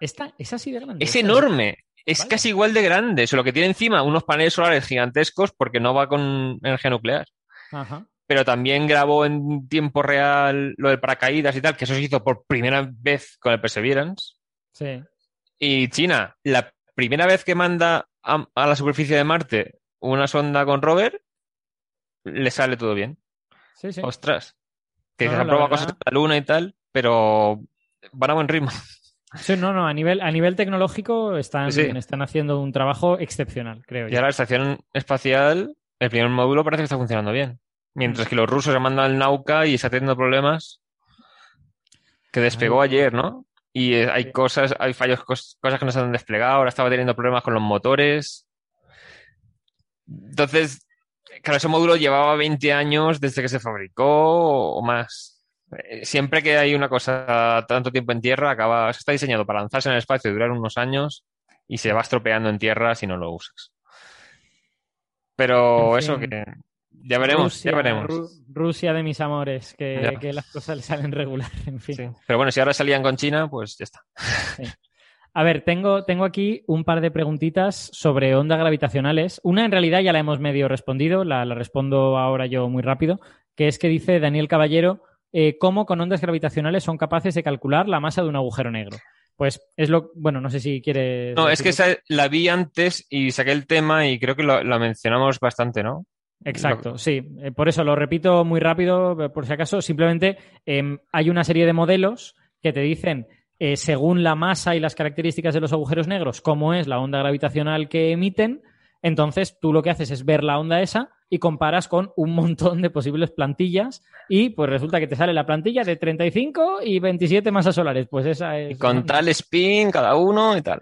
Esta, es así de grande. Es enorme, es casi igual de grande, solo que tiene encima unos paneles solares gigantescos porque no va con energía nuclear. Ajá. Pero también grabó en tiempo real lo de paracaídas y tal, que eso se hizo por primera vez con el Perseverance. Sí. Y China, la primera vez que manda a, a la superficie de Marte una sonda con rover, le sale todo bien. Sí, sí. Ostras. Que No, se han probado verdad- cosas de la Luna y tal, pero van a buen ritmo. Sí, no, no, a nivel, a nivel tecnológico están, Sí. están haciendo un trabajo excepcional, creo Y yo. ahora la estación espacial, el primer módulo parece que está funcionando bien. Mientras que los rusos se mandan el Nauka y está teniendo problemas. Que despegó Ay. ayer, ¿no? Y eh, hay cosas, hay fallos, cos- cosas que no se han desplegado. Ahora estaba teniendo problemas con los motores. Entonces, claro, ese módulo llevaba 20 años desde que se fabricó o más. Eh, Siempre que hay una cosa tanto tiempo en tierra, acaba, está diseñado para lanzarse en el espacio y durar unos años y se va estropeando en tierra si no lo usas. Pero En eso que ya veremos, Rusia, ya veremos. Ru- Rusia de mis amores, que, las cosas le salen regular, en fin. Sí. Pero bueno, si ahora salían con China, pues ya está. A ver, tengo, tengo aquí un par de preguntitas sobre ondas gravitacionales. Una en realidad ya la hemos medio respondido, la, la respondo ahora yo muy rápido, que es que dice Daniel Caballero, eh, ¿cómo con ondas gravitacionales son capaces de calcular la masa de un agujero negro? Pues es lo, bueno, no sé si quieres... No, es que esa la vi antes y saqué el tema y creo que lo, mencionamos bastante, ¿no? Exacto, sí. Eh, por eso lo repito muy rápido, eh, por si acaso. Simplemente em, hay una serie de modelos que te dicen, según la masa y las características de los agujeros negros, cómo es la onda gravitacional que emiten. Entonces, tú lo que haces es ver la onda esa y comparas con un montón de posibles plantillas y pues resulta que te sale la plantilla de 35 y 27 masas solares. Pues esa es... Y con tal spin cada uno y tal.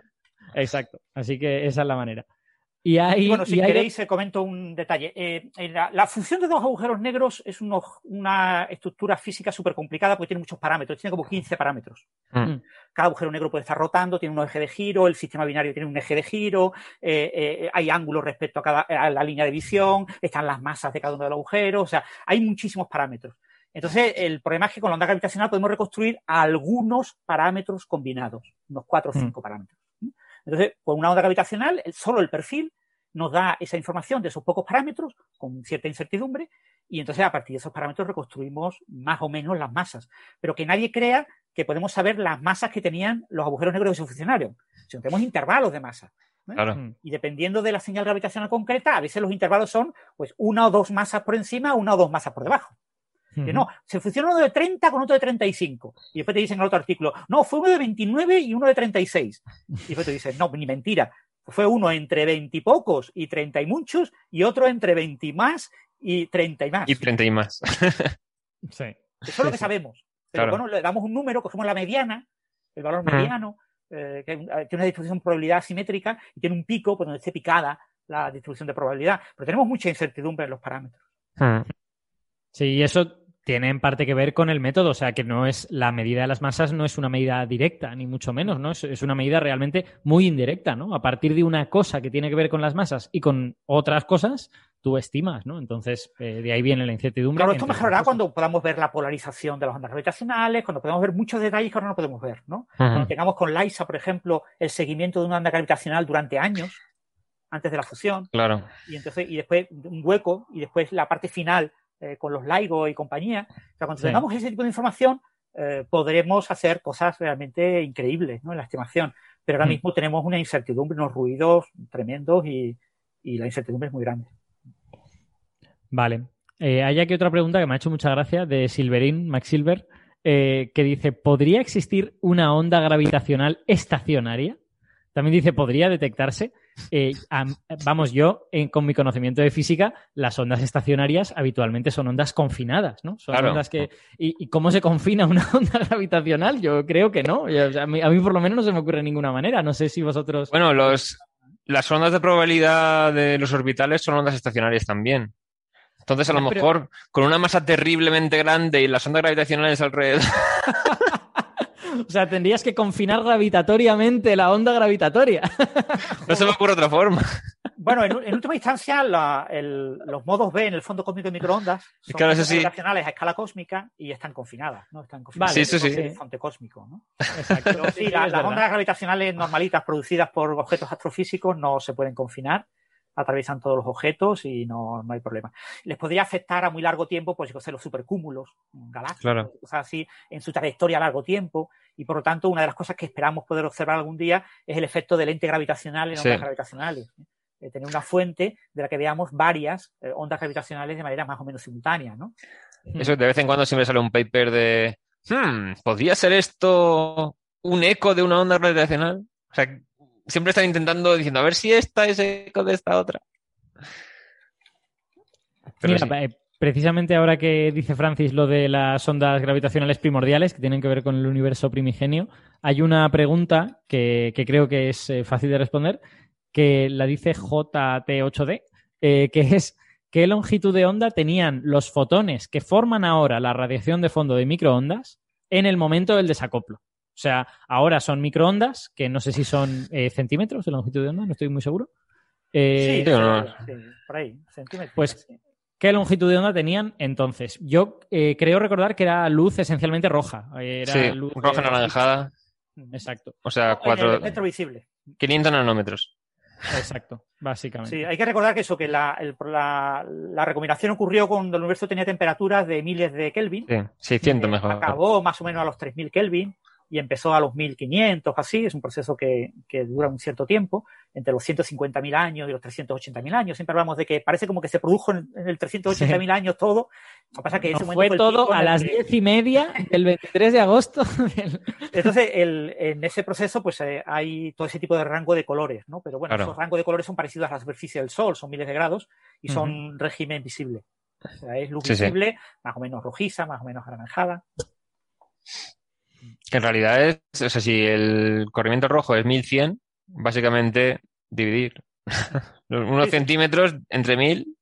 Exacto. Así que esa es la manera. Y hay, bueno, si y queréis, eh, comento un detalle. Eh, en la, la función de dos agujeros negros es uno- una estructura física súper complicada porque tiene muchos parámetros, tiene como 15 parámetros. Mm. Cada agujero negro puede estar rotando, tiene un eje de giro, el sistema binario tiene un eje de giro, eh, eh, hay ángulos respecto a, cada, a la línea de visión, están las masas de cada uno de los agujeros, o sea, hay muchísimos parámetros. Entonces, el problema es que con la onda gravitacional podemos reconstruir algunos parámetros combinados, unos cuatro o cinco parámetros. Entonces, con una onda gravitacional, el- solo el perfil nos da esa información de esos pocos parámetros con cierta incertidumbre y entonces a partir de esos parámetros reconstruimos más o menos las masas. Pero que nadie crea que podemos saber las masas que tenían los agujeros negros de su funcionario, sino tenemos intervalos de masa. ¿eh? Claro. Mm. Y dependiendo de la señal gravitacional concreta, a veces los intervalos son pues una o dos masas por encima, una o dos masas por debajo. Que no, se funciona uno de 30 con otro de 35. Y después te dicen en el otro artículo, no, fue uno de 29 y uno de 36. Y después te dicen, no, ni mentira. Fue uno entre 20 y pocos y 30 y muchos, y otro entre 20 y más y 30 y más. Y 30 y más. Sí. Eso es lo que sabemos. Pero Claro. bueno, le damos un número, cogemos la mediana, el valor mediano, eh, que eh, tiene una distribución de probabilidad asimétrica y tiene un pico por donde esté picada la distribución de probabilidad. Pero tenemos mucha incertidumbre en los parámetros. Hmm. Sí, y eso tiene en parte que ver con el método, o sea, que no es la medida de las masas no es una medida directa, ni mucho menos, ¿no? Es, es una medida realmente muy indirecta, ¿no? A partir de una cosa que tiene que ver con las masas y con otras cosas, tú estimas, ¿no? Entonces, eh, de ahí viene la incertidumbre. Claro, esto mejorará cuando podamos ver la polarización de las ondas gravitacionales, cuando podamos ver muchos detalles que ahora no podemos ver, ¿no? Cuando tengamos con LISA, por ejemplo, el seguimiento de una onda gravitacional durante años, antes de la fusión, Claro. y entonces y después un hueco y después la parte final eh, con los LIGO y compañía. O sea, cuando Sí. tengamos ese tipo de información eh, podremos hacer cosas realmente increíbles ¿no? en la estimación. Pero ahora Mm. mismo tenemos una incertidumbre, unos ruidos tremendos y, y la incertidumbre es muy grande. Vale. Eh, hay aquí otra pregunta que me ha hecho mucha gracia de Silverín, Max Silver, eh, que dice, ¿podría existir una onda gravitacional estacionaria? También dice, ¿podría detectarse? Eh, am- vamos, yo, en- con mi conocimiento de física, las ondas estacionarias habitualmente son ondas confinadas, ¿no? Son Claro. ondas que... ¿Y, y cómo se confina una onda gravitacional? Yo creo que no. Yo- o sea, a, mí, a mí por lo menos no se me ocurre de ninguna manera. No sé si vosotros... Bueno, los, las ondas de probabilidad de los orbitales son ondas estacionarias también. Entonces, a lo pero- mejor, con una masa terriblemente grande y las ondas gravitacionales alrededor, O sea, tendrías que confinar gravitatoriamente la onda gravitatoria. no se me ocurre otra forma. Bueno, en, en última instancia, la- el- los modos B en el fondo cósmico de microondas son Claro, sí. gravitacionales a escala cósmica y están confinadas, ¿no? Están confinadas Vale, Sí, eso sí. en el horizonte cósmico, ¿no? Exacto. Pero sí, la- las ondas gravitacionales normalitas producidas por objetos astrofísicos no se pueden confinar, atraviesan todos los objetos y no, no hay problema. Les podría afectar a muy largo tiempo, pues, yo sé, los supercúmulos galácticos, Claro. sea, así, en su trayectoria a largo tiempo, y por lo tanto, una de las cosas que esperamos poder observar algún día es el efecto del ente gravitacional en Sí. ondas gravitacionales. Eh, tener una fuente de la que veamos varias eh, ondas gravitacionales de manera más o menos simultánea, ¿no? Eso de vez en cuando siempre sale un paper de, hmm, ¿podría ser esto un eco de una onda gravitacional? O sea, siempre están intentando diciendo, a ver si esta es eco de esta otra. Pero Mira, sí. eh, precisamente ahora que dice Francis lo de las ondas gravitacionales primordiales que tienen que ver con el universo primigenio, hay una pregunta que, que creo que es eh, fácil de responder, que la dice JT8D, eh, que es ¿qué longitud de onda tenían los fotones que forman ahora la radiación de fondo de microondas en el momento del desacoplo? O sea, ahora son microondas, que no sé si son eh, centímetros de longitud de onda, no estoy muy seguro. Eh, sí, sí no. sí, por ahí, centímetros. Pues, sí. ¿Qué longitud de onda tenían entonces? Yo eh, creo recordar que era luz esencialmente roja. Era sí, luz, roja anaranjada, Exacto, o sea, En el cuatro, espectro visible. 500 nanómetros. exacto, básicamente. Sí, hay que recordar que eso, que la, el- la, la recombinación ocurrió cuando el universo tenía temperaturas de miles de Kelvin. Sí, 600 Eh, mejor. Acabó más o menos a los 3000 Kelvin y empezó a los 1500, así. Es un proceso que, que dura un cierto tiempo, entre los 150.000 años y los 380.000 años. Siempre hablamos de que parece como que se produjo en, en el 380.000 años todo. Lo que pasa es que No, ese momento fue el todo a las diez y media del 23 de agosto. del- Entonces, el- en ese proceso, pues eh, hay todo ese tipo de rango de colores, ¿no? Pero bueno, Claro. esos rangos de colores son parecidos a la superficie del Sol, son miles de grados y son régimen visible. O sea, es luz Sí, sí. visible, más o menos rojiza, más o menos anaranjada. Que en realidad es, o sea, si el corrimiento rojo es 1100, básicamente dividir los- unos Sí, centímetros entre 1000,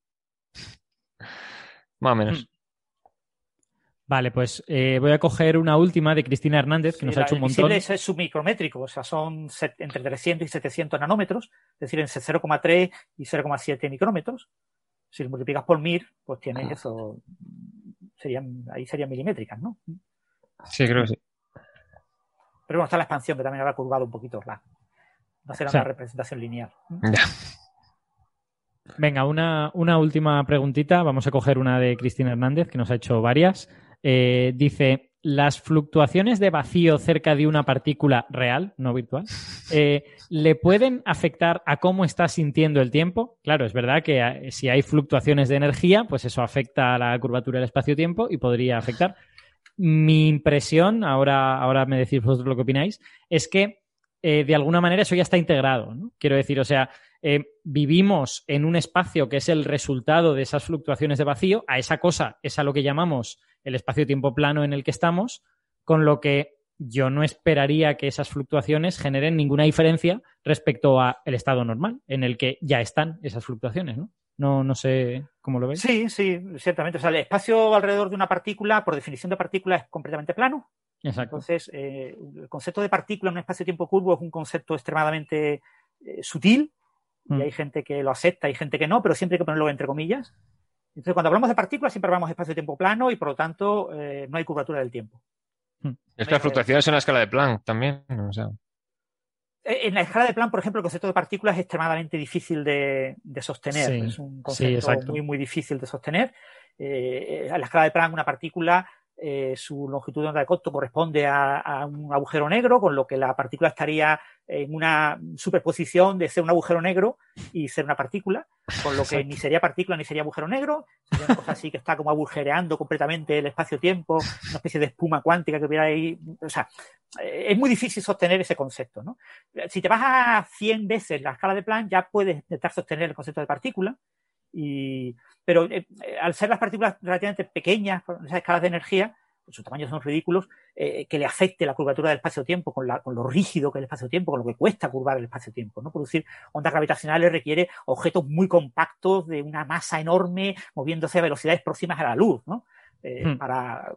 más o menos. Vale, pues eh, voy a coger una última de Cristina Hernández, que Sí, nos ha hecho un el montón. visible es, es submicrométrico, o sea, son set- entre 300 y 700 nanómetros, es decir, entre 0,3 y 0,7 micrómetros. Si lo multiplicas por 1000, pues tienes eso, serían, ahí serían milimétricas, ¿no? Sí, creo que sí. Pero bueno, está la expansión que también habrá curvado un poquito la. No será O sea, una representación lineal. Ya. Venga, una, una última preguntita. Vamos a coger una de Cristina Hernández, que nos ha hecho varias. Eh, dice, las fluctuaciones de vacío cerca de una partícula real, no virtual, eh, ¿le pueden afectar a cómo está sintiendo el tiempo? Claro, es verdad que eh, si hay fluctuaciones de energía, pues eso afecta a la curvatura del espacio-tiempo y podría afectar. Mi impresión, ahora, ahora me decís vosotros lo que opináis, es que eh, de alguna manera eso ya está integrado. ¿no? Quiero decir, o sea, eh, vivimos en un espacio que es el resultado de esas fluctuaciones de vacío, a esa cosa es a lo que llamamos el espacio-tiempo plano en el que estamos, con lo que yo no esperaría que esas fluctuaciones generen ninguna diferencia respecto al estado normal, en el que ya están esas fluctuaciones, ¿no? No, no sé cómo lo veis. Sí, sí, ciertamente. O sea, el espacio alrededor de una partícula, por definición de partícula, es completamente plano. Exacto. Entonces, eh, el concepto de partícula en un espacio-tiempo curvo es un concepto extremadamente eh, sutil y Mm. hay gente que lo acepta y gente que no, pero siempre hay que ponerlo entre comillas. Entonces, cuando hablamos de partículas, siempre hablamos de espacio-tiempo plano y, por lo tanto, eh, no hay curvatura del tiempo. Es que las fluctuaciones son la escala de Planck también. O sea, En la escala de Planck, por ejemplo, el concepto de partículas es extremadamente difícil de, de sostener. Sí, es un concepto muy, muy difícil de sostener. Eh, a la escala de Planck, una partícula, eh, su longitud de onda de Cotto corresponde a, a un agujero negro, con lo que la partícula estaría en una superposición de ser un agujero negro y ser una partícula, con lo que Exacto. ni sería partícula ni sería agujero negro. Sería una cosa así que está como agujereando completamente el espacio-tiempo, una especie de espuma cuántica que hubiera ahí. O sea, es muy difícil sostener ese concepto, ¿no? Si te vas a 100 veces la escala de Planck, ya puedes intentar sostener el concepto de partícula. Y, pero eh, al ser las partículas relativamente pequeñas, con esas escalas de energía, sus tamaños son ridículos, eh, que le afecte la curvatura del espacio-tiempo con, la- con lo rígido que es el espacio-tiempo, con lo que cuesta curvar el espacio-tiempo. ¿no? Producir ondas gravitacionales requiere objetos muy compactos de una masa enorme moviéndose a velocidades próximas a la luz. ¿no? Eh, Hmm. para...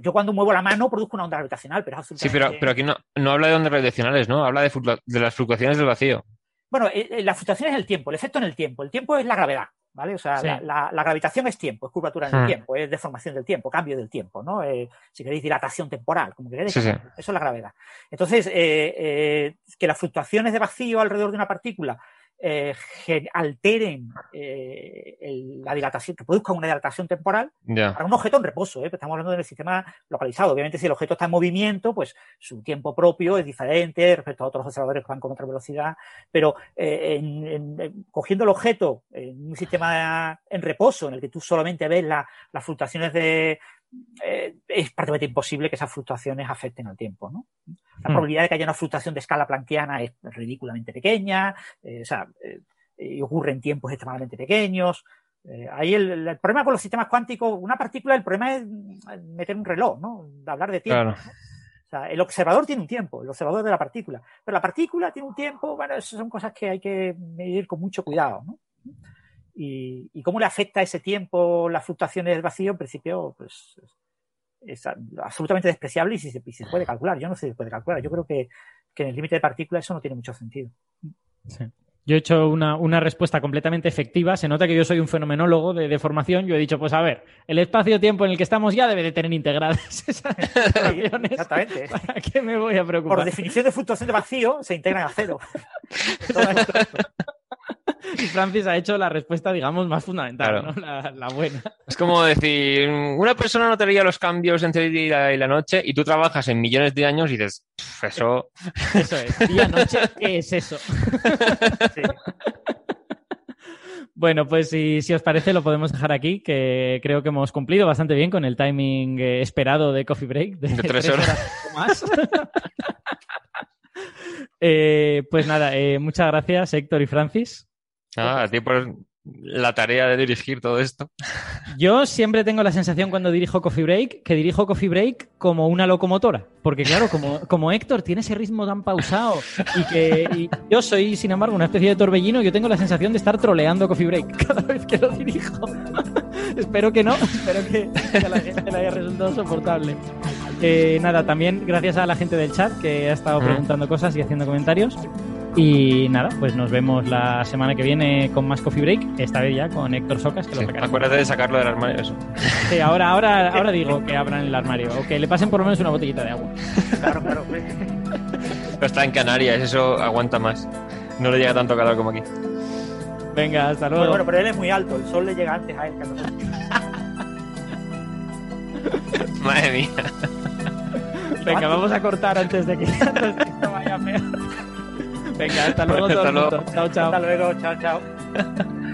Yo cuando muevo la mano produzco una onda gravitacional, pero es sí, pero, pero aquí no, no habla de ondas gravitacionales, ¿no? Habla de, de las fluctuaciones del vacío. Bueno, eh, eh, la fluctuación es el tiempo, el efecto en el tiempo. El tiempo es la gravedad, ¿vale? O sea, Sí. la, la- la gravitación es tiempo, es curvatura en el Hmm. tiempo, es deformación del tiempo, cambio del tiempo, ¿no? Eh, si queréis dilatación temporal, como queréis. Sí. Eso es la gravedad. Entonces, eh, eh, que las fluctuaciones de vacío alrededor de una partícula eh, alteren eh, el- la dilatación, que produzcan una dilatación temporal, para un objeto en reposo, ¿eh? estamos hablando del sistema localizado. Obviamente, si el objeto está en movimiento, pues su tiempo propio es diferente respecto a otros observadores que van con otra velocidad. Pero eh, en- cogiendo el objeto en un sistema en reposo, en el que tú solamente ves la- las fluctuaciones de. Eh, es prácticamente imposible que esas fluctuaciones afecten al tiempo, ¿no? La Hmm. probabilidad de que haya una fluctuación de escala planquiana es ridículamente pequeña, eh, o sea, eh, ocurre en tiempos extremadamente pequeños. Eh, ahí el, el problema con los sistemas cuánticos, una partícula, el problema es mm, meter un reloj, ¿no? De hablar de tiempo. Claro. ¿no? O sea, el observador tiene un tiempo, el observador de la partícula. Pero la partícula tiene un tiempo, bueno, esas son cosas que hay que medir con mucho cuidado, ¿no? Y, y cómo le afecta ese tiempo las fluctuaciones del vacío, en principio, pues es absolutamente despreciable y si se, y se puede calcular. Yo no sé si se puede calcular. Yo creo que, que en el límite de partículas eso no tiene mucho sentido. Sí. Yo he hecho una, una respuesta completamente efectiva. Se nota que yo soy un fenomenólogo de, de formación. Yo he dicho, pues a ver, el espacio-tiempo en el que estamos ya debe de tener integradas esas relaciones. Exactamente. ¿Para qué me voy a preocupar? Por definición de fluctuación de vacío, se integran a cero. Y Francis ha hecho la respuesta, digamos, más fundamental, Claro. ¿no? La, la buena. Es como decir, una persona notaría los cambios entre el día y la noche y tú trabajas en millones de años y dices, "Pff, eso... Eso es. Día-noche, ¿qué es eso? sí. Bueno, pues si, si os parece lo podemos dejar aquí, que creo que hemos cumplido bastante bien con el timing eh, esperado de Coffee Break. De tres horas. más. Eh, pues nada, eh, muchas gracias Héctor y Francis. Ah, a ti por la tarea de dirigir todo esto. Yo siempre tengo la sensación cuando dirijo Coffee Break que dirijo Coffee Break como una locomotora. Porque claro, como, como Héctor tiene ese ritmo tan pausado y que y yo soy, sin embargo, una especie de torbellino, yo tengo la sensación de estar troleando Coffee Break cada vez que lo dirijo. espero que no, espero que, que a la gente le haya resultado soportable. Eh, nada, también gracias a la gente del chat que ha estado preguntando cosas y haciendo comentarios. Y nada, pues nos vemos la semana que viene con más Coffee Break, esta vez ya con Héctor Socas, que Sí, lo sacaremos. acuérdate de sacarlo del armario. Eso. Sí, ahora, ahora, ahora digo que abran el armario o que le pasen por lo menos una botellita de agua. Claro, claro. Pero está en Canarias, eso aguanta más. No le llega tanto calor como aquí. Venga, hasta luego. bueno, pero él es muy alto, el sol le llega antes a él que a nosotros. Ma- Madre mía. Venga, vamos a cortar antes de que, antes de que esto vaya peor. Venga, hasta luego todo Hasta el mundo. luego. Chao, chao. Hasta luego, chao, chao.